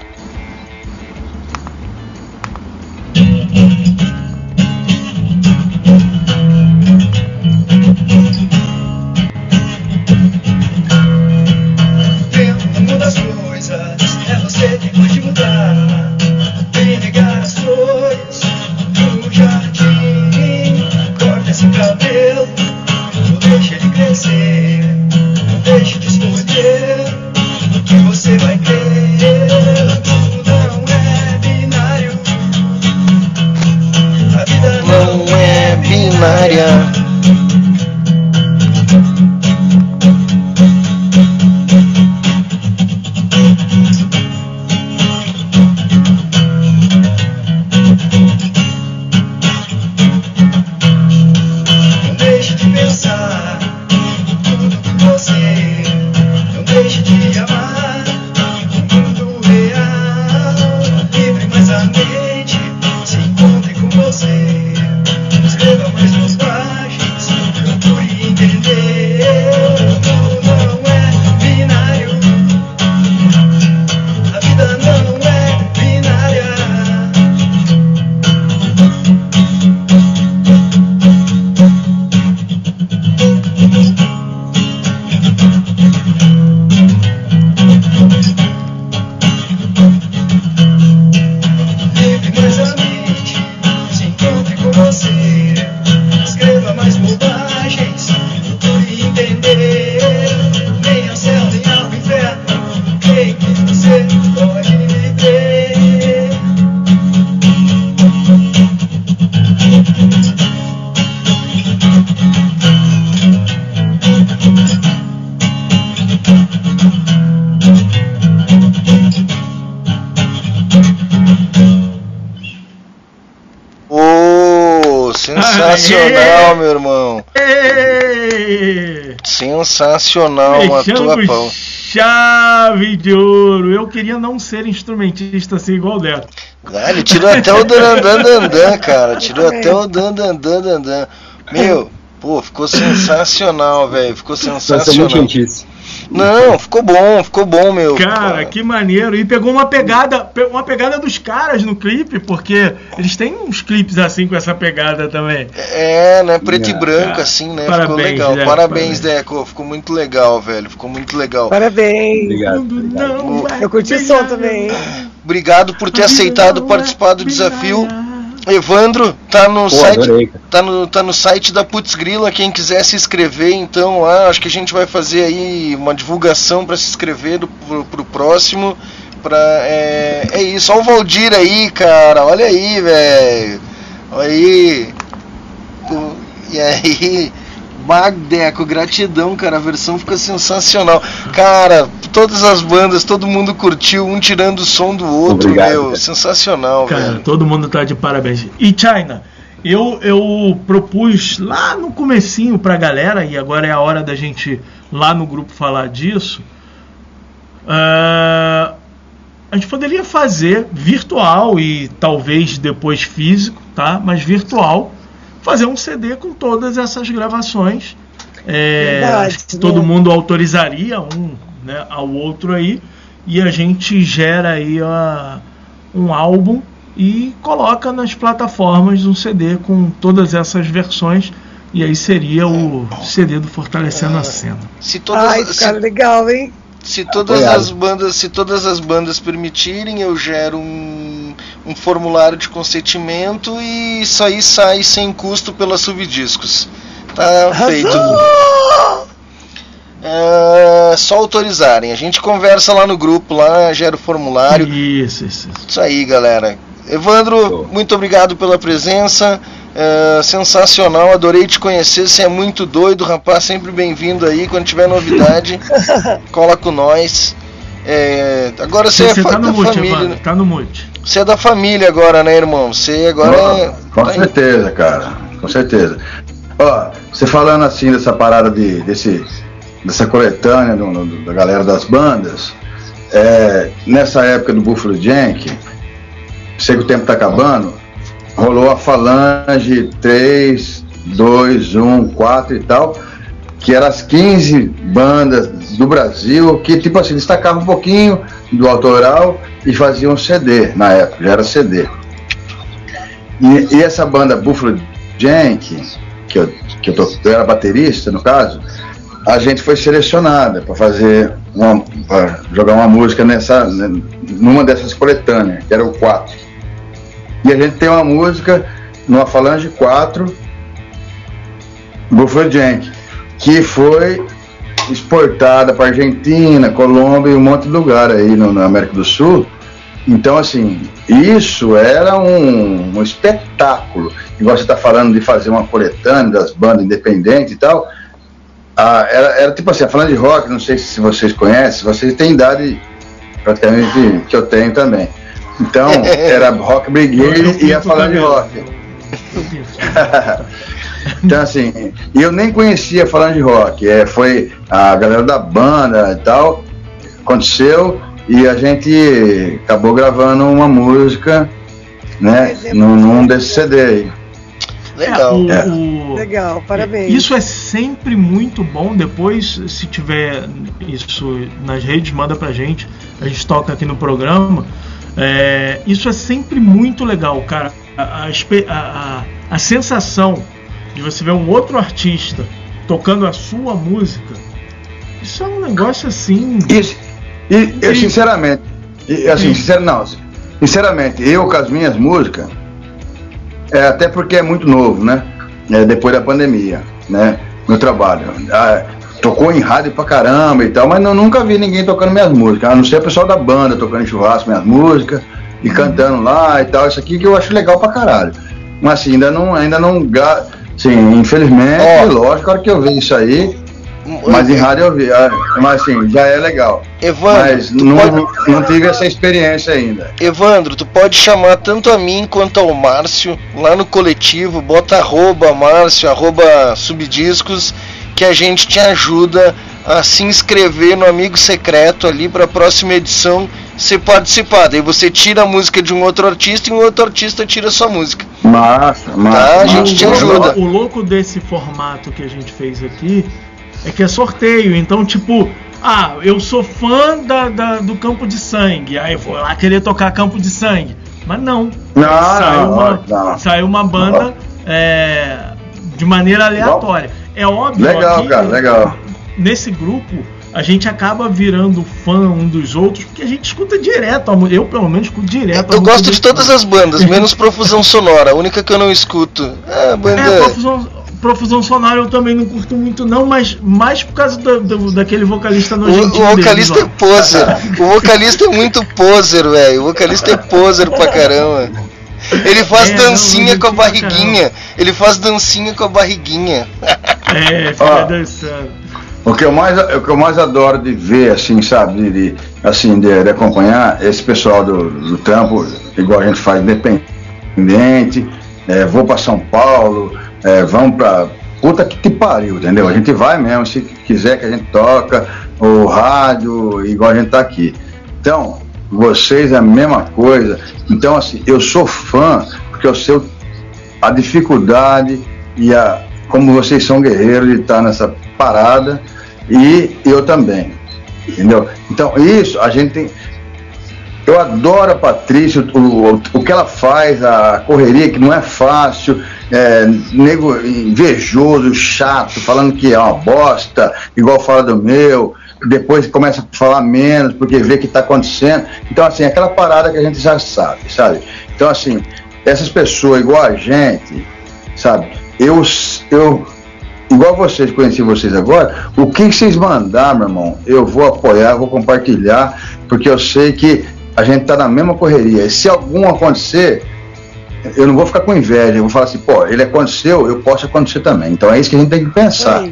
Sensacional, uma tua pão. chave de ouro. Eu queria não ser instrumentista assim igual o Neto. Ah, ele tirou até o dandan dandan, cara. Tirou até o dandan dandan. Meu, pô, ficou sensacional, velho. Ficou é muito sensacional. Não, ficou bom, ficou bom, meu. Cara, que maneiro. E pegou uma pegada, pe- uma pegada dos caras no clipe, porque eles têm uns clipes assim com essa pegada também. É, né? Preto e É, branco, cara. assim, né? Parabéns, ficou legal. Deco, Parabéns, parabéns. Deco. Ficou muito legal, velho. Ficou muito legal. Parabéns. Obrigado. Não vai Eu curti o som também, hein? Obrigado por ter aceitado participar do desafio. Evandro, tá no Pô, site. adorei. Tá no, tá no site da Putz Grila, quem quiser se inscrever, então lá, acho que a gente vai fazer aí uma divulgação para se inscrever do, pro, pro próximo. Pra, é, é isso, olha o Valdir aí, cara, olha aí, velho. Olha aí. E aí, Magdeco, gratidão, cara, a versão fica sensacional. Cara, todas as bandas, todo mundo curtiu, um tirando o som do outro, Obrigado, meu, cara. sensacional, Cara, velho. todo mundo tá de parabéns. E China, eu, eu propus lá no comecinho pra galera, e agora é a hora da gente lá no grupo falar disso. ah, a gente poderia fazer virtual e talvez depois físico, tá? Mas virtual, fazer um CD com todas essas gravações. É, Verdade, acho que todo né? mundo autorizaria um né, ao outro aí e a gente gera aí a- um álbum e coloca nas plataformas um CD com todas essas versões e aí seria o CD do Fortalecendo a Cena. Se todas, Ai, se- cara, legal, hein? Se todas Apoiado. as bandas, se todas as bandas permitirem, eu gero um, um formulário de consentimento e isso aí sai sem custo pela Subdiscos. Tá feito. É, só autorizarem. A gente conversa lá no grupo, lá gera o formulário. Isso, isso, isso. Isso aí, galera. Evandro, muito obrigado pela presença. É, sensacional, adorei te conhecer. Você é muito doido, rapaz. Sempre bem-vindo aí. Quando tiver novidade, *laughs* cola com nós. É, agora você, Você é tá no da mute, família. Evandro, né? tá no mute. Você é da família agora, né, irmão? Você agora é. Com tá certeza, cara. Com certeza. Ó, você falando assim dessa parada de, desse, dessa coletânea do- do- da galera das bandas, é, nessa época do Buffalo Jank, sei que o tempo tá acabando, rolou a Falange 3, 2, 1, 4 e tal, que eram as 15 bandas do Brasil que, tipo assim, destacavam um pouquinho do autoral e faziam CD na época, já era CD. E, e essa banda Buffalo Jank, que, eu, que eu, tô- eu era baterista no caso, a gente foi selecionada para fazer uma, jogar uma música nessa, numa dessas coletâneas, que era o 4. E a gente tem uma música numa Falange 4, Buffalo Jank, que foi exportada para Argentina, Colômbia e um monte de lugar aí no, na América do Sul. Então, assim, isso era um, um espetáculo. Igual você está falando de fazer uma coletânea das bandas independentes e tal. Era, era tipo assim, falando de rock, não sei se vocês conhecem, vocês têm idade praticamente que eu tenho também. Então, *laughs* era Rock Brigade e ia falando de rock. *laughs* Então, assim, e eu nem conhecia falando de rock. É, foi a galera da banda e tal. Aconteceu e a gente acabou gravando uma música, né, num, num desse CD aí. Legal. o- É. o- Legal, parabéns. Isso é sempre muito bom. Depois, se tiver isso nas redes, manda pra gente. A gente toca aqui no programa. É, isso é sempre muito legal, cara. A, a a- sensação de você ver um outro artista tocando a sua música. Isso é um negócio assim. Isso, e eu sinceramente, e, assim, sincer, não, sinceramente, eu com as minhas músicas, é, até porque é muito novo, né? É, depois da pandemia, né? Meu trabalho. Tocou em rádio pra caramba e tal, mas eu nunca vi ninguém tocando minhas músicas, a não ser o pessoal da banda tocando em churrasco minhas músicas e cantando lá e tal, isso aqui que eu acho legal pra caralho. Mas assim, ainda não, ainda não, sim, infelizmente, Ó. lógico, a hora que eu ver isso aí, Mas em rádio eu vi, ah, mas assim, já é legal. Evandro, mas não, pode- não tive essa experiência ainda. Evandro, tu pode chamar tanto a mim quanto ao Márcio lá no coletivo, bota arroba Márcio, arroba subdiscos, que a gente te ajuda a se inscrever no amigo secreto ali para a próxima edição você participar. Daí você tira a música de um outro artista e um outro artista tira a sua música. Massa, massa. Tá, a gente te O- ajuda. O louco desse formato que a gente fez aqui é que é sorteio. Então, tipo, ah, eu sou fã da, da- do Campo de Sangue. Aí eu vou lá querer tocar Campo de Sangue. Mas não. Não, saiu, não, uma, não. saiu uma banda é, de maneira aleatória. É óbvio Legal, aqui, cara, legal. nesse grupo a gente acaba virando fã um dos outros porque a gente escuta direto. Eu, pelo menos, escuto direto. Eu gosto de todas as bandas, menos Profusão Sonora. A única que eu não escuto é a banda. É, profusão, profusão sonora eu também não curto muito não, mas mais por causa do, do- daquele vocalista O, nojentinho o vocalista é deles, poser. O vocalista é muito poser, velho. O vocalista é poser pra caramba. Ele faz É, dancinha não, com a barriguinha. Ele faz dancinha com a barriguinha. *laughs* É, fica Ó. dançando. O que eu mais, o que eu mais adoro de ver, assim, sabe, de, de- assim, de, de acompanhar esse pessoal do, do trampo, igual a gente faz independente, é, vou para São Paulo, é, vamos para puta que te pariu, entendeu? A gente vai mesmo, se quiser que a gente toca, o rádio, igual a gente tá aqui. Então, vocês é a mesma coisa. Então, assim, eu sou fã, porque eu sei a dificuldade e a como vocês são guerreiros de estar nessa parada e eu também, entendeu? Então isso a gente tem. Eu adoro a Patrícia, o, o, o que ela faz, a correria que não é fácil, é, nego invejoso, chato, falando que é uma bosta, igual fala do meu, depois começa a falar menos porque vê que está acontecendo. Então, assim, aquela parada que a gente já sabe, sabe? Então, assim, essas pessoas igual a gente, sabe? Eu, eu igual vocês, conheci vocês agora, o que vocês mandar, meu irmão, eu vou apoiar, vou compartilhar, porque eu sei que a gente tá na mesma correria. E se algum acontecer, eu não vou ficar com inveja, eu vou falar assim, pô, ele aconteceu, eu posso acontecer também. Então é isso que a gente tem que pensar.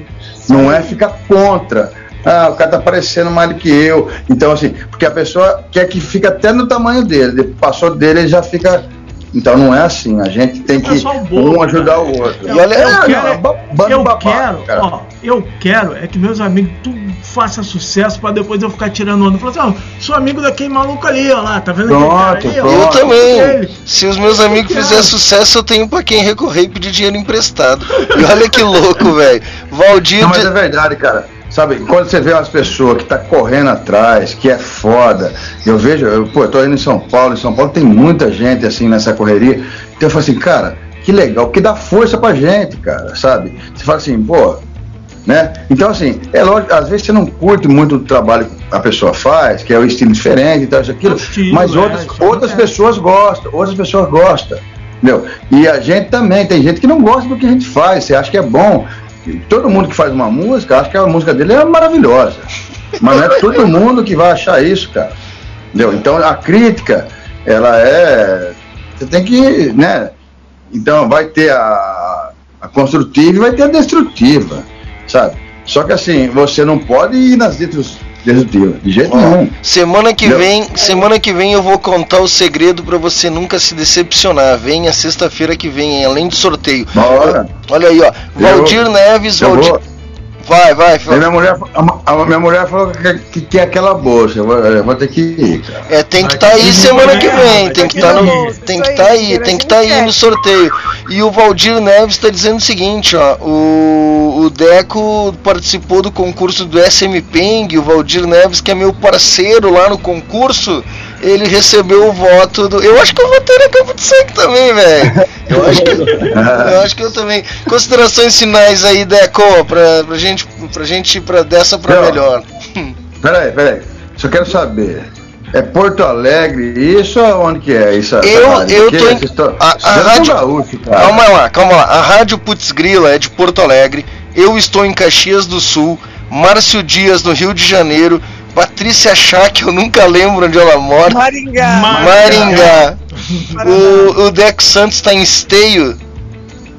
Não é ficar contra. Ah, o cara tá parecendo mais do que eu. Então, assim, porque a pessoa quer que fique até no tamanho dele. Passou dele, ele já fica. Então não é assim. A gente tem que bobo, um ajudar o outro. Eu, eu É, quero, não, ba- bando eu babaca, quero, cara. ó, eu quero é que meus amigos tudo faça sucesso pra depois eu ficar tirando onda. Falar assim, ó, sou amigo daquele maluco ali, ó lá, tá vendo cara aí, ó, Eu ó, também. ele. Se os meus amigos fizerem sucesso, eu tenho pra quem recorrer e pedir dinheiro emprestado. E olha que louco, *laughs* velho. Valdir. Não, mas é verdade, cara. Sabe, quando você vê umas pessoas que tá correndo atrás, que é foda, eu vejo, eu, pô, eu tô indo em São Paulo, em São Paulo tem muita gente assim nessa correria. Então eu falo assim, cara, que legal, que dá força pra gente, cara, sabe? Você fala assim, pô, né? Então assim, é lógico, às vezes você não curte muito o trabalho que a pessoa faz, que é o estilo diferente e tal, isso, aquilo, mas é, outras, isso outras pessoas gostam, outras pessoas gostam. Entendeu? E a gente também, tem gente que não gosta do que a gente faz, você acha que é bom. Todo mundo que faz uma música, acha que a música dele é maravilhosa. Mas não é todo mundo que vai achar isso, cara. Entendeu? Então a crítica, ela é. Você tem que. né? Então vai ter a, a construtiva e vai ter a destrutiva, sabe? Só que assim, você não pode ir nas destrus- destrutivas, de jeito nenhum. Semana que vem, semana que vem eu vou contar o segredo pra você nunca se decepcionar. Venha sexta-feira que vem, hein, além do sorteio. Bora. Olha aí, ó. Valdir Neves, Valdir. vou- Vai, vai, A minha mulher, a, a minha mulher falou que, que quer aquela bolsa. Vou, vou ter que ir, cara. É, tem que estar aí semana que vem, tem que estar no, tem que estar aí, tem que estar aí no sorteio. E o Valdir Neves está dizendo o seguinte, ó, o, o Deco participou do concurso do SM Peng, o Valdir Neves que é meu parceiro lá no concurso, ele recebeu o voto do, eu acho que eu votei na Campo de Sangue também, velho. Eu acho que *laughs* eu acho que eu também. Considerações finais aí, Deco, pra, pra gente, pra gente ir pra dessa pra Não. melhor. Peraí, peraí. Só quero saber. É Porto Alegre isso ou onde que é isso? Eu, rádio? eu tô em. estão- A, a rádio. gaúcho, cara. calma lá, calma lá. A Rádio Putz Grila é de Porto Alegre. Eu estou em Caxias do Sul. Márcio Dias no Rio de Janeiro. Patrícia Chá, que eu nunca lembro onde ela mora. Maringá. Maringá. O, o Deco Santos está em Esteio,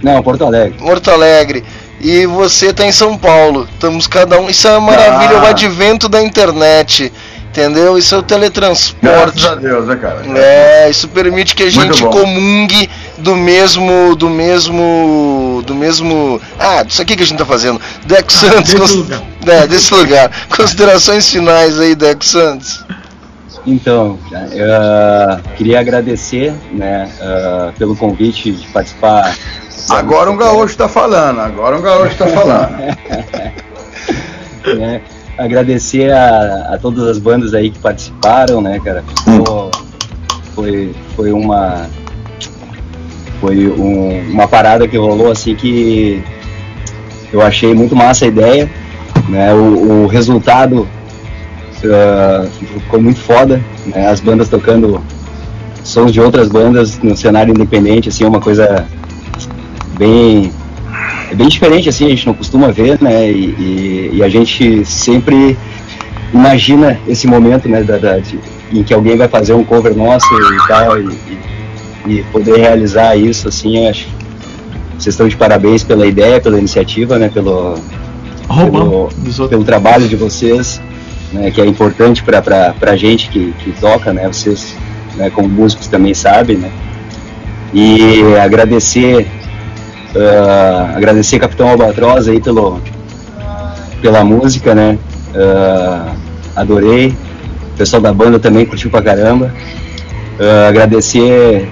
Não, Porto Alegre. Porto Alegre. e você tá em São Paulo. Estamos cada um. Isso é uma maravilha, Ah. o advento da internet. Entendeu? Isso é o teletransporte. Graças a Deus, né, cara? É, isso permite que a gente comungue do mesmo. do mesmo. do mesmo. Ah, disso aqui que a gente tá fazendo. Deco Santos. desse cons- lugar. É, desse lugar. *laughs* Considerações finais aí, Deco Santos. Então, eu queria agradecer né, ah, pelo convite de participar. Agora um gaúcho tá falando, agora um gaúcho tá falando. né, *laughs* agradecer a, a todas as bandas aí que participaram, né, cara? Ficou- foi, foi uma foi um- uma parada que rolou assim que eu achei muito massa a ideia, né? O, o resultado ah, ficou muito foda, né? As bandas tocando sons de outras bandas no cenário independente, assim, é uma coisa bem é bem diferente assim, a gente não costuma ver, né? E, e- e a gente sempre imagina esse momento, né, da, da- de- em que alguém vai fazer um cover nosso e tal, e, e- e poder realizar isso, assim, eu acho. Vocês estão de parabéns pela ideia, pela iniciativa, né, pelo, pelo, pelo trabalho de vocês, né, que é importante para a gente que, que toca, né, vocês, né, como músicos também sabem, né, e agradecer ah, agradecer Capitão Albatroz aí pelo pela música, né? Ah, adorei. O pessoal da banda também curtiu pra caramba. Ah, agradecer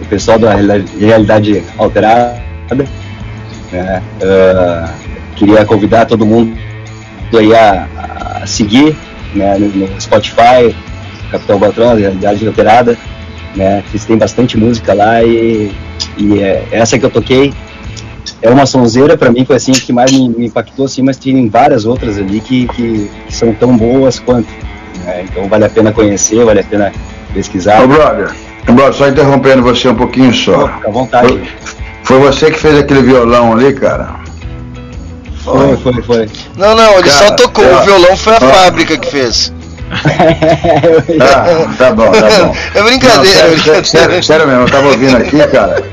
o pessoal da Reali- Realidade Alterada. né? Ah, queria convidar todo mundo aí a, a seguir né, no, Spotify, Capitão Albatroz, Realidade Alterada. Né? Eles têm bastante música lá e, e é, essa que eu toquei é uma sonzeira pra mim, foi assim que mais me, me impactou, assim, mas tem várias outras ali que, que, que são tão boas quanto. né? Então vale a pena conhecer, vale a pena pesquisar. Ô, brother, brother, só interrompendo você um pouquinho só. Fica à vontade. Foi, foi você que fez aquele violão ali, cara? Foi, foi, foi. Não, não, ele só Cara, tocou. ó, O violão foi a ó. fábrica que fez. Ah, *laughs* tá bom, tá bom. É brincadeira, Não, sério, brincadeira. sério, sério mesmo, eu tava ouvindo aqui, cara.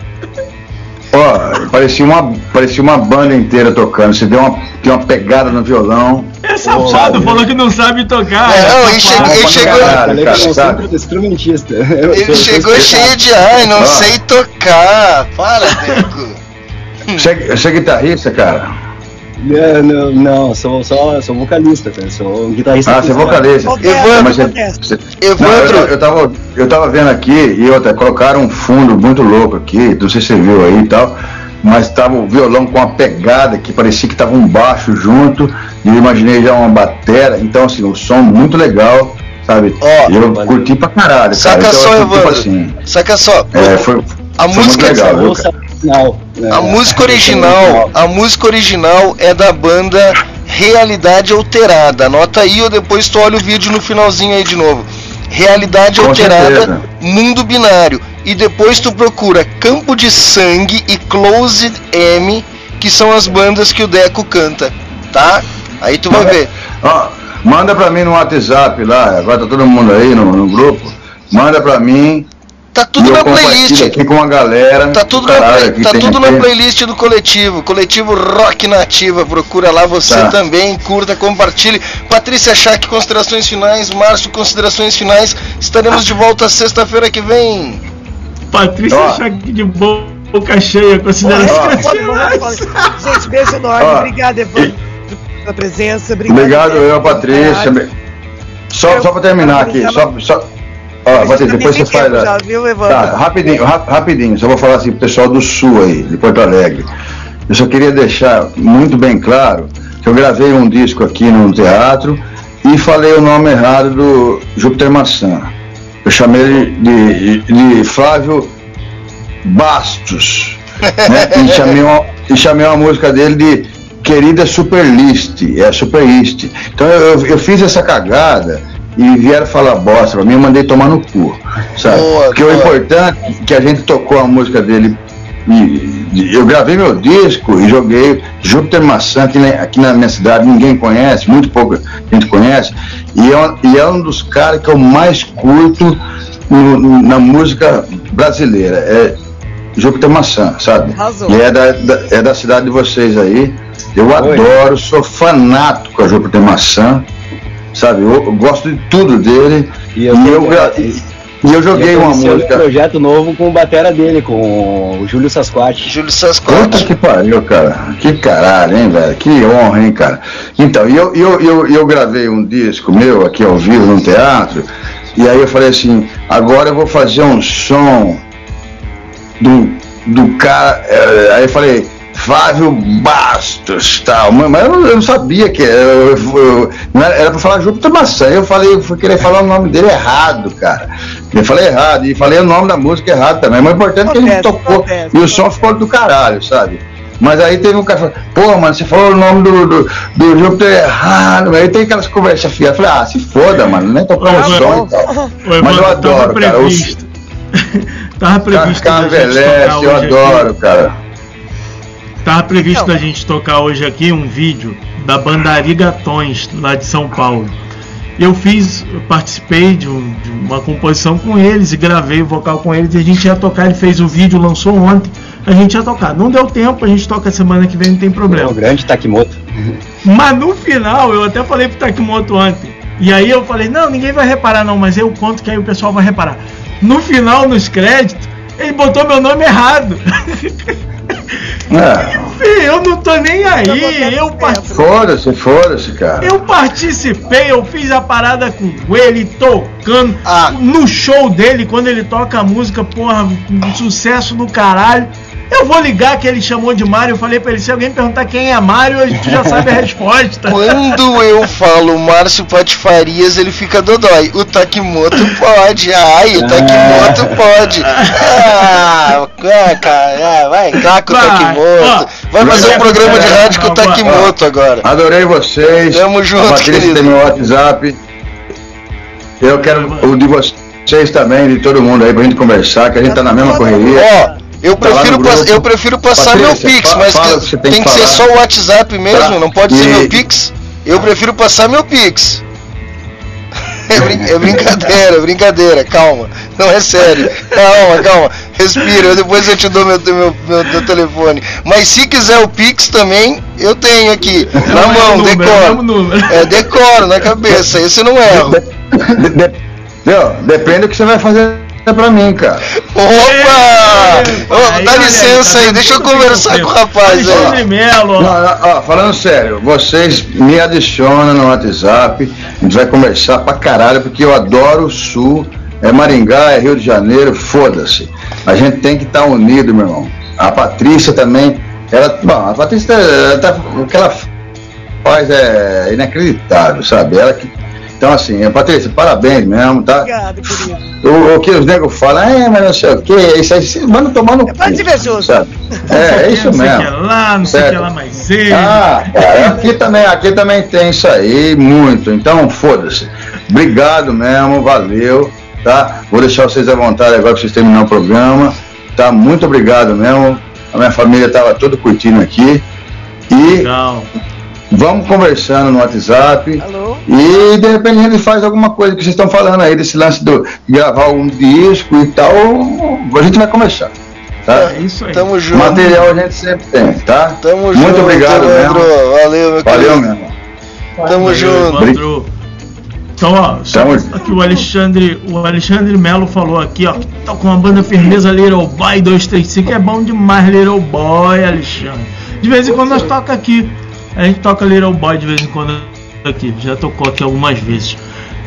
Ó, parecia uma, parecia uma banda inteira tocando. Você deu uma, deu uma pegada no violão. É safado, falou que não sabe tocar. É, não, ele chegou- ele chegou- eu sou sabe? sempre instrumentista. *laughs* Ele chegou cheio de ai, não Ó. sei tocar. Para, Deco. *laughs* Você, você é guitarrista, cara? Não, não, não, sou só sou vocalista, cara. Sou um guitarrista. Ah, você é vocalista. Evandro, Evandro. eu, eu, tava, eu tava vendo aqui e outra, colocaram um fundo muito louco aqui, não sei se você viu aí e tal, mas tava o violão com uma pegada que parecia que tava um baixo junto, e eu imaginei já uma batera, então assim, um som muito legal, sabe? Ó, E eu curti pra caralho, cara. Saca Então, só, assim, tipo assim, Saca só. é, foi, A foi música- muito legal, viu, cara? Não, A música original, a música original é da banda Realidade Alterada. Anota aí ou depois tu olha o vídeo no finalzinho aí de novo. Realidade Com Alterada, certeza. Mundo Binário. E depois tu procura Campo de Sangue e Closed M, que são as bandas que o Deco canta, tá? Aí tu vai ver. Ó, manda pra mim no WhatsApp lá, agora tá todo mundo aí no, no grupo. Manda pra mim. Tá tudo na playlist. aqui com a galera. Tá tudo, na, play- tá tudo na playlist do coletivo, coletivo Rock Nativa. Procura lá você Tá. também, curta, compartilhe. Patrícia Schack, considerações finais. Márcio, considerações finais. Estaremos de volta sexta-feira que vem. Patrícia que de boca cheia, considerações pode, pode. Gente, beijo enorme. Ó. Obrigada, Evandro, pela presença. Obrigado, Obrigado, eu, Patrícia. trabalho. Só, só pra terminar aqui, só. só ó, Patrícia, depois você faz. já, a- viu, Evandro? Tá, rapidinho, ra- rapidinho, só vou falar assim pro pessoal do Sul aí, de Porto Alegre. Eu só queria deixar muito bem claro que eu gravei um disco aqui no teatro e falei o nome errado do Júpiter Maçã. Eu chamei ele de, de, de Flávio Bastos. né? *laughs* E, chamei uma, e chamei uma música dele de Querida Superlist, é Superlist. Então eu, eu fiz essa cagada e vieram falar bosta pra mim, eu mandei tomar no cu, sabe? Boa, Porque o boa. importante é que a gente tocou a música dele e- e eu gravei meu disco e joguei Júpiter Maçã aqui na, aqui na minha cidade, ninguém conhece, muito pouca gente conhece, e é, um- e é um dos caras que eu mais curto no- no- na música brasileira, é Júpiter Maçã, sabe? Arrasou. E é da, da- é da cidade de vocês aí. Eu Oi. adoro, sou fanático com a Júpiter Maçã, sabe? Eu, eu gosto de tudo dele. E eu, eu, gra- e eu joguei eu uma conheci um música. projeto novo com o batera dele, com o Júlio Sasquatch. Júlio Puta Sasquatch. que pariu, cara. Que caralho, hein, velho? Que honra, hein, cara. Então, e eu, eu, eu, eu gravei um disco meu aqui ao vivo no teatro, e aí eu falei assim, agora eu vou fazer um som do, do cara. eh, aí eu falei, Flávio Bastos, tal. Mas eu não, eu não sabia que era, eu- eu- não era, era pra falar Júpiter Maçã. Eu falei, eu fui querer falar o nome dele errado, cara. Eu falei errado, e falei o nome da música errado também. Mas o importante é que a gente tocou acontece, e o som ficou do caralho, sabe? Mas aí teve um cara que falou, pô, mano, você falou o nome do, do, do Júpiter errado. Aí tem aquelas conversas fiadas. Eu falei, ah, se foda, mano, nem tocar o Ô, som e tal. Mas Evandro, eu adoro, tava cara. O previsto. *laughs* tava previsto gente envelhece, tocar eu hoje adoro, aqui. cara. Tava previsto da gente tocar hoje aqui um vídeo da banda Arigatões, lá de São Paulo. Eu fiz, eu participei de, um- de uma composição com eles e gravei o vocal com eles e a gente ia tocar, ele fez o vídeo, lançou ontem, a gente ia tocar. Não deu tempo, a gente toca semana que vem, não tem problema. O grande Takimoto. Mas no final, eu até falei pro Takimoto ontem. E aí eu falei, não, ninguém vai reparar não, mas eu conto que aí o pessoal vai reparar. No final, nos créditos, ele botou meu nome errado. É, eu não tô nem aí. Eu, par- foda-se, foda-se, cara. eu participei, eu fiz a parada com ele tocando Ah. no show dele, quando ele toca a música, porra, um sucesso do caralho. Eu vou ligar que ele chamou de Mário. Eu falei pra ele: se alguém perguntar quem é Mário, a gente já sabe a resposta. Quando eu falo Márcio Patifarias, ele fica dodói. O Takimoto pode. Ai, o Takimoto pode. Ah, cara, ah, vai cá com o Takimoto. Vai fazer um programa de rádio com o. Takimoto agora. Adorei vocês. Tamo junto, A Patrícia querido. tem meu WhatsApp. Eu quero o de vocês também, de todo mundo aí, pra gente conversar, que a gente tá na mesma correria. Ó, eu Tá prefiro, pass- eu prefiro passar meu Patrícia, Pix, fa- mas fala que- tem tem que que ser só o WhatsApp mesmo, Tá. não pode ser E- meu Pix. Eu prefiro passar meu Pix. *laughs* É, brin- é brincadeira, é brincadeira, calma. Não é sério. Calma, calma. Respira, depois eu te dou meu, meu, meu, meu telefone. Mas se quiser o Pix também, eu tenho aqui. Na É mão, é decoro. número. É, decoro na cabeça, esse não erro. De- de- Viu? Depende do que você vai fazer pra mim, cara. Opa! Ô, Aí, dá aí, licença tá aí, vendo? deixa eu conversar com o rapaz aí. Melo, ó. Não, não, ó, falando sério, vocês me adicionam no WhatsApp, a gente vai conversar pra caralho, porque eu adoro o Sul, é Maringá, é Rio de Janeiro, foda-se. A gente tem que estar unido, meu irmão. A Patrícia também, ela, bom, a Patrícia, ela tá, o que ela faz é inacreditável, sabe? Ela que, então assim, Patrícia, parabéns mesmo, tá? Obrigado, querido. O, o que os negros falam, é, mas não sei o que, isso aí, manda tomar no É pra sabe? É, é isso não sei o mesmo. que lá, não sei o que Certo. lá mais ele. Ah, cara, aqui também, aqui também tem isso aí, muito. Então, foda-se. Obrigado mesmo, valeu, tá? Vou deixar vocês à vontade agora pra vocês terminar o programa, tá? Muito obrigado mesmo. A minha família tava toda curtindo aqui. E Legal. Vamos conversando no WhatsApp. Alô? E de repente a gente faz alguma coisa que vocês estão falando aí, desse lance do de gravar um disco e tal. A gente vai conversar. Tá? É isso aí. Tamo junto. Material a gente sempre tem, tá? Tamo Muito junto, obrigado Leandro. mesmo. Valeu, meu Valeu querido. mesmo. Tamo Valeu, junto. Evandro. Então, ó, só Tamo- aqui o Alexandre, o Alexandre Melo falou aqui, ó, tá com uma banda firmeza Little Boy 235, é bom demais Little Boy, Alexandre. De vez em quando nós toca aqui. A gente toca Little Boy de vez em quando aqui, já tocou aqui algumas vezes.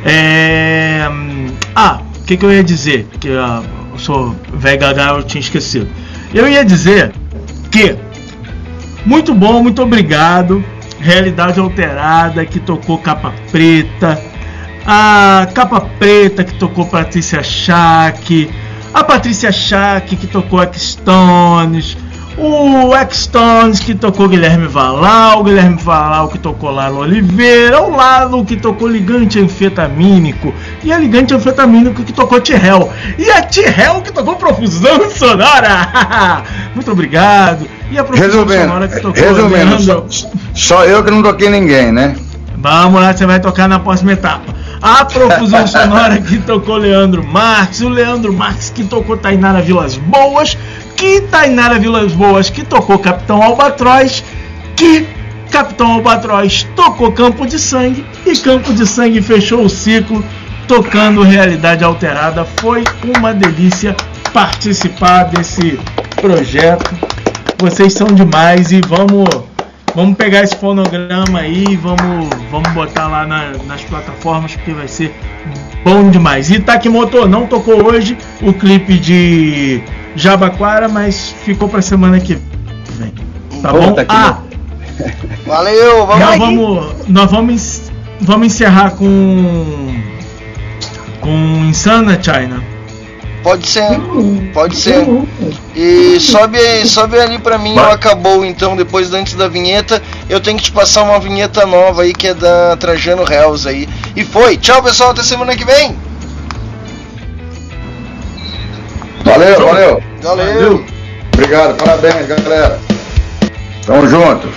É... hum, Ah, o que, que eu ia dizer? Que ah, eu sou velho eu tinha esquecido. Eu ia dizer que muito bom, muito obrigado. Realidade Alterada, que tocou Capa Preta. A Capa Preta, que tocou Patrícia Schack. A Patrícia Schack, que tocou X-Stones. O X-Stones, que tocou Guilherme Valau. O Guilherme Valau, que tocou Lalo Oliveira. O Lalo, que tocou Ligante Anfetamínico. E a Ligante Anfetamínico, que tocou T-Hell. E a T-Hell, que tocou Profusão Sonora. *laughs* muito obrigado. E a Profusão Sonora, que Resumindo, tocou resumindo só, só eu que não toquei ninguém, né? Vamos lá, você vai tocar na próxima etapa. A profusão *laughs* sonora que tocou Leandro Marques, o Leandro Marques que tocou Tainara Vilas Boas, que Tainara Vilas Boas que tocou Capitão Albatroz, que Capitão Albatroz tocou Campo de Sangue e Campo de Sangue fechou o ciclo tocando Realidade Alterada. Foi uma delícia participar desse projeto. Vocês são demais e vamos vamos pegar esse fonograma aí vamos, vamos botar lá na- nas plataformas porque vai ser bom demais. E Takimoto não tocou hoje o clipe de Jabaquara, mas ficou pra semana que vem. Tá bom? Takimoto. Ah, Valeu, vamos nós aí. vamos, nós vamos, vamos encerrar com com Insana China. Pode ser, pode ser. E sobe, sobe ali pra mim, o acabou então, depois antes da vinheta. Eu tenho que te passar uma vinheta nova aí que é da Trajano Hells aí. E foi. Tchau, pessoal, até semana que vem. Valeu, valeu. Valeu. Obrigado, parabéns, galera. Tamo junto.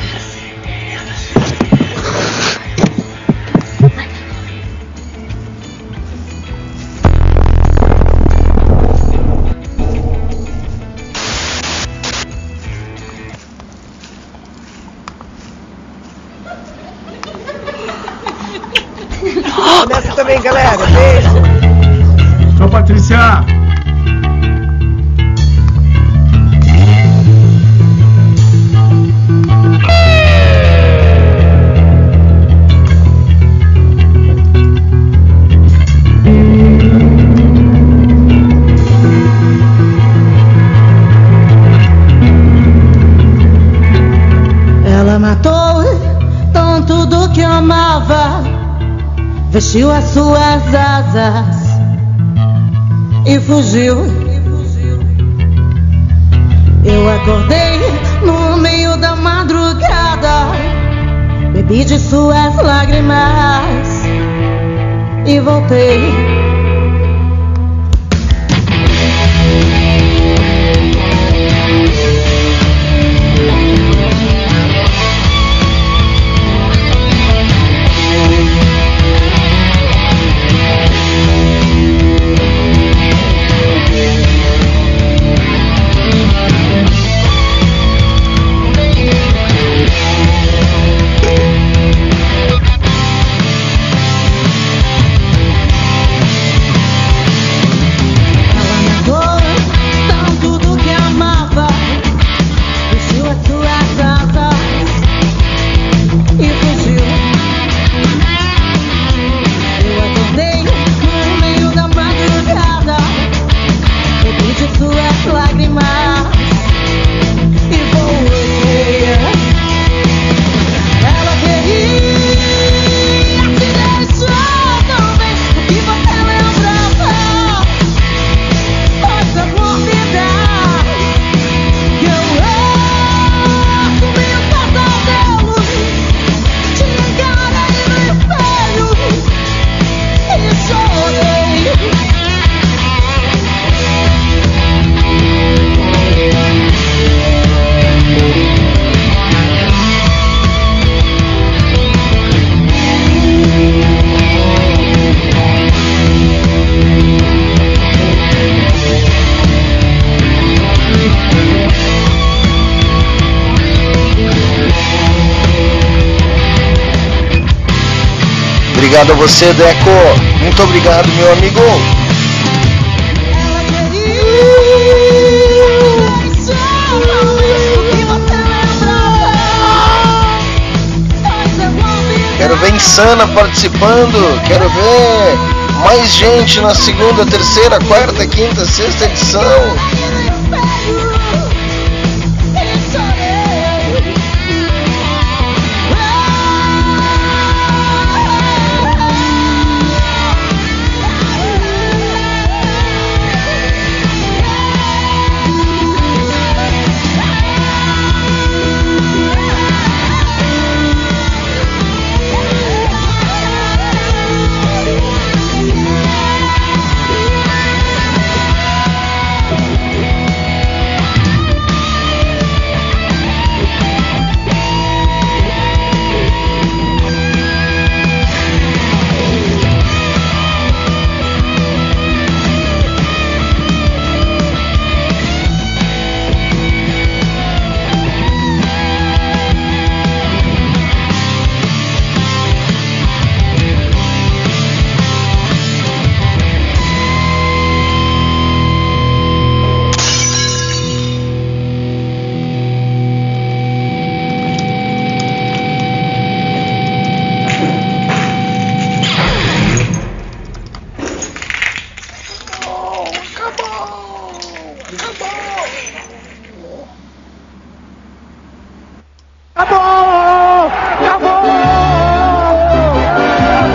Fugiu. Eu acordei no meio da madrugada, bebi de suas lágrimas e voltei. Obrigado a você, Deco. Muito obrigado, meu amigo. Quero ver Insana participando. Quero ver mais gente na segunda, terceira, quarta, quinta, sexta edição.